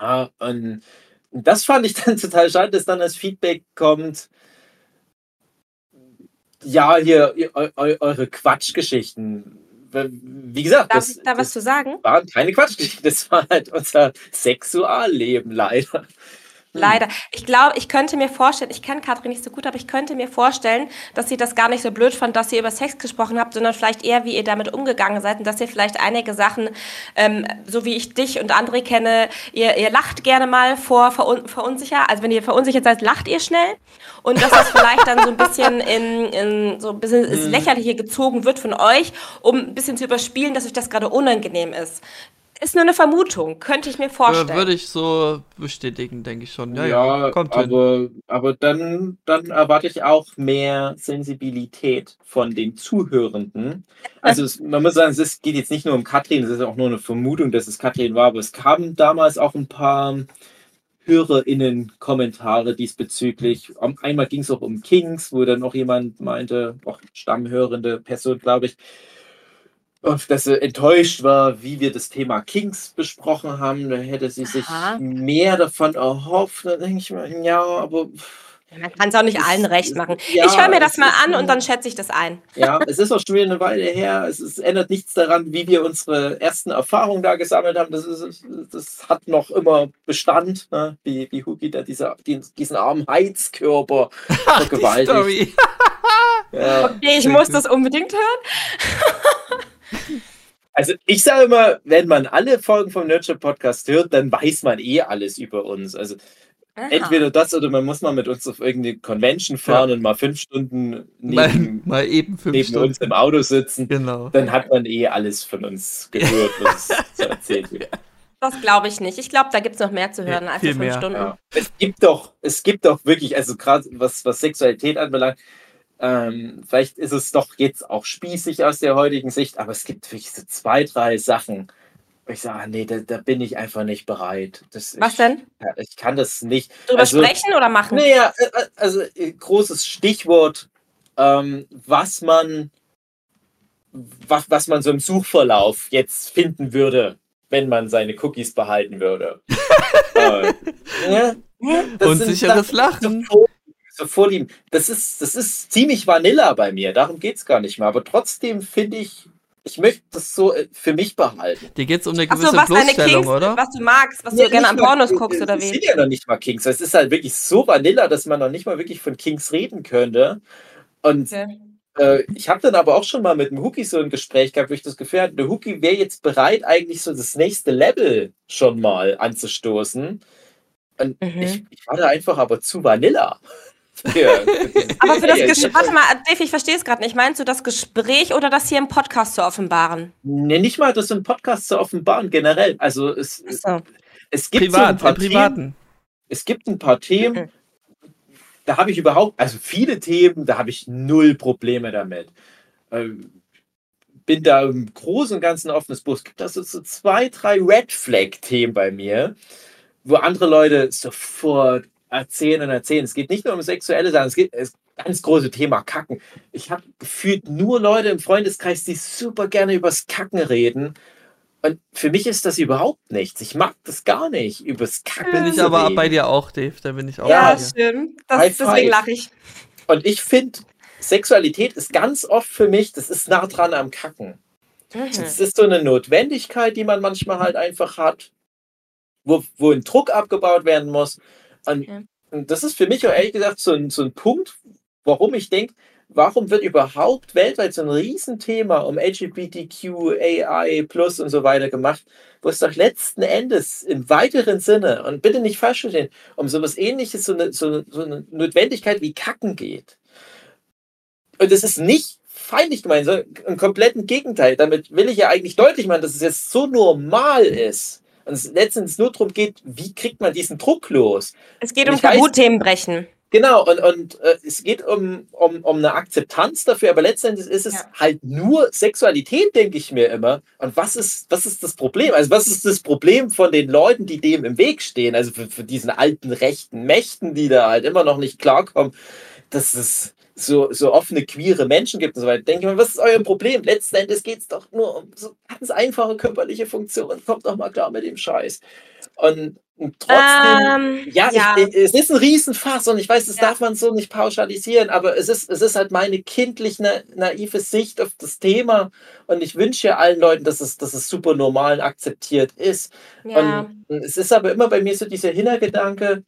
C: Ja, und das fand ich dann total schade, dass dann als Feedback kommt, ja, hier, eu, eu, eure Quatschgeschichten. Wie gesagt,
B: Darf
C: das,
B: ich da was zu sagen?
C: waren keine Quatschgeschichten, das war halt unser Sexualleben leider.
B: Leider. Ich glaube, ich könnte mir vorstellen, ich kenne Katrin nicht so gut, aber ich könnte mir vorstellen, dass sie das gar nicht so blöd fand, dass ihr über Sex gesprochen habt, sondern vielleicht eher, wie ihr damit umgegangen seid und dass ihr vielleicht einige Sachen, ähm, so wie ich dich und André kenne, ihr, ihr lacht gerne mal vor verun verunsicher. Also wenn ihr verunsichert seid, lacht ihr schnell. Und dass das vielleicht dann so ein bisschen in, in so ein bisschen ins Lächerliche gezogen wird von euch, um ein bisschen zu überspielen, dass euch das gerade unangenehm ist. Ist nur eine Vermutung, könnte ich mir vorstellen.
A: Äh, Würde ich so bestätigen, denke ich schon. Ja, ja,
C: Ja,
A: kommt hin.
C: aber, aber dann, dann erwarte ich auch mehr Sensibilität von den Zuhörenden. Also es, man muss sagen, es geht jetzt nicht nur um Katrin, es ist auch nur eine Vermutung, dass es Katrin war, aber es kamen damals auch ein paar HörerInnen-Kommentare diesbezüglich. Einmal ging es auch um Kings, wo dann noch jemand meinte, auch stammhörende Person, glaube ich, dass er enttäuscht war, wie wir das Thema Kings besprochen haben. Da hätte sie sich
B: Aha.
C: mehr davon erhofft. Da denke ich mir, ja, aber
B: Man kann es auch nicht allen recht machen.
C: ja,
B: ich höre mir das mal an und dann schätze ich das ein.
C: ja, es ist auch schon wieder eine Weile her. Es, ist, ändert nichts daran, wie wir unsere ersten Erfahrungen da gesammelt haben. Das, ist, das hat noch immer Bestand, ne? wie, wie Huki da dieser, die, diesen armen Heizkörper
A: Die
C: vergewaltigt.
A: Story.
C: Ja.
B: Okay, ich muss das unbedingt hören.
C: Also ich sage immer, wenn man alle Folgen vom Nurture Podcast hört, dann weiß man eh alles über uns. Also Aha. Entweder das oder man muss mal mit uns auf irgendeine Convention fahren ja. und mal fünf Stunden
A: neben, mal, mal eben fünf
C: neben
A: Stunden.
C: uns im Auto sitzen.
A: Genau.
C: Dann hat man eh alles von uns gehört, was zu erzählen wird.
B: Das glaube ich nicht. Ich glaube, da gibt es noch mehr zu hören ja, als fünf mehr. Stunden. Ja.
C: Es gibt doch, es gibt doch wirklich, also gerade was, was Sexualität anbelangt, ähm, vielleicht ist es doch jetzt auch spießig aus der heutigen Sicht, aber es gibt wirklich so zwei, drei Sachen, ich sage, ah, nee, da, da, bin ich einfach nicht bereit. Das,
B: Was
C: ich,
B: denn?
C: Ja, ich kann das nicht.
B: Drüber also, sprechen oder machen?
C: Naja, äh, äh, also äh, großes Stichwort, ähm, was man, was, was man so im Suchverlauf jetzt finden würde, wenn man seine Cookies behalten würde.
A: äh, ja, Unsicheres Lachen.
C: So, so vor dem, das ist, das ist ziemlich Vanilla bei mir, darum geht es gar nicht mehr. Aber trotzdem finde ich, ich möchte das so äh, für mich behalten.
A: Dir geht es um eine gewisse so, was Bloßstellung,
B: Kings,
A: oder?
B: Was du magst, was ja, du gerne an Pornos mal, guckst, oder wie?
C: Es sind ja noch nicht mal Kings. Es ist halt wirklich so Vanilla, dass man noch nicht mal wirklich von Kings reden könnte. Und okay. äh, ich habe dann aber auch schon mal mit dem Hookie so ein Gespräch gehabt, wo ich das Gefühl hatte, der Hookie wäre jetzt bereit, eigentlich so das nächste Level schon mal anzustoßen. Und mhm. ich, ich war da einfach aber zu Vanilla.
B: Ja, Aber für das Gespräch, warte mal, Dave, ich verstehe es gerade nicht. Meinst du das Gespräch oder das hier im Podcast zu offenbaren?
C: Nee, nicht mal das im Podcast zu offenbaren, generell. Also es, so. es gibt
A: Privat, so ein
C: paar
A: privaten.
C: Themen, es gibt ein paar Themen, mhm. da habe ich überhaupt, also viele Themen, da habe ich null Probleme damit. Ähm, bin da im Großen und Ganzen offenes Buch. Es gibt also so zwei, drei Red Flag-Themen bei mir, wo andere Leute sofort erzählen und erzählen. Es geht nicht nur um sexuelle Sachen, es geht das ganz große Thema Kacken. Ich habe gefühlt nur Leute im Freundeskreis, die super gerne übers Kacken reden. Und für mich ist das überhaupt nichts. Ich mag das gar nicht, übers Kacken.
A: Bin ich aber reden. bei dir auch, Dave. Da bin ich auch.
B: Ja, stimmt. Das, deswegen lache ich.
C: Und ich finde, Sexualität ist ganz oft für mich, das ist nah dran am Kacken. Mhm. Das ist so eine Notwendigkeit, die man manchmal halt einfach hat, wo, wo ein Druck abgebaut werden muss. Und, und das ist für mich auch ehrlich gesagt so ein, so ein Punkt, warum ich denke, warum wird überhaupt weltweit so ein Riesenthema um LGBTQ, AI Plus und so weiter gemacht, wo es doch letzten Endes im weiteren Sinne, und bitte nicht falsch verstehen, um sowas ähnliches, so eine, so, so eine Notwendigkeit wie Kacken geht. Und es ist nicht feindlich gemeint, sondern im kompletten Gegenteil. Damit will ich ja eigentlich deutlich machen, dass es jetzt so normal ist, und es letztendlich nur darum geht, wie kriegt man diesen Druck los?
B: Es geht um Tabuthemen brechen.
C: Genau, und, und äh, es geht um, um, um eine Akzeptanz dafür, aber letztendlich ist es ja. halt nur Sexualität, denke ich mir immer. Und was ist, was ist das Problem? Also, was ist das Problem von den Leuten, die dem im Weg stehen? Also für, für diesen alten rechten Mächten, die da halt immer noch nicht klarkommen, dass es so, so offene, queere Menschen gibt und so weiter. Denke ich mal, was ist euer Problem? Letzten Endes geht es doch nur um so ganz einfache körperliche Funktionen. Kommt doch mal klar mit dem Scheiß. Und, und trotzdem, ähm, ja, ja. Ich, es ist ein Riesenfass und ich weiß, das ja. darf man so nicht pauschalisieren, aber es ist, es ist halt meine kindlich na, naive Sicht auf das Thema und ich wünsche ja allen Leuten, dass es, dass es super normal und akzeptiert ist. Ja. Und es ist aber immer bei mir so dieser Hintergedanke,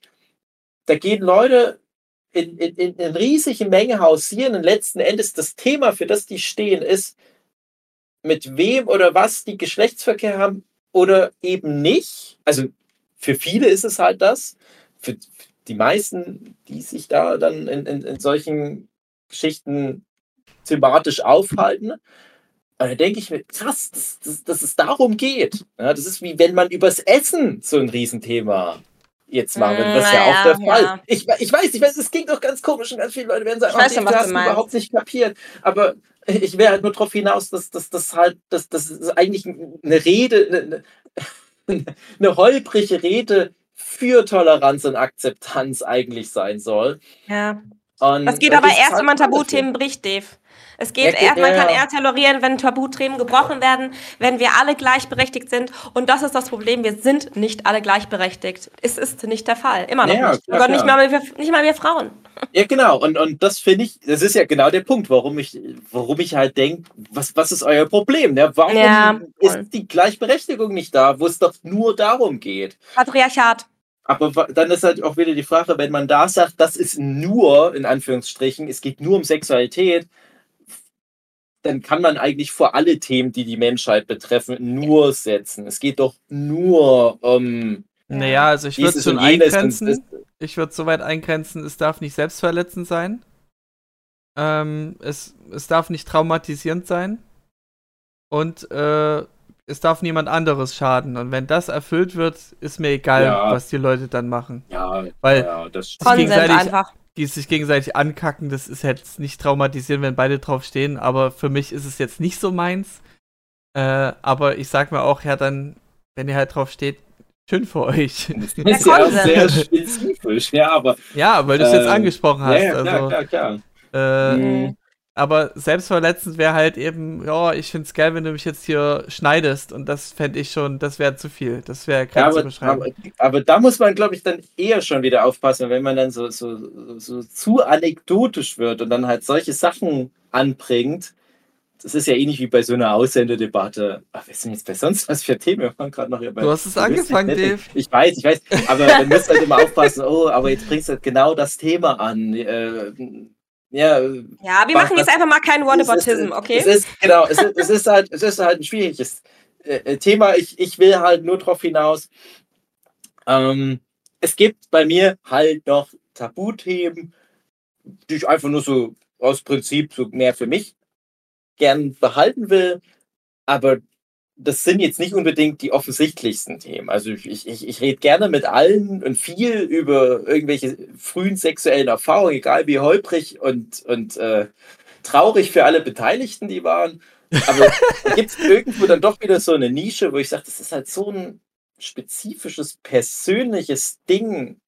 C: da gehen Leute in, in, in, in riesigen Menge hausieren und letzten Endes das Thema, für das die stehen, ist, mit wem oder was die Geschlechtsverkehr haben oder eben nicht. Also für viele ist es halt das. Für die meisten, die sich da dann in, in, in solchen Geschichten thematisch aufhalten. Und da denke ich mir, krass, dass, dass, dass es darum geht. Ja, das ist wie wenn man übers Essen so ein Riesenthema jetzt machen würde. Das ist ja, auch der Fall. Ja. Ich, ich weiß, ich weiß, es klingt doch ganz komisch und ganz viele Leute werden sagen, ich weiß oh, du überhaupt nicht kapiert. Aber ich wäre halt nur darauf hinaus, dass das halt, dass das eigentlich eine Rede, eine, eine holprige Rede für Toleranz und Akzeptanz eigentlich sein soll.
B: Ja. Und das geht aber erst, wenn man Tabuthemen bricht, Dave. Es geht, ja, man kann eher tolerieren, wenn Tabuthemen gebrochen werden, wenn wir alle gleichberechtigt sind. Und das ist das Problem. Wir sind nicht alle gleichberechtigt. Es ist nicht der Fall. Immer noch ja, nicht. Klar, Sogar nicht mal, wir, nicht mal wir Frauen.
C: Ja, genau. Und, und das finde ich, das ist ja genau der Punkt, warum ich, warum ich halt denke, was, was ist euer Problem? Ne? Warum ja, ist die Gleichberechtigung nicht da, wo es doch nur darum geht?
B: Patriarchat.
C: Aber dann ist halt auch wieder die Frage, wenn man da sagt, das ist nur, in Anführungsstrichen, es geht nur um Sexualität, dann kann man eigentlich vor alle Themen, die die Menschheit betreffen, nur setzen. Es geht doch nur um.
A: Naja, also ich würde es schon eingrenzen. Ich würde so weit eingrenzen, es darf nicht selbstverletzend sein. Ähm, es, es darf nicht traumatisierend sein. Und äh, es darf niemand anderes schaden. Und wenn das erfüllt wird, ist mir egal,
C: Ja.
A: was die Leute dann machen.
C: Ja,
A: Weil
C: ja, das
A: sich gegenseitig,
B: einfach.
A: die sich gegenseitig ankacken, das ist jetzt nicht traumatisierend, wenn beide drauf stehen. Aber für mich ist es jetzt nicht so meins. Äh, aber ich sag mir auch, ja, dann, wenn ihr halt drauf steht, schön für euch.
C: Das ist ja auch sehr spezifisch, ja, aber
A: ja, weil du es jetzt
C: Ähm,
A: angesprochen hast.
C: ja, ja, klar,
A: also,
C: klar, klar.
A: Äh,
B: Mhm.
A: Aber selbstverletzend wäre halt eben, ja, ich find's geil, wenn du mich jetzt hier schneidest. Und das fände ich schon, das wäre zu viel. Das wäre
C: Ja,
A: zu
C: aber,
A: beschreiben.
C: aber, aber da muss man, glaube ich, dann eher schon wieder aufpassen, wenn man dann so, so, so zu anekdotisch wird und dann halt solche Sachen anbringt. Das ist ja ähnlich wie bei so einer Aussänderdebatte. Ach, was sind jetzt bei sonst was für Themen? Wir waren gerade noch hier bei.
A: Du hast es angefangen, Dave.
C: Ich weiß, ich weiß. Aber man muss halt immer aufpassen, oh, aber jetzt bringst du halt genau das Thema an. Äh, ja,
B: Ja, wir
C: Was-
B: machen jetzt einfach mal kein
C: Es
B: Whataboutism,
C: ist,
B: okay?
C: Es ist, genau, es ist, es ist, halt, es ist halt ein schwieriges äh, äh, Thema. Ich, ich will halt nur darauf hinaus. Ähm, es gibt bei mir halt noch Tabuthemen, die ich einfach nur so aus Prinzip so mehr für mich gern behalten will. Aber das sind jetzt nicht unbedingt die offensichtlichsten Themen. Also ich, ich, ich rede gerne mit allen und viel über irgendwelche frühen sexuellen Erfahrungen, egal wie holprig und, und äh, traurig für alle Beteiligten die waren. Aber da gibt es irgendwo dann doch wieder so eine Nische, wo ich sage, das ist halt so ein spezifisches, persönliches Ding.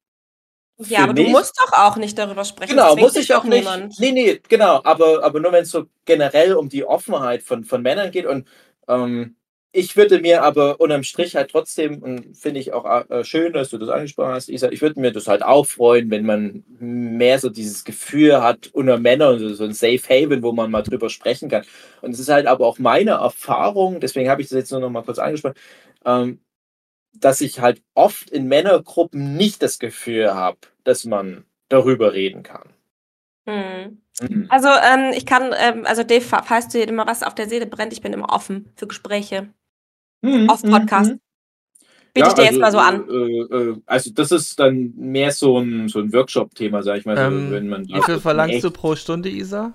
B: Ja, aber du
C: mich.
B: musst doch auch nicht darüber sprechen.
C: Genau,
B: das
C: muss ich auch
B: doch
C: nicht.
B: niemand.
C: Nee, nee, genau. Aber, aber nur wenn es so generell um die Offenheit von, von Männern geht. Und ähm, ich würde mir aber unterm Strich halt trotzdem, und finde ich auch äh, schön, dass du das angesprochen hast, Isa, ich würde mir das halt auch freuen, wenn man mehr so dieses Gefühl hat unter Männern, so, so ein Safe Haven, wo man mal drüber sprechen kann. Und es ist halt aber auch meine Erfahrung, deswegen habe ich das jetzt nur noch mal kurz angesprochen, ähm, dass ich halt oft in Männergruppen nicht das Gefühl habe, dass man darüber reden kann.
B: Hm.
C: Mhm.
B: Also, ähm, ich kann, ähm, also Dave, fa- falls dir immer was auf der Seele brennt, ich bin immer offen für Gespräche. Auf Podcast. Biete ich dir jetzt mal so an.
C: Äh, äh, also das ist dann mehr so ein, so ein Workshop-Thema, sag ich mal. so,
A: Ähm,
C: wenn man
A: Wie viel verlangst
C: echt-
A: du pro Stunde, Isa?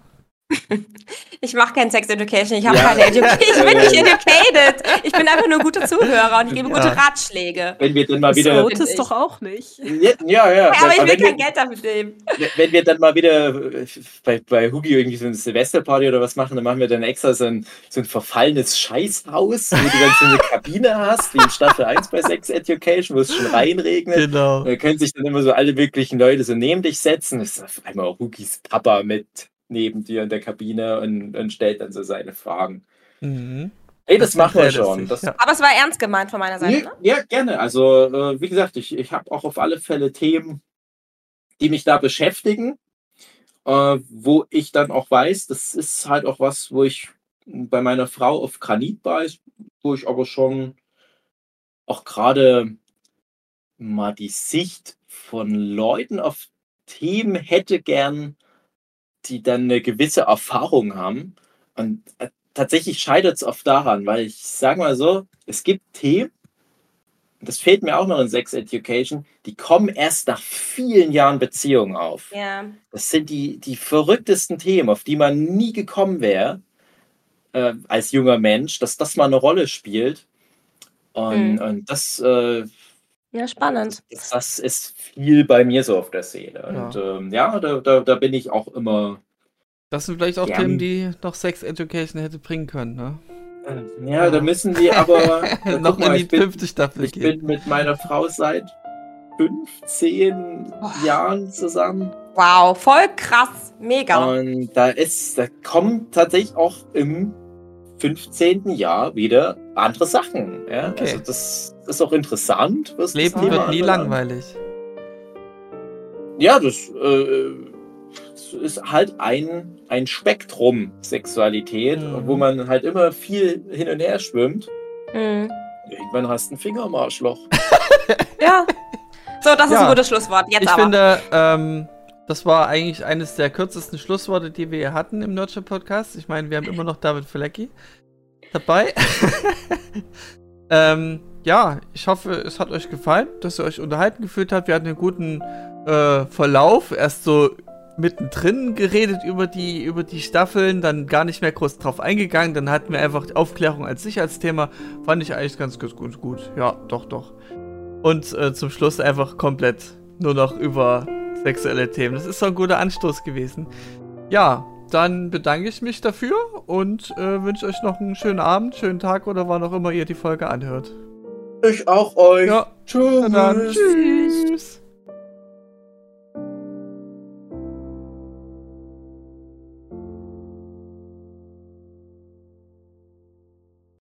B: Ich mache kein Sex Education, ich habe
C: Ja.
B: keine Education. Ich bin nicht educated. Ich bin einfach nur ein guter Zuhörer und ich gebe gute
A: Ja.
B: Ratschläge.
C: Wenn wir dann mal
D: Das
C: wieder.
D: es
B: ich.
D: doch auch nicht.
C: Ja, ja, ja.
B: Aber ich will kein
C: wir,
B: Geld dafür nehmen.
C: wenn wir dann mal wieder äh, bei, bei Hugi irgendwie so eine Silvesterparty oder was machen, dann machen wir dann extra so ein, so ein verfallenes Scheißhaus, wo du dann so eine Kabine hast, wie in Staffel 1 bei Sex Education, wo es schon reinregnet.
A: Genau.
C: Da können sich dann immer so alle möglichen Leute so neben dich setzen. Es ist auf einmal auch Hugis Papa mit neben dir in der Kabine und, und stellt dann so seine Fragen.
A: Mhm.
C: Hey, das,
A: Das
C: machen wir schon. Das,
A: ja.
B: Aber es war ernst gemeint von meiner Seite,
C: Nee,
B: ne?
C: ja, gerne. Also, äh, wie gesagt, ich, ich habe auch auf alle Fälle Themen, die mich da beschäftigen, äh, wo ich dann auch weiß, das ist halt auch was, wo ich bei meiner Frau auf Granit beiß, wo ich aber schon auch gerade mal die Sicht von Leuten auf Themen hätte gern, die dann eine gewisse Erfahrung haben. Und äh, tatsächlich scheitert es oft daran, weil ich sage mal so, es gibt Themen, das fehlt mir auch noch in Sex Education, die kommen erst nach vielen Jahren Beziehung auf.
B: Ja.
C: Das sind die, die verrücktesten Themen, auf die man nie gekommen wäre äh, als junger Mensch, dass das mal eine Rolle spielt. Und,
B: Mhm.
C: und das, äh,
B: Ja, spannend.
C: das, das ist viel bei mir so auf der Seele. Und
A: Ja.
C: ähm, ja, da, da, da bin ich auch immer.
A: Das sind vielleicht auch. Themen, die noch Sex Education hätte bringen können, ne?
C: äh, Ja, da müssen wir aber.
A: noch
C: mal,
A: in
C: ich
A: die
C: bin-
A: fünfte Staffel
C: Ich
A: gehen.
C: bin mit meiner Frau seit 15
B: Boah.
C: Jahren zusammen.
B: Wow, voll krass. Mega.
C: Und da ist, da kommen tatsächlich auch im 15. Jahr wieder andere Sachen. Ja?
A: Okay.
C: Also das ist auch interessant, was das
A: Leben
C: Thema
A: wird nie
C: anbelangt.
A: langweilig.
C: Ja, das, äh, das ist halt ein, ein Spektrum Sexualität,
A: Mhm.
C: wo man halt immer viel hin und her schwimmt.
B: Mhm.
C: Irgendwann hast du einen Finger im Arschloch.
B: Ja. So, das ist
A: Ja.
B: ein gutes Schlusswort. Jetzt
A: ich
B: aber.
A: finde, ähm, das war eigentlich eines der kürzesten Schlussworte, die wir hier hatten im Nurture Podcast. Ich meine, wir haben immer noch David Flecki dabei. ähm, ja, ich hoffe, es hat euch gefallen, dass ihr euch unterhalten gefühlt habt. Wir hatten einen guten äh, Verlauf erst so mittendrin geredet über die, über die Staffeln, dann gar nicht mehr groß drauf eingegangen. Dann hatten wir einfach Aufklärung als Sicherheitsthema. Fand ich eigentlich ganz gut. gut. Ja, doch, doch. Und äh, zum Schluss einfach komplett nur noch über sexuelle Themen. Das ist so ein guter Anstoß gewesen. Ja, dann bedanke ich mich dafür und äh, wünsche euch noch einen schönen Abend, schönen Tag oder wann auch immer ihr die Folge anhört.
C: Ich auch euch.
A: Ja.
C: Tschüss.
A: Tschüss.